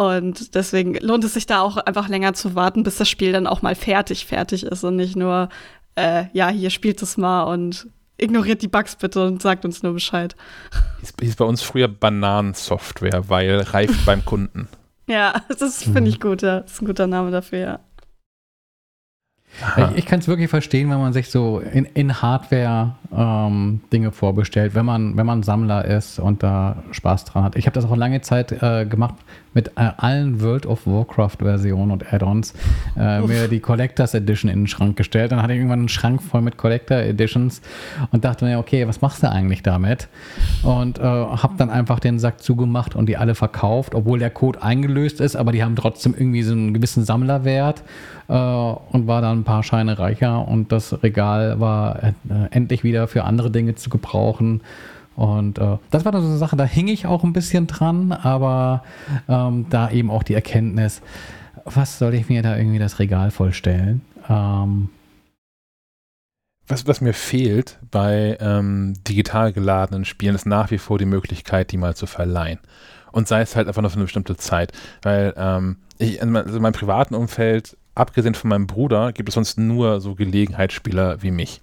Speaker 3: und deswegen lohnt es sich da auch einfach länger zu warten, bis das Spiel dann auch mal fertig fertig ist und nicht nur, äh, ja, hier spielt es mal und ignoriert die Bugs bitte und sagt uns nur Bescheid.
Speaker 1: hieß, bei uns früher Bananensoftware, weil reift beim Kunden. [LAUGHS]
Speaker 3: Ja, das finde ich gut, ja. Das ist ein guter Name dafür, ja.
Speaker 1: Aha.
Speaker 2: Ich, ich kann es wirklich verstehen, wenn man sich so in, in Hardware ähm, Dinge vorbestellt, wenn man, wenn man Sammler ist und da Spaß dran hat. Ich habe das auch lange Zeit äh, gemacht mit äh, allen World of Warcraft-Versionen und Add-ons. Äh, mir die Collectors Edition in den Schrank gestellt. Dann hatte ich irgendwann einen Schrank voll mit Collector Editions und dachte mir, okay, was machst du eigentlich damit? Und äh, habe dann einfach den Sack zugemacht und die alle verkauft, obwohl der Code eingelöst ist, aber die haben trotzdem irgendwie so einen gewissen Sammlerwert äh, und war dann ein paar Scheine reicher und das Regal war äh, endlich wieder für andere Dinge zu gebrauchen. Und äh, das war dann so eine Sache, da hing ich auch ein bisschen dran, aber ähm, da eben auch die Erkenntnis, was soll ich mir da irgendwie das Regal vollstellen? Ähm,
Speaker 1: Was, was mir fehlt bei ähm, digital geladenen Spielen, ist nach wie vor die Möglichkeit, die mal zu verleihen. Und sei es halt einfach nur für eine bestimmte Zeit. Weil ähm, ich, in, mein- also in meinem privaten Umfeld, abgesehen von meinem Bruder, gibt es sonst nur so Gelegenheitsspieler wie mich.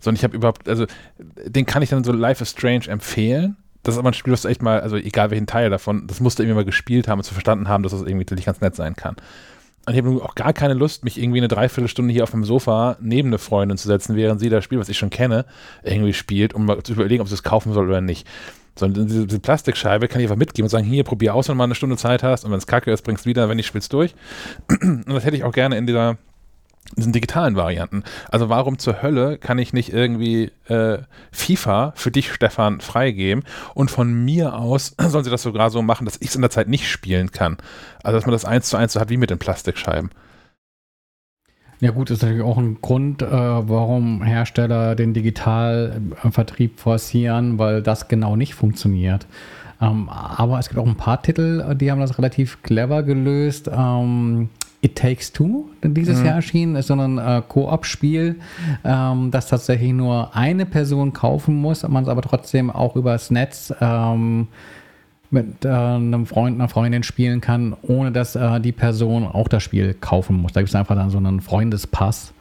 Speaker 1: So, und ich habe überhaupt, also den kann ich dann so Life is Strange empfehlen. Das ist aber ein Spiel, du echt mal, also egal welchen Teil davon, das musst du irgendwie mal gespielt haben und zu verstanden haben, dass das irgendwie tatsächlich ganz nett sein kann. Und ich habe auch gar keine Lust, mich irgendwie eine Dreiviertelstunde hier auf dem Sofa neben eine Freundin zu setzen, während sie das Spiel, was ich schon kenne, irgendwie spielt, um mal zu überlegen, ob sie es kaufen soll oder nicht. Sondern diese, diese Plastikscheibe kann ich einfach mitgeben und sagen, hier, probier aus, wenn du mal eine Stunde Zeit hast und wenn es kacke ist, bringst du wieder, wenn nicht, spielst durch. [CLEARS THROAT] Und das hätte ich auch gerne in dieser diesen digitalen Varianten. Also warum zur Hölle kann ich nicht irgendwie äh, FIFA für dich, Stefan, freigeben und von mir aus [CLEARS THROAT] sollen sie das sogar so machen, dass ich es in der Zeit nicht spielen kann. Also dass man das eins zu eins so hat wie mit den Plastikscheiben.
Speaker 2: Ja gut, ist natürlich auch ein Grund, äh, warum Hersteller den Digitalvertrieb forcieren, weil das genau nicht funktioniert. Ähm, aber es gibt auch ein paar Titel, äh, die haben das relativ clever gelöst. Ähm, It Takes Two, dieses
Speaker 1: Mhm.
Speaker 2: Jahr erschienen, ist so ein äh, Koop-Spiel, ähm, das tatsächlich nur eine Person kaufen muss, man es aber trotzdem auch übers Netz ähm, mit äh, einem Freund, einer Freundin spielen kann, ohne dass äh, die Person auch das Spiel kaufen muss. Da gibt es einfach dann so einen Freundespass.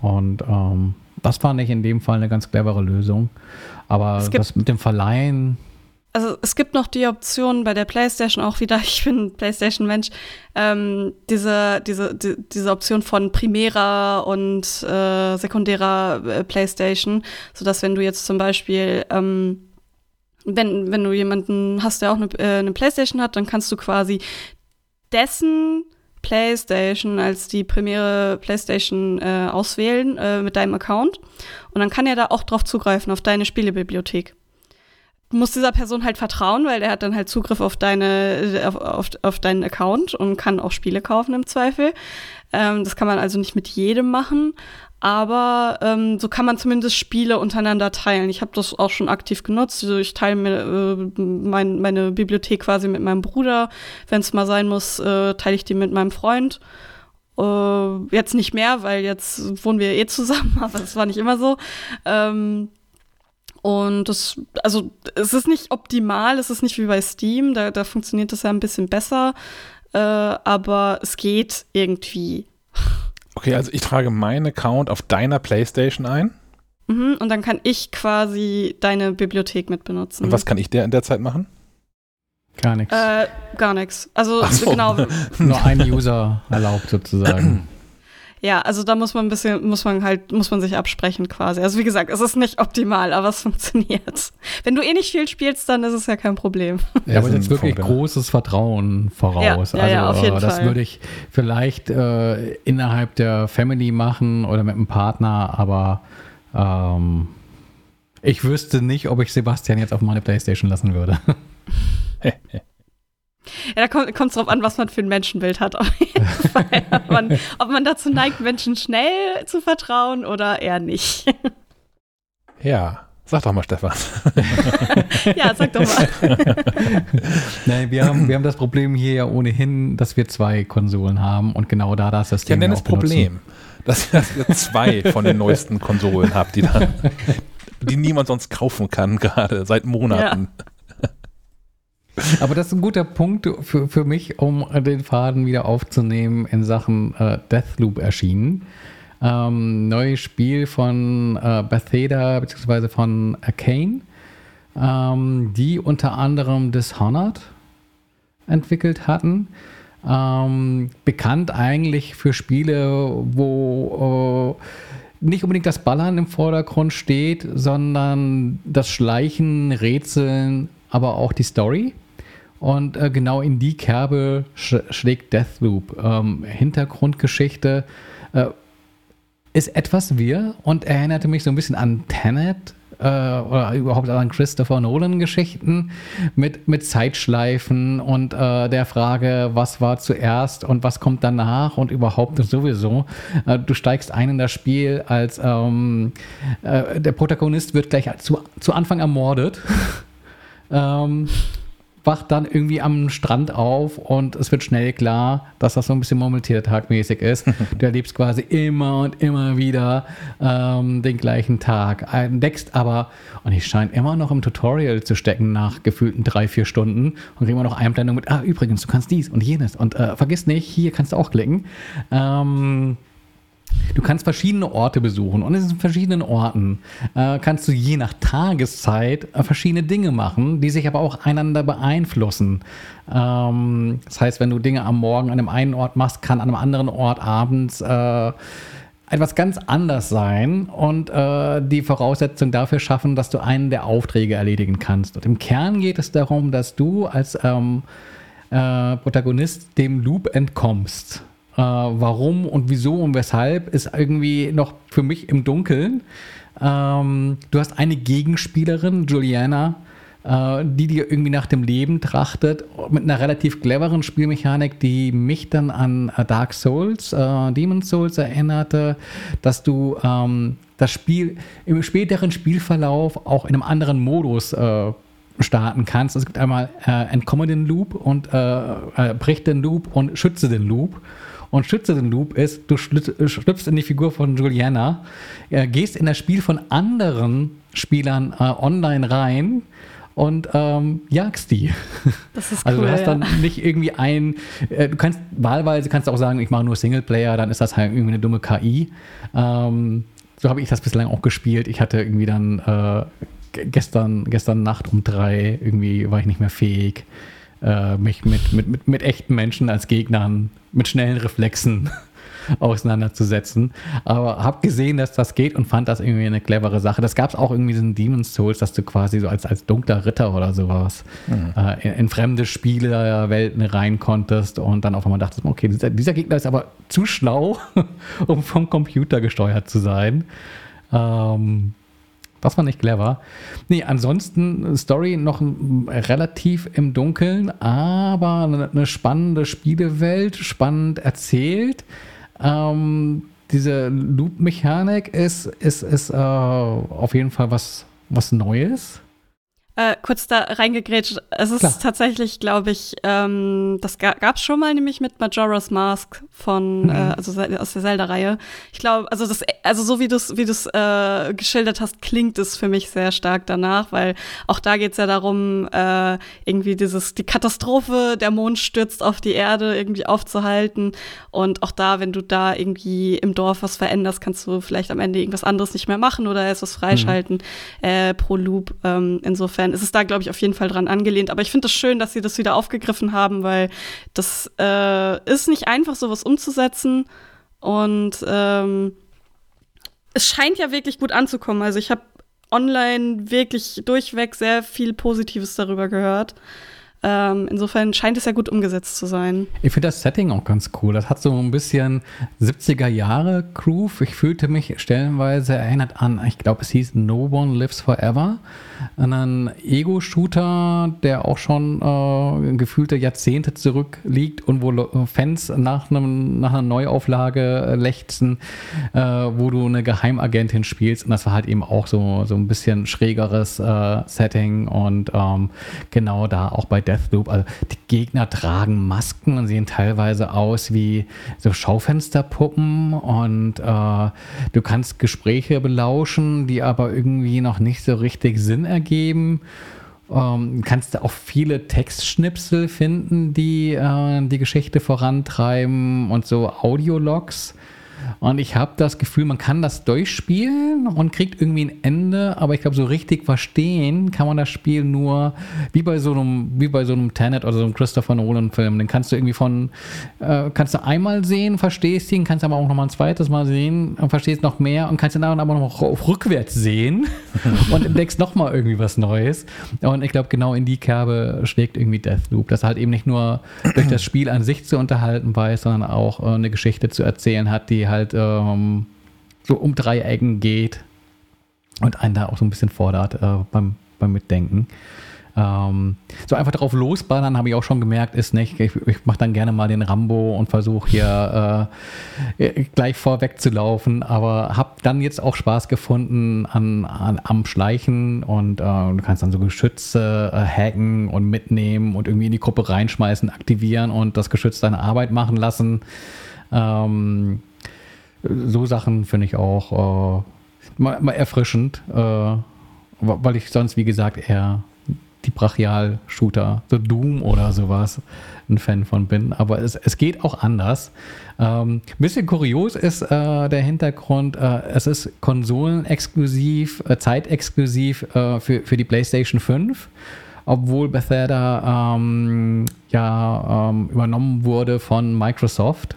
Speaker 2: Und ähm, das fand ich in dem Fall eine ganz clevere Lösung. Aber
Speaker 3: Es gibt-
Speaker 2: das mit dem Verleihen,
Speaker 3: Also es gibt noch die Option bei der PlayStation auch wieder, [LAUGHS] ich bin ein PlayStation-Mensch, ähm, diese, diese, die, diese Option von primärer und äh, sekundärer äh, PlayStation, sodass wenn du jetzt zum Beispiel, ähm, wenn, wenn du jemanden hast, der auch eine, äh, eine PlayStation hat, dann kannst du quasi dessen PlayStation als die primäre PlayStation äh, auswählen äh, mit deinem Account. Und dann kann er da auch drauf zugreifen auf deine Spielebibliothek. Du musst dieser Person halt vertrauen, weil der hat dann halt Zugriff auf deine, auf, auf, auf deinen Account und kann auch Spiele kaufen im Zweifel. Ähm, das kann man also nicht mit jedem machen, aber ähm, so kann man zumindest Spiele untereinander teilen. Ich habe das auch schon aktiv genutzt. Also ich teile mir äh, mein, meine Bibliothek quasi mit meinem Bruder. Wenn es mal sein muss, äh, teile ich die mit meinem Freund. Äh, jetzt nicht mehr, weil jetzt wohnen wir eh zusammen, [LAUGHS] aber das war nicht immer so. Ähm, Und das, also es ist nicht optimal, es ist nicht wie bei Steam, da, da funktioniert das ja ein bisschen besser, äh, aber es geht irgendwie. [LAUGHS]
Speaker 1: Okay, also ich trage meinen Account auf deiner Playstation ein.
Speaker 3: Mhm, und dann kann ich quasi deine Bibliothek mit benutzen.
Speaker 1: Und was kann ich der in der Zeit machen?
Speaker 2: Gar nichts.
Speaker 3: Äh, gar nichts. Also
Speaker 1: so.
Speaker 3: genau. [LAUGHS]
Speaker 2: Nur ein User erlaubt sozusagen. [CLEARS THROAT]
Speaker 3: Ja, also da muss man ein bisschen, muss man halt, muss man sich absprechen quasi. Also wie gesagt, es ist nicht optimal, aber es [LAUGHS] funktioniert. Wenn du eh nicht viel spielst, dann ist es ja kein Problem. [LAUGHS]
Speaker 2: Ja,
Speaker 1: Ja,
Speaker 2: aber
Speaker 1: so
Speaker 2: jetzt wirklich
Speaker 1: ja.
Speaker 2: großes Vertrauen voraus.
Speaker 3: Ja, ja, ja,
Speaker 2: also
Speaker 3: auf jeden
Speaker 2: äh, das
Speaker 3: Fall.
Speaker 2: würde ich vielleicht äh, innerhalb der Family machen oder mit einem Partner, aber ähm, ich wüsste nicht, ob ich Sebastian jetzt auf meine Playstation lassen würde. [LAUGHS]
Speaker 3: Ja, da kommt es drauf an, was man für ein Menschenbild hat. Auf jeden [LAUGHS] Fall. ob, man, ob man dazu neigt, Menschen schnell zu vertrauen oder eher nicht.
Speaker 1: Ja, sag doch mal, Stefan. [LAUGHS]
Speaker 3: ja, sag doch mal. [LAUGHS]
Speaker 2: Nein, wir haben, wir haben das Problem hier ja ohnehin, dass wir zwei Konsolen haben und genau da das
Speaker 1: Ja,
Speaker 2: System
Speaker 1: nenn
Speaker 2: auch
Speaker 1: es Problem, dass, dass ihr zwei von den neuesten Konsolen habt, die dann, die niemand sonst kaufen kann, gerade seit Monaten.
Speaker 2: Aber das ist ein guter Punkt für, für mich, um den Faden wieder aufzunehmen in Sachen äh, Deathloop erschienen. Ähm, neues Spiel von äh, Bethesda bzw. von Arcane, ähm, die unter anderem Dishonored entwickelt hatten. Ähm, bekannt eigentlich für Spiele, wo äh, nicht unbedingt das Ballern im Vordergrund steht, sondern das Schleichen, Rätseln, aber auch die Story. Und äh, genau in die Kerbe sch schlägt Deathloop. Ähm, Hintergrundgeschichte äh, ist etwas wirr und erinnerte mich so ein bisschen an Tenet äh, oder überhaupt an Christopher Nolan-Geschichten mit, mit Zeitschleifen und äh, der Frage, was war zuerst und was kommt danach und überhaupt sowieso. Äh, du steigst ein in das Spiel als ähm, äh, der Protagonist wird gleich zu, zu Anfang ermordet. [LAUGHS] ähm, wacht dann irgendwie am Strand auf und es wird schnell klar, dass das so ein bisschen Murmeltiertagmäßig ist. [LAUGHS] Du erlebst quasi immer und immer wieder ähm, den gleichen Tag. Entdeckst aber, und ich scheine immer noch im Tutorial zu stecken nach gefühlten drei, vier Stunden und kriegen wir noch Einblendung mit, ah, übrigens, du kannst dies und jenes und äh, vergiss nicht, hier kannst du auch klicken. Ähm, Du kannst verschiedene Orte besuchen und in verschiedenen Orten äh, kannst du je nach Tageszeit äh, verschiedene Dinge machen, die sich aber auch einander beeinflussen. Ähm, das heißt, wenn du Dinge am Morgen an einem einen Ort machst, kann an einem anderen Ort abends äh, etwas ganz anders sein und äh, die Voraussetzung dafür schaffen, dass du einen der Aufträge erledigen kannst. Und im Kern geht es darum, dass du als ähm, äh, Protagonist dem Loop entkommst. Äh, warum und wieso und weshalb ist irgendwie noch für mich im Dunkeln. Ähm, du hast eine Gegenspielerin, Juliana, äh, die dir irgendwie nach dem Leben trachtet, mit einer relativ cleveren Spielmechanik, die mich dann an Dark Souls, äh, Demon's Souls erinnerte, dass du ähm, das Spiel im späteren Spielverlauf auch in einem anderen Modus äh, starten kannst. Es gibt einmal äh, Entkomme den Loop und äh, äh, brich den Loop und schütze den Loop. Und schütze den Loop ist, du schlüt- schlüpfst in die Figur von Juliana, äh, gehst in das Spiel von anderen Spielern äh, online rein und ähm, jagst die. [LAUGHS]
Speaker 3: Das ist
Speaker 2: Also
Speaker 3: cool.
Speaker 2: du hast
Speaker 3: ja.
Speaker 2: dann nicht irgendwie ein, äh, du kannst wahlweise kannst du auch sagen, ich mache nur Singleplayer, dann ist das halt irgendwie eine dumme KI. Ähm, so habe ich das bislang auch gespielt. Ich hatte irgendwie dann äh, ge- gestern, gestern Nacht um drei irgendwie war ich nicht mehr fähig, äh, mich mit, mit, mit, mit echten Menschen als Gegnern mit schnellen Reflexen [LAUGHS] auseinanderzusetzen. Aber habe gesehen, dass das geht und fand das irgendwie eine clevere Sache. Das gab es auch irgendwie so in Demon's Souls, dass du quasi so als, als dunkler Ritter oder sowas äh, in, in fremde Spielewelten rein konntest und dann auf einmal dachtest, okay, dieser, dieser Gegner ist aber zu schlau, [LAUGHS] um vom Computer gesteuert zu sein. Ähm, das war nicht clever. Nee, ansonsten Story noch relativ im Dunkeln, aber eine, eine spannende Spielewelt, spannend erzählt. Ähm, diese Loop-Mechanik ist, ist, ist äh, auf jeden Fall was, was Neues.
Speaker 3: Äh, kurz da reingegrätscht. Es ist
Speaker 2: Klar.
Speaker 3: tatsächlich, glaube ich, ähm, das ga gab es schon mal nämlich mit Majora's Mask von,
Speaker 2: Mhm.
Speaker 3: äh, also aus der Zelda-Reihe. Ich glaube, also das, also so wie du es wie du's, äh, geschildert hast, klingt es für mich sehr stark danach, weil auch da geht es ja darum, äh, irgendwie dieses, die Katastrophe, der Mond stürzt auf die Erde, irgendwie aufzuhalten. Und auch da, wenn du da irgendwie im Dorf was veränderst, kannst du vielleicht am Ende irgendwas anderes nicht mehr machen oder erst was freischalten äh, pro Loop. Ähm, insofern ist es da, glaube ich, auf jeden Fall dran angelehnt. Aber ich finde es das schön, dass sie das wieder aufgegriffen haben, weil das äh, ist nicht einfach, sowas umzusetzen. Und ähm, es scheint ja wirklich gut anzukommen. Also ich habe online wirklich durchweg sehr viel Positives darüber gehört. Ähm, insofern scheint es ja gut umgesetzt zu sein.
Speaker 2: Ich finde das Setting auch ganz cool. Das hat so ein bisschen 70er Jahre Groove. Ich fühlte mich stellenweise erinnert an, ich glaube, es hieß No One Lives Forever. Einen Ego-Shooter, der auch schon äh, gefühlte Jahrzehnte zurückliegt und wo Fans nach, einem, nach einer Neuauflage äh, lechzen, äh, wo du eine Geheimagentin spielst. Und das war halt eben auch so, so ein bisschen schrägeres äh, Setting und ähm, genau da auch bei Deathloop. Also die Gegner tragen Masken und sehen teilweise aus wie so Schaufensterpuppen und äh, du kannst Gespräche belauschen, die aber irgendwie noch nicht so richtig Sinn ergeben. Ähm, kannst du auch viele Textschnipsel finden, die äh, die Geschichte vorantreiben und so Audiologs. Und ich habe das Gefühl, man kann das durchspielen und kriegt irgendwie ein Ende, aber ich glaube, so richtig verstehen kann man das Spiel nur wie bei so einem, wie bei so einem Tenet oder so einem Christopher Nolan-Film. Den kannst du irgendwie von, äh, kannst du einmal sehen, verstehst ihn, kannst aber auch noch mal ein zweites Mal sehen und verstehst noch mehr und kannst ihn dann aber noch rückwärts sehen [LAUGHS] und entdeckst noch mal irgendwie was Neues. Und ich glaube, genau in die Kerbe schlägt irgendwie Deathloop, dass er halt eben nicht nur durch das Spiel an sich zu unterhalten weiß, sondern auch äh, eine Geschichte zu erzählen hat, die halt ähm, so um drei Ecken geht und einen da auch so ein bisschen fordert äh, beim, beim Mitdenken. Ähm, so einfach drauf losballern, habe ich auch schon gemerkt, ist nicht. Ich, ich mache dann gerne mal den Rambo und versuche hier äh, gleich vorweg zu laufen, aber habe dann jetzt auch Spaß gefunden an, an, am Schleichen und äh, du kannst dann so Geschütze äh, hacken und mitnehmen und irgendwie in die Gruppe reinschmeißen, aktivieren und das Geschütz deine Arbeit machen lassen. Ähm, so Sachen finde ich auch äh, mal, mal erfrischend, äh, weil ich sonst, wie gesagt, eher die Brachial-Shooter, so Doom oder sowas, ein Fan von bin. Aber es, es geht auch anders. Ähm, bisschen kurios ist äh, der Hintergrund, äh, es ist konsolenexklusiv, äh, zeitexklusiv äh, für, für die PlayStation 5 obwohl Bethesda ähm, ja ähm, übernommen wurde von Microsoft.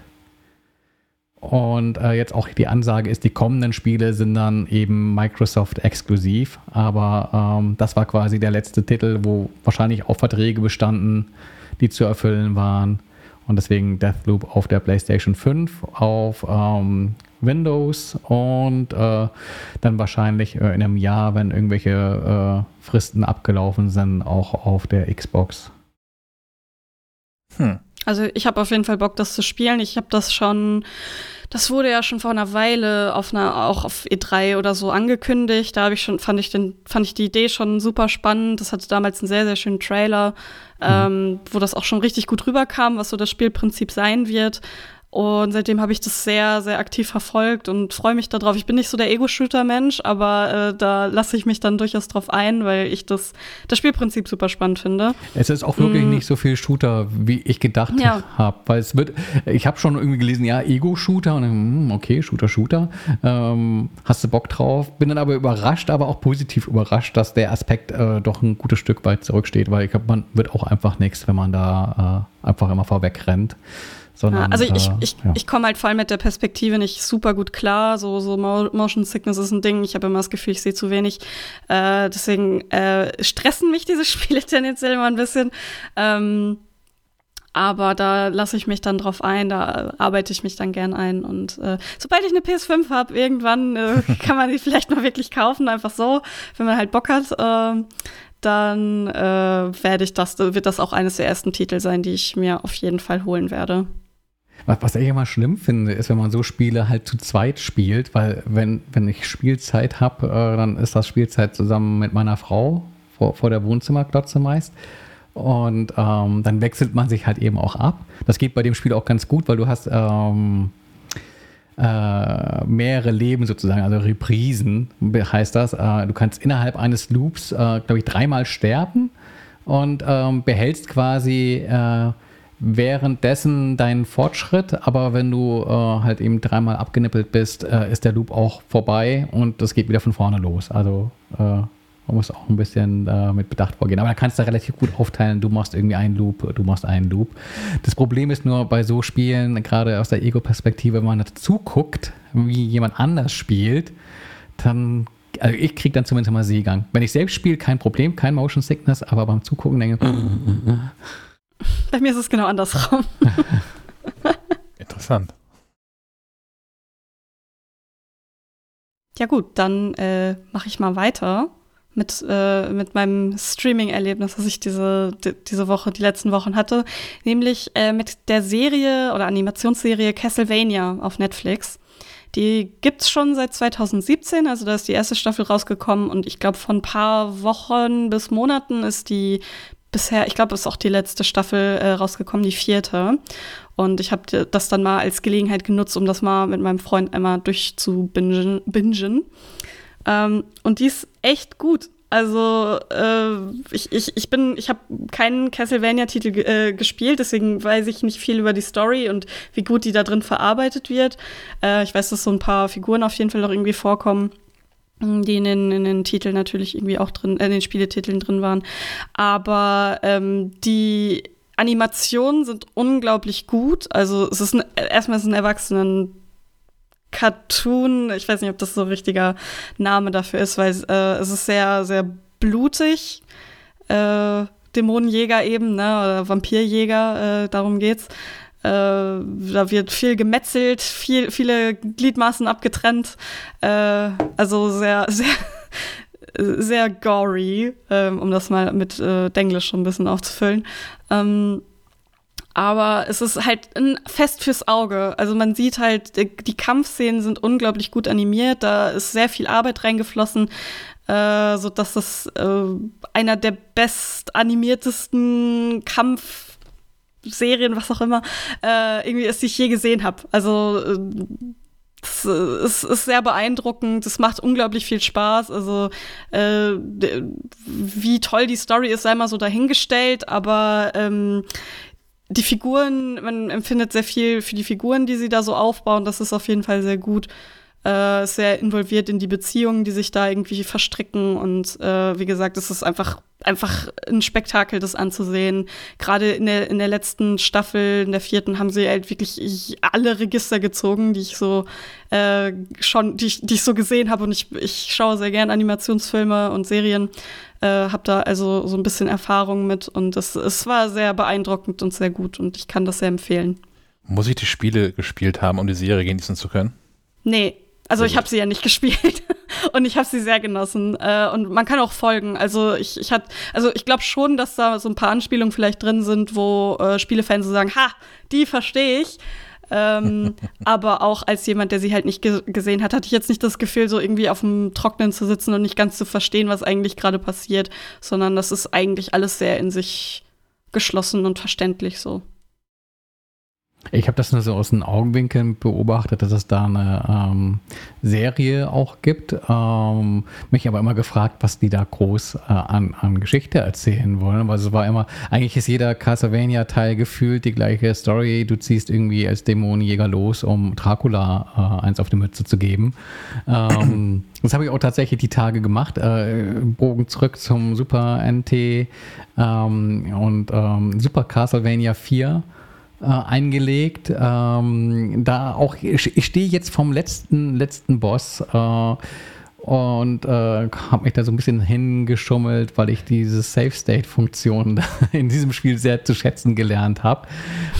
Speaker 2: Und äh, jetzt auch die Ansage ist, die kommenden Spiele sind dann eben Microsoft exklusiv. Aber ähm, das war quasi der letzte Titel, wo wahrscheinlich auch Verträge bestanden, die zu erfüllen waren. Und deswegen Deathloop auf der PlayStation 5, auf ähm, Windows und äh, dann wahrscheinlich äh, in einem Jahr, wenn irgendwelche äh, Fristen abgelaufen sind, auch auf der Xbox.
Speaker 1: Hm.
Speaker 3: Also ich habe auf jeden Fall Bock, das zu spielen. Ich habe das schon, das wurde ja schon vor einer Weile auf einer, auch auf E3 oder so angekündigt. Da habe ich schon, fand ich den, fand ich die Idee schon super spannend. Das hatte damals einen sehr, sehr schönen Trailer, ähm, wo das auch schon richtig gut rüberkam, was so das Spielprinzip sein wird. Und seitdem habe ich das sehr, sehr aktiv verfolgt und freue mich darauf. Ich bin nicht so der Ego-Shooter-Mensch, aber äh, da lasse ich mich dann durchaus drauf ein, weil ich das, das Spielprinzip super spannend finde.
Speaker 2: Es ist auch wirklich
Speaker 3: Mm.
Speaker 2: nicht so viel Shooter, wie ich gedacht
Speaker 3: Ja.
Speaker 2: habe. Weil es wird, ich habe schon irgendwie gelesen, ja, Ego-Shooter und dann, hm, okay, Shooter, Shooter. Ähm, hast du Bock drauf? Bin dann aber überrascht, aber auch positiv überrascht, dass der Aspekt äh, doch ein gutes Stück weit zurücksteht, weil ich glaube, man wird auch einfach nichts, wenn man da äh, einfach immer vorweg rennt. Sondern,
Speaker 3: also ich,
Speaker 2: äh,
Speaker 3: ich,
Speaker 2: ja.
Speaker 3: ich komme halt vor allem mit der Perspektive nicht super gut klar. So, so Mo- Motion Sickness ist ein Ding. Ich habe immer das Gefühl, ich sehe zu wenig. Äh, deswegen äh, stressen mich diese [LAUGHS] Spiele tendenziell immer ein bisschen. Ähm, aber da lasse ich mich dann drauf ein, da arbeite ich mich dann gern ein. Und äh, sobald ich eine PS5 habe, irgendwann äh, [LAUGHS] kann man die vielleicht mal wirklich kaufen, einfach so, wenn man halt Bock hat. ähm, dann äh, werde ich das, wird das auch eines der ersten Titel sein, die ich mir auf jeden Fall holen werde.
Speaker 2: Was, was ich immer schlimm finde, ist, wenn man so Spiele halt zu zweit spielt, weil wenn, wenn ich Spielzeit habe, äh, dann ist das Spielzeit zusammen mit meiner Frau vor, vor der Wohnzimmerklotze meist. Und ähm, dann wechselt man sich halt eben auch ab. Das geht bei dem Spiel auch ganz gut, weil du hast ähm, äh, mehrere Leben sozusagen, also Reprisen heißt das. Äh, du kannst innerhalb eines Loops, äh, glaube ich, dreimal sterben und ähm, behältst quasi äh, währenddessen deinen Fortschritt, aber wenn du äh, halt eben dreimal abgenippelt bist, äh, ist der Loop auch vorbei und das geht wieder von vorne los. Also man muss auch ein bisschen äh, mit Bedacht vorgehen. Aber da kannst du relativ gut aufteilen, du machst irgendwie einen Loop, du machst einen Loop. Das Problem ist nur bei so Spielen, gerade aus der Ego-Perspektive, wenn man dazu guckt, wie jemand anders spielt, dann, also ich kriege dann zumindest mal Seegang. Wenn ich selbst spiele, kein Problem, kein Motion Sickness, aber beim Zugucken denke ich,
Speaker 3: bei mir ist es genau andersrum. [LAUGHS]
Speaker 1: Interessant.
Speaker 3: Ja gut, dann äh, mache ich mal weiter mit, äh, mit meinem Streaming-Erlebnis, das ich diese, die, diese Woche, die letzten Wochen hatte, nämlich äh, mit der Serie oder Animationsserie Castlevania auf Netflix. Die gibt's schon seit 2017, also da ist die erste Staffel rausgekommen und ich glaube, von ein paar Wochen bis Monaten ist die bisher, ich glaube, ist auch die letzte Staffel äh, rausgekommen, die vierte. Und ich habe das dann mal als Gelegenheit genutzt, um das mal mit meinem Freund einmal durchzubingen. Bingen. Ähm, und die ist echt gut. Also äh, ich, ich, ich bin, ich habe keinen Castlevania-Titel äh, gespielt, deswegen weiß ich nicht viel über die Story und wie gut die da drin verarbeitet wird. Äh, ich weiß, dass so ein paar Figuren auf jeden Fall noch irgendwie vorkommen, die in den, in den Titeln natürlich irgendwie auch drin, äh, in den Spieletiteln drin waren. Aber ähm, die Animationen sind unglaublich gut. Also es ist ein, erstmal ist es ein Erwachsenen Cartoon. Ich weiß nicht, ob das so ein richtiger Name dafür ist, weil äh, es ist sehr, sehr blutig. Äh, Dämonenjäger eben, ne, oder Vampirjäger, äh, darum geht's. Äh, da wird viel gemetzelt, viel, viele Gliedmaßen abgetrennt. Äh, also sehr, [LAUGHS] sehr, sehr gory, ähm, um das mal mit äh, Denglisch schon ein bisschen aufzufüllen. Ähm, aber es ist halt ein Fest fürs Auge. Also man sieht halt, die Kampfszenen sind unglaublich gut animiert, da ist sehr viel Arbeit reingeflossen, äh, so dass das äh, einer der best animiertesten Kampfserien, was auch immer, äh, irgendwie die ich je gesehen habe. Also äh, es ist, ist, sehr beeindruckend, es macht unglaublich viel Spaß. Also, äh, wie toll die Story ist, sei mal so dahingestellt, aber ähm, die Figuren, man empfindet sehr viel für die Figuren, die sie da so aufbauen. Das ist auf jeden Fall sehr gut. Äh, sehr involviert in die Beziehungen, die sich da irgendwie verstricken. Und äh, wie gesagt, es ist einfach, einfach ein Spektakel, das anzusehen. Gerade in der, in der letzten Staffel, in der vierten, haben sie halt wirklich alle Register gezogen, die ich so äh, schon, die ich, die ich so gesehen habe. Und ich, ich schaue sehr gern Animationsfilme und Serien. Äh, habe da also so ein bisschen Erfahrung mit und es, es war sehr beeindruckend und sehr gut und ich kann das sehr empfehlen.
Speaker 1: Muss ich die Spiele gespielt haben, um die Serie genießen zu können?
Speaker 3: Nee, also ich habe sie ja nicht [LAUGHS] gespielt und ich habe sie sehr genossen äh, und man kann auch folgen. Also ich, ich hat, also ich glaube schon, dass da so ein paar Anspielungen vielleicht drin sind, wo äh, Spielefans so sagen, ha, die verstehe ich ähm, [LAUGHS] aber auch als jemand, der sie halt nicht ge gesehen hat, hatte ich jetzt nicht das Gefühl, so irgendwie auf dem Trocknen zu sitzen und nicht ganz zu verstehen, was eigentlich gerade passiert, sondern das ist eigentlich alles sehr in sich geschlossen und verständlich so.
Speaker 2: Ich habe das nur so aus den Augenwinkeln beobachtet, dass es da eine ähm, Serie auch gibt. Ähm, mich aber immer gefragt, was die da groß äh, an, an Geschichte erzählen wollen. Weil es war immer, eigentlich ist jeder Castlevania-Teil gefühlt die gleiche Story. Du ziehst irgendwie als Dämonenjäger los, um Dracula äh, eins auf die Mütze zu geben. Ähm, [CLEARS THROAT] das habe ich auch tatsächlich die Tage gemacht. Äh, Bogen zurück zum Super NT ähm, und ähm, Super Castlevania 4 äh, eingelegt. Ähm, da auch, ich, stehe jetzt vom letzten, letzten Boss äh, und äh, habe mich da so ein bisschen hingeschummelt, weil ich diese Safe State Funktion [LAUGHS] in diesem Spiel sehr zu schätzen gelernt habe.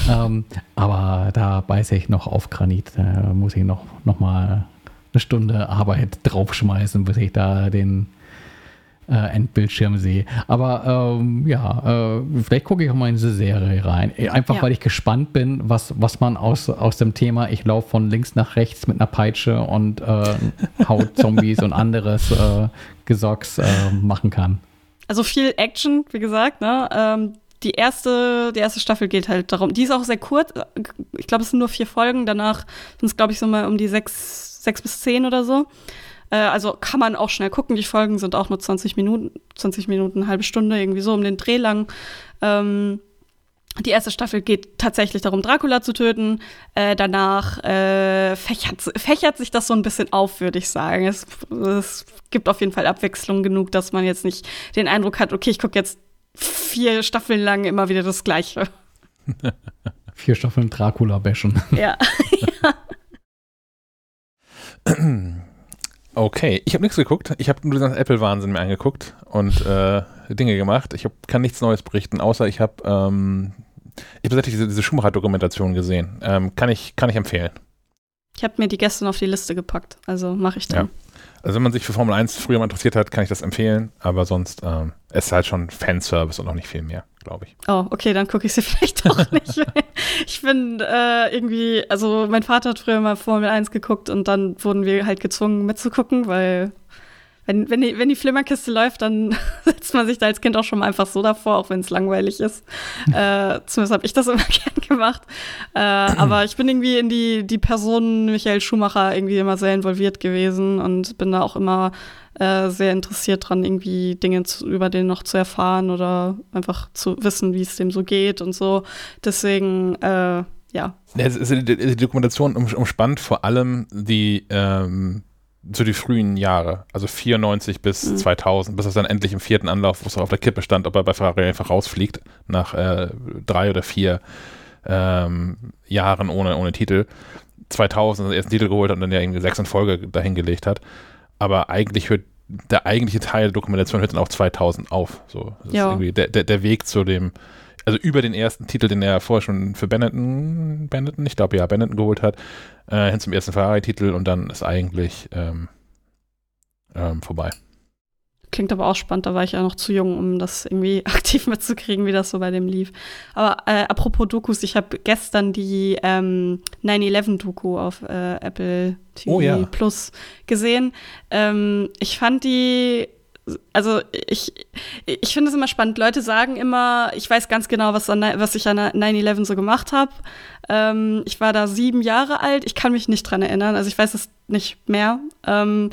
Speaker 2: Ähm, aber da beiße ich noch auf Granit. Da muss ich noch, noch mal eine Stunde Arbeit draufschmeißen, bis ich da den äh, Endbildschirm sehe. Aber ähm, ja, äh, vielleicht gucke ich auch mal in diese Serie rein. Einfach ja. weil ich gespannt bin, was, was man aus, aus dem Thema, ich laufe von links nach rechts mit einer Peitsche und äh, haut [LAUGHS] Zombies und anderes äh, Gesocks äh, machen kann.
Speaker 3: also viel Action, wie gesagt, ne? Ähm, die erste, die erste Staffel geht halt darum. Die ist auch sehr kurz. Ich glaube, es sind nur vier Folgen. Danach sind es, glaube ich, so mal um die sechs, sechs bis zehn oder so. Äh, also kann man auch schnell gucken. Die Folgen sind auch nur 20 Minuten, 20 Minuten, eine halbe Stunde, irgendwie so um den Dreh lang. Ähm, die erste Staffel geht tatsächlich darum, Dracula zu töten. Äh, danach äh, fächert, fächert, sich das so ein bisschen auf, würde ich sagen. Es, es, gibt auf jeden Fall Abwechslung genug, dass man jetzt nicht den Eindruck hat, okay, ich gucke jetzt vier Staffeln lang immer wieder das Gleiche. [LAUGHS]
Speaker 2: vier Staffeln Dracula bashen.
Speaker 3: Ja. [LAUGHS] [LAUGHS] [CLEARS THROAT]
Speaker 1: Okay, ich habe nichts geguckt. Ich habe nur den Apple-Wahnsinn mir angeguckt und äh, Dinge gemacht. Ich hab, kann nichts Neues berichten, außer ich habe ähm, ich habe tatsächlich diese, diese Schumacher-Dokumentation gesehen. Ähm, kann, ich, kann ich empfehlen.
Speaker 3: Ich habe mir die gestern auf die Liste gepackt, also mache ich dann. Ja.
Speaker 1: Also wenn man sich für Formel 1 früher mal interessiert hat, kann ich das empfehlen, aber sonst ähm, es ist halt schon Fanservice und auch nicht viel mehr, glaube ich.
Speaker 3: Oh, okay, dann gucke ich sie [LAUGHS] vielleicht auch nicht. ich bin äh, irgendwie, also mein Vater hat früher mal Formel 1 geguckt und dann wurden wir halt gezwungen mitzugucken, weil wenn, wenn, die, wenn die Flimmerkiste läuft, dann [LAUGHS] setzt man sich da als Kind auch schon mal einfach so davor, auch wenn es langweilig ist. äh, zumindest habe ich das [LAUGHS] immer gern gemacht. Äh, aber ich bin irgendwie in die, die Person Michael Schumacher irgendwie immer sehr involviert gewesen und bin da auch immer äh, sehr interessiert dran, irgendwie Dinge zu, über den noch zu erfahren oder einfach zu wissen, wie es dem so geht und so. Deswegen, äh, ja.
Speaker 1: Die, die Dokumentation umspannt vor allem die ähm so die frühen Jahre, also 94 bis mhm. 2000, bis es dann endlich im vierten Anlauf, wo es auf der Kippe stand, ob er bei Ferrari einfach rausfliegt, nach äh, drei oder vier ähm, Jahren ohne, ohne Titel. 2000 den ersten Titel geholt hat und dann ja irgendwie sechs in Folge dahingelegt hat. Aber eigentlich hört der eigentliche Teil der Dokumentation hört dann auch 2000 auf. So, das ja. ist irgendwie der, der, der Weg zu dem, also über den ersten Titel, den er vorher schon für Benetton, Benetton, ich glaube ja, Benetton geholt hat, äh, hin zum ersten Ferrari-Titel und dann ist eigentlich ähm, ähm, vorbei.
Speaker 3: Klingt aber auch spannend, da war ich ja noch zu jung, um das irgendwie [LAUGHS] aktiv mitzukriegen, wie das so bei dem lief. Aber äh, apropos Dokus, ich habe gestern die ähm, 9-11-Doku auf äh, Apple TV oh, ja. Plus gesehen. Ähm, ich fand die also ich, ich finde es immer spannend. Leute sagen immer, ich weiß ganz genau, was, an, was ich an 9-11 so gemacht habe. Ähm, ich war da sieben Jahre alt, ich kann mich nicht dran erinnern, also ich weiß es nicht mehr. Ähm,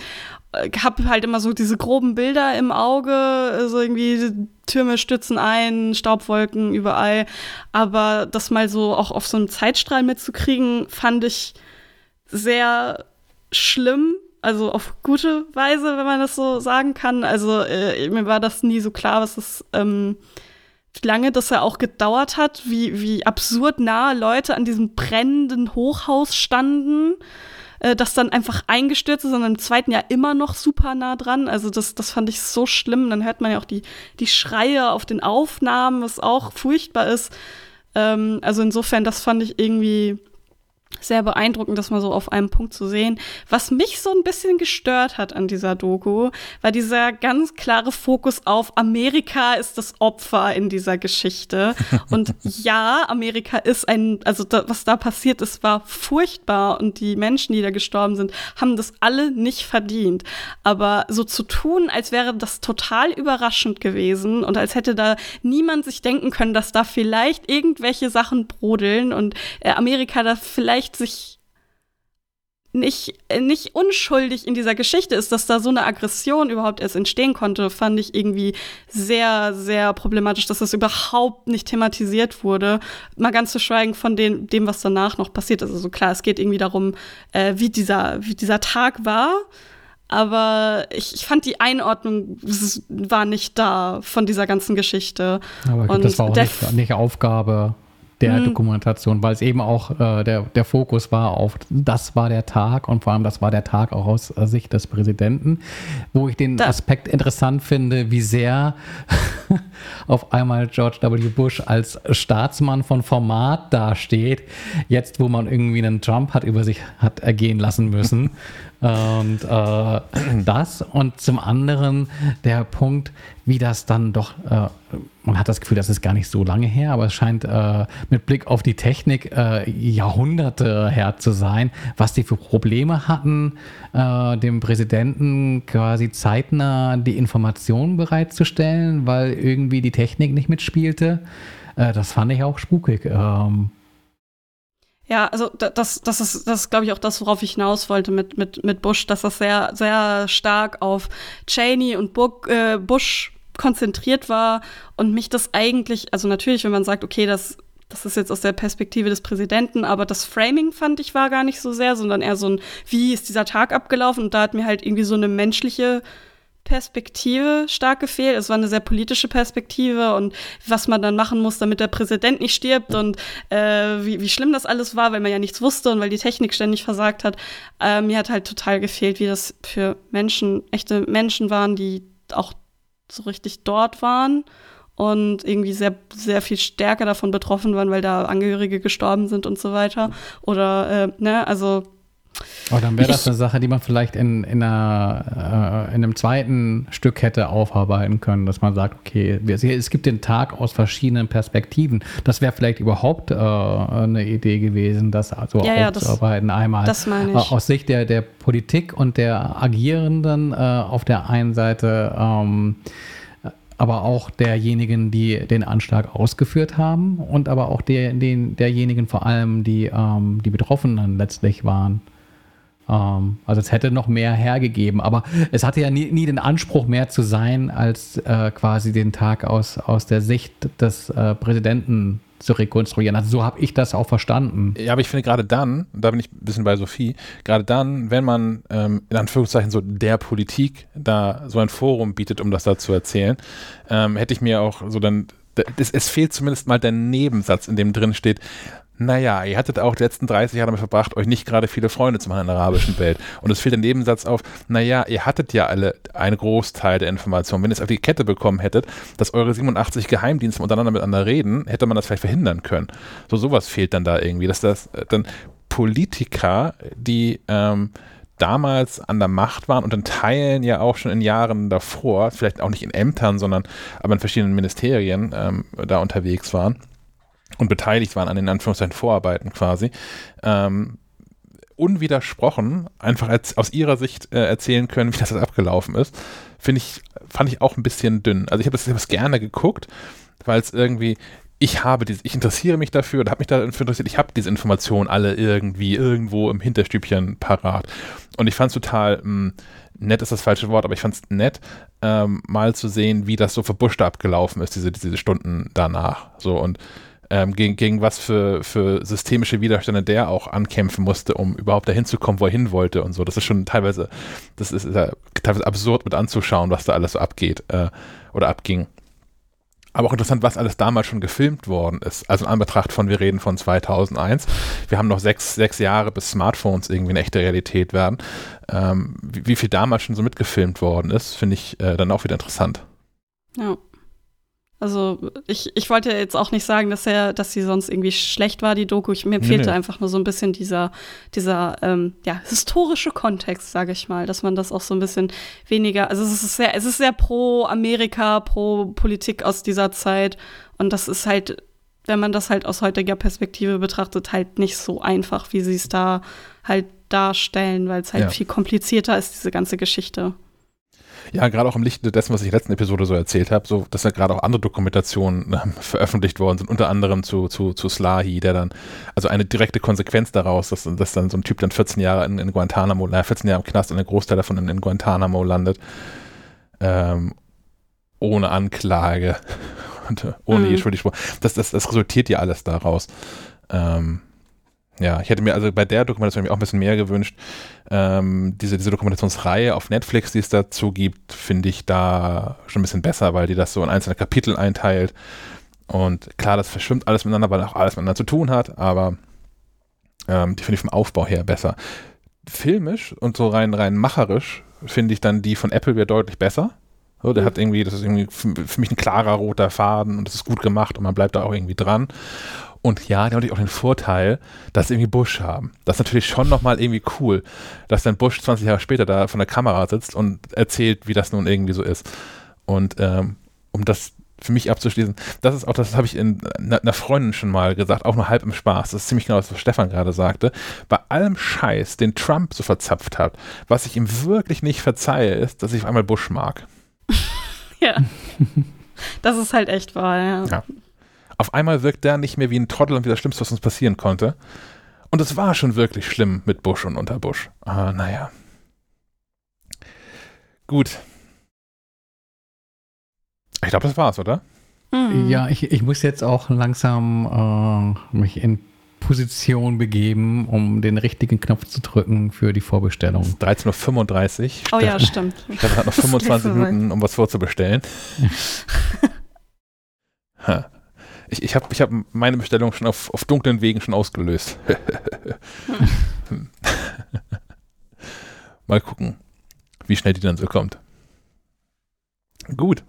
Speaker 3: habe halt immer so diese groben Bilder im Auge, so irgendwie Türme stützen ein, Staubwolken überall. Aber das mal so auch auf so einem Zeitstrahl mitzukriegen, fand ich sehr schlimm also auf gute Weise, wenn man das so sagen kann. Also äh, mir war das nie so klar, was das, ähm, wie lange das ja auch gedauert hat, wie, wie absurd nah Leute an diesem brennenden Hochhaus standen, äh, das dann einfach eingestürzt ist und im zweiten Jahr immer noch super nah dran. Also das, das fand ich so schlimm. Dann hört man ja auch die, die Schreie auf den Aufnahmen, was auch furchtbar ist. Ähm, also insofern, das fand ich irgendwie sehr beeindruckend, das mal so auf einem Punkt zu sehen. Was mich so ein bisschen gestört hat an dieser Doku, war dieser ganz klare Fokus auf Amerika ist das Opfer in dieser Geschichte. [LAUGHS] Und ja, Amerika ist ein, also da, was da passiert ist, war furchtbar und die Menschen, die da gestorben sind, haben das alle nicht verdient. Aber so zu tun, als wäre das total überraschend gewesen und als hätte da niemand sich denken können, dass da vielleicht irgendwelche Sachen brodeln und äh, Amerika da vielleicht vielleicht sich nicht, nicht unschuldig in dieser Geschichte ist, dass da so eine Aggression überhaupt erst entstehen konnte, fand ich irgendwie sehr, sehr problematisch, dass das überhaupt nicht thematisiert wurde. Mal ganz zu schweigen von dem, dem was danach noch passiert ist. Also klar, es geht irgendwie darum, äh, wie, dieser, wie dieser Tag war. Aber ich, ich fand die Einordnung war nicht da von dieser ganzen Geschichte.
Speaker 2: Aber Und das war auch nicht, nicht Aufgabe der mhm. Dokumentation, weil es eben auch äh, der, der Fokus war auf, das war der Tag und vor allem das war der Tag auch aus Sicht des Präsidenten, wo ich den da. Aspekt interessant finde, wie sehr [LAUGHS] auf einmal George W. Bush als Staatsmann von Format dasteht, jetzt wo man irgendwie einen Trump hat über sich hat ergehen lassen müssen. Und äh, [CLEARS THROAT] das und zum anderen der Punkt, wie das dann doch, äh, man hat das Gefühl, das ist gar nicht so lange her, aber es scheint äh, mit Blick auf die Technik äh, Jahrhunderte her zu sein, was die für Probleme hatten, äh, dem Präsidenten quasi zeitnah die Informationen bereitzustellen, weil irgendwie die Technik nicht mitspielte. Äh, das fand ich auch spukig. Ähm,
Speaker 3: Ja, also da- das, das ist, das ist, glaube ich, auch das, worauf ich hinaus wollte mit, mit, mit Bush, dass das sehr, sehr stark auf Cheney und Bu äh, Bush konzentriert war und mich das eigentlich, also natürlich, wenn man sagt, okay, das, das ist jetzt aus der Perspektive des Präsidenten, aber das Framing fand ich war gar nicht so sehr, sondern eher so ein, wie ist dieser Tag abgelaufen? Und da hat mir halt irgendwie so eine menschliche Perspektive stark gefehlt. Es war eine sehr politische Perspektive und was man dann machen muss, damit der Präsident nicht stirbt und äh, wie, wie schlimm das alles war, weil man ja nichts wusste und weil die Technik ständig versagt hat. Äh, mir hat halt total gefehlt, wie das für Menschen, echte Menschen waren, die auch so richtig dort waren und irgendwie sehr, sehr viel stärker davon betroffen waren, weil da Angehörige gestorben sind und so weiter. Oder, äh, ne, also
Speaker 2: Aber dann wäre das eine Sache, die man vielleicht in, in, einer, äh, in einem zweiten Stück hätte aufarbeiten können, dass man sagt, okay, es gibt den Tag aus verschiedenen Perspektiven. Das wäre vielleicht überhaupt äh, eine Idee gewesen, das so
Speaker 3: Ja, ja,
Speaker 2: aufzuarbeiten. Einmal äh, aus Sicht der, der Politik und der Agierenden äh, auf der einen Seite, ähm, aber auch derjenigen, die den Anschlag ausgeführt haben und aber auch der, den, derjenigen vor allem, die ähm, die Betroffenen letztlich waren. Ähm, also es hätte noch mehr hergegeben, aber es hatte ja nie, nie den Anspruch mehr zu sein, als äh, quasi den Tag aus, aus der Sicht des äh, Präsidenten zu rekonstruieren. Also so habe ich das auch verstanden.
Speaker 1: Ja, aber ich finde gerade dann, da bin ich ein bisschen bei Sophie, gerade dann, wenn man ähm, in Anführungszeichen so der Politik da so ein Forum bietet, um das da zu erzählen, ähm, hätte ich mir auch so dann, es, es fehlt zumindest mal der Nebensatz, in dem drin steht, naja, ihr hattet auch die letzten 30 Jahre damit verbracht, euch nicht gerade viele Freunde zu machen in der arabischen Welt. Und es fehlt der Nebensatz auf, naja, ihr hattet ja alle einen Großteil der Informationen. Wenn ihr es auf die Kette bekommen hättet, dass eure 87 Geheimdienste untereinander miteinander reden, hätte man das vielleicht verhindern können. So sowas fehlt dann da irgendwie, dass das äh, dann Politiker, die ähm, damals an der Macht waren und in Teilen ja auch schon in Jahren davor, vielleicht auch nicht in Ämtern, sondern aber in verschiedenen Ministerien ähm, da unterwegs waren und beteiligt waren an den Anführungszeichen Vorarbeiten quasi, ähm, unwidersprochen einfach als, aus ihrer Sicht äh, erzählen können, wie das abgelaufen ist, finde ich, fand ich auch ein bisschen dünn. Also ich habe das, hab das gerne geguckt, weil es irgendwie, ich habe diese, ich interessiere mich dafür oder habe mich dafür interessiert, ich habe diese Informationen alle irgendwie irgendwo im Hinterstübchen parat. Und ich fand es total, mh, nett ist das falsche Wort, aber ich fand es nett, ähm, mal zu sehen, wie das so verbuscht abgelaufen ist, diese, diese Stunden danach. So und ähm, gegen, gegen was für, für systemische Widerstände der auch ankämpfen musste, um überhaupt dahin zu kommen, wo er hin wollte und so. Das ist schon teilweise, das ist, äh, teilweise absurd mit anzuschauen, was da alles so abgeht äh, oder abging. Aber auch interessant, was alles damals schon gefilmt worden ist. Also in Anbetracht von, wir reden von 2001. Wir haben noch sechs, sechs Jahre, bis Smartphones irgendwie eine echte Realität werden. Ähm, wie, wie viel damals schon so mitgefilmt worden ist, finde ich äh, dann auch wieder interessant.
Speaker 3: Ja. Also ich, ich wollte jetzt auch nicht sagen, dass er, dass sie sonst irgendwie schlecht war, die Doku. Ich, mir
Speaker 1: Nee,
Speaker 3: fehlte
Speaker 1: nee.
Speaker 3: einfach nur so ein bisschen dieser, dieser ähm, ja, historische Kontext, sage ich mal, dass man das auch so ein bisschen weniger, also es ist sehr, es ist sehr pro Amerika, pro Politik aus dieser Zeit. Und das ist halt, wenn man das halt aus heutiger Perspektive betrachtet, halt nicht so einfach, wie sie es da halt darstellen, weil es halt
Speaker 1: Ja.
Speaker 3: viel komplizierter ist, diese ganze Geschichte.
Speaker 1: Ja, gerade auch im Lichte dessen, was ich in der letzten Episode so erzählt habe, so, dass ja gerade auch andere Dokumentationen ähm, [LAUGHS] veröffentlicht worden sind, unter anderem zu, zu, zu Slahi, der dann, also eine direkte Konsequenz daraus, dass, dass dann so ein Typ dann 14 Jahre in, in Guantanamo, naja, 14 Jahre im Knast und ein Großteil davon in, in Guantanamo landet, ähm, ohne Anklage [LAUGHS] und äh, ohne
Speaker 3: Mhm.
Speaker 1: je Schuldigspruch. Das, das, das resultiert ja alles daraus. Ähm, ja, ich hätte mir also bei der Dokumentation mir auch ein bisschen mehr gewünscht. Ähm, diese, diese Dokumentationsreihe auf Netflix, die es dazu gibt, finde ich da schon ein bisschen besser, weil die das so in einzelne Kapitel einteilt. Und klar, das verschwimmt alles miteinander, weil auch alles miteinander zu tun hat, aber ähm, die finde ich vom Aufbau her besser. Filmisch und so rein, rein macherisch finde ich dann die von Apple wieder deutlich besser. So, der hat irgendwie, das ist irgendwie für, für mich ein klarer roter Faden und das ist gut gemacht und man bleibt da auch irgendwie dran. Und ja, die haben natürlich auch den Vorteil, dass sie irgendwie Bush haben. Das ist natürlich schon nochmal irgendwie cool, dass dann Bush 20 Jahre später da von der Kamera sitzt und erzählt, wie das nun irgendwie so ist. Und ähm, um das für mich abzuschließen, das ist auch, das habe ich in einer Freundin schon mal gesagt, auch nur halb im Spaß. Das ist ziemlich genau das, was Stefan gerade sagte. Bei allem Scheiß, den Trump so verzapft hat, was ich ihm wirklich nicht verzeihe, ist, dass ich auf einmal Bush mag. [LAUGHS]
Speaker 3: ja. Das ist halt echt wahr, ja. ja.
Speaker 1: Auf einmal wirkt der nicht mehr wie ein Trottel und wie das Schlimmste, was uns passieren konnte. Und es war schon wirklich schlimm mit Bush und unter Bush. Ah, naja. Gut. Ich glaube, das war's, oder?
Speaker 2: Mhm. Ja, ich, ich muss jetzt auch langsam äh, mich in Position begeben, um den richtigen Knopf zu drücken für die Vorbestellung.
Speaker 1: 13.35 Uhr.
Speaker 3: Oh ja, stimmt.
Speaker 1: Stefan hat noch 25 [LAUGHS] Minuten, um was vorzubestellen. [LAUGHS] ich ich habe ich hab meine Bestellung schon auf, auf dunklen Wegen schon ausgelöst. [LAUGHS] Mal gucken, wie schnell die dann so kommt. Gut.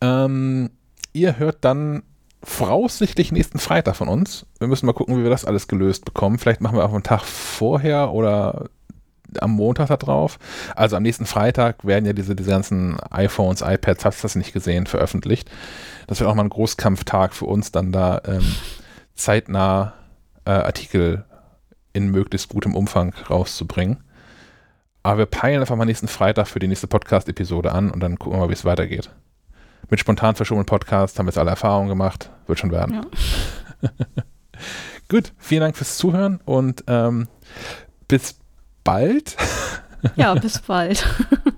Speaker 1: Ähm, ihr hört dann voraussichtlich nächsten Freitag von uns. Wir müssen mal gucken, wie wir das alles gelöst bekommen. Vielleicht machen wir auch einen Tag vorher oder am Montag da drauf. Also am nächsten Freitag werden ja diese, diese ganzen iPhones, iPads, hast du das nicht gesehen, veröffentlicht. Das wird auch mal ein Großkampftag für uns, dann da ähm, zeitnah äh, Artikel in möglichst gutem Umfang rauszubringen. Aber wir peilen einfach mal nächsten Freitag für die nächste Podcast-Episode an und dann gucken wir mal, wie es weitergeht. Mit spontan verschobenen Podcast haben wir jetzt alle Erfahrungen gemacht. Wird schon werden. Ja. [LAUGHS] Gut, vielen Dank fürs Zuhören und ähm, bis bald.
Speaker 3: Ja, bis bald. [LAUGHS]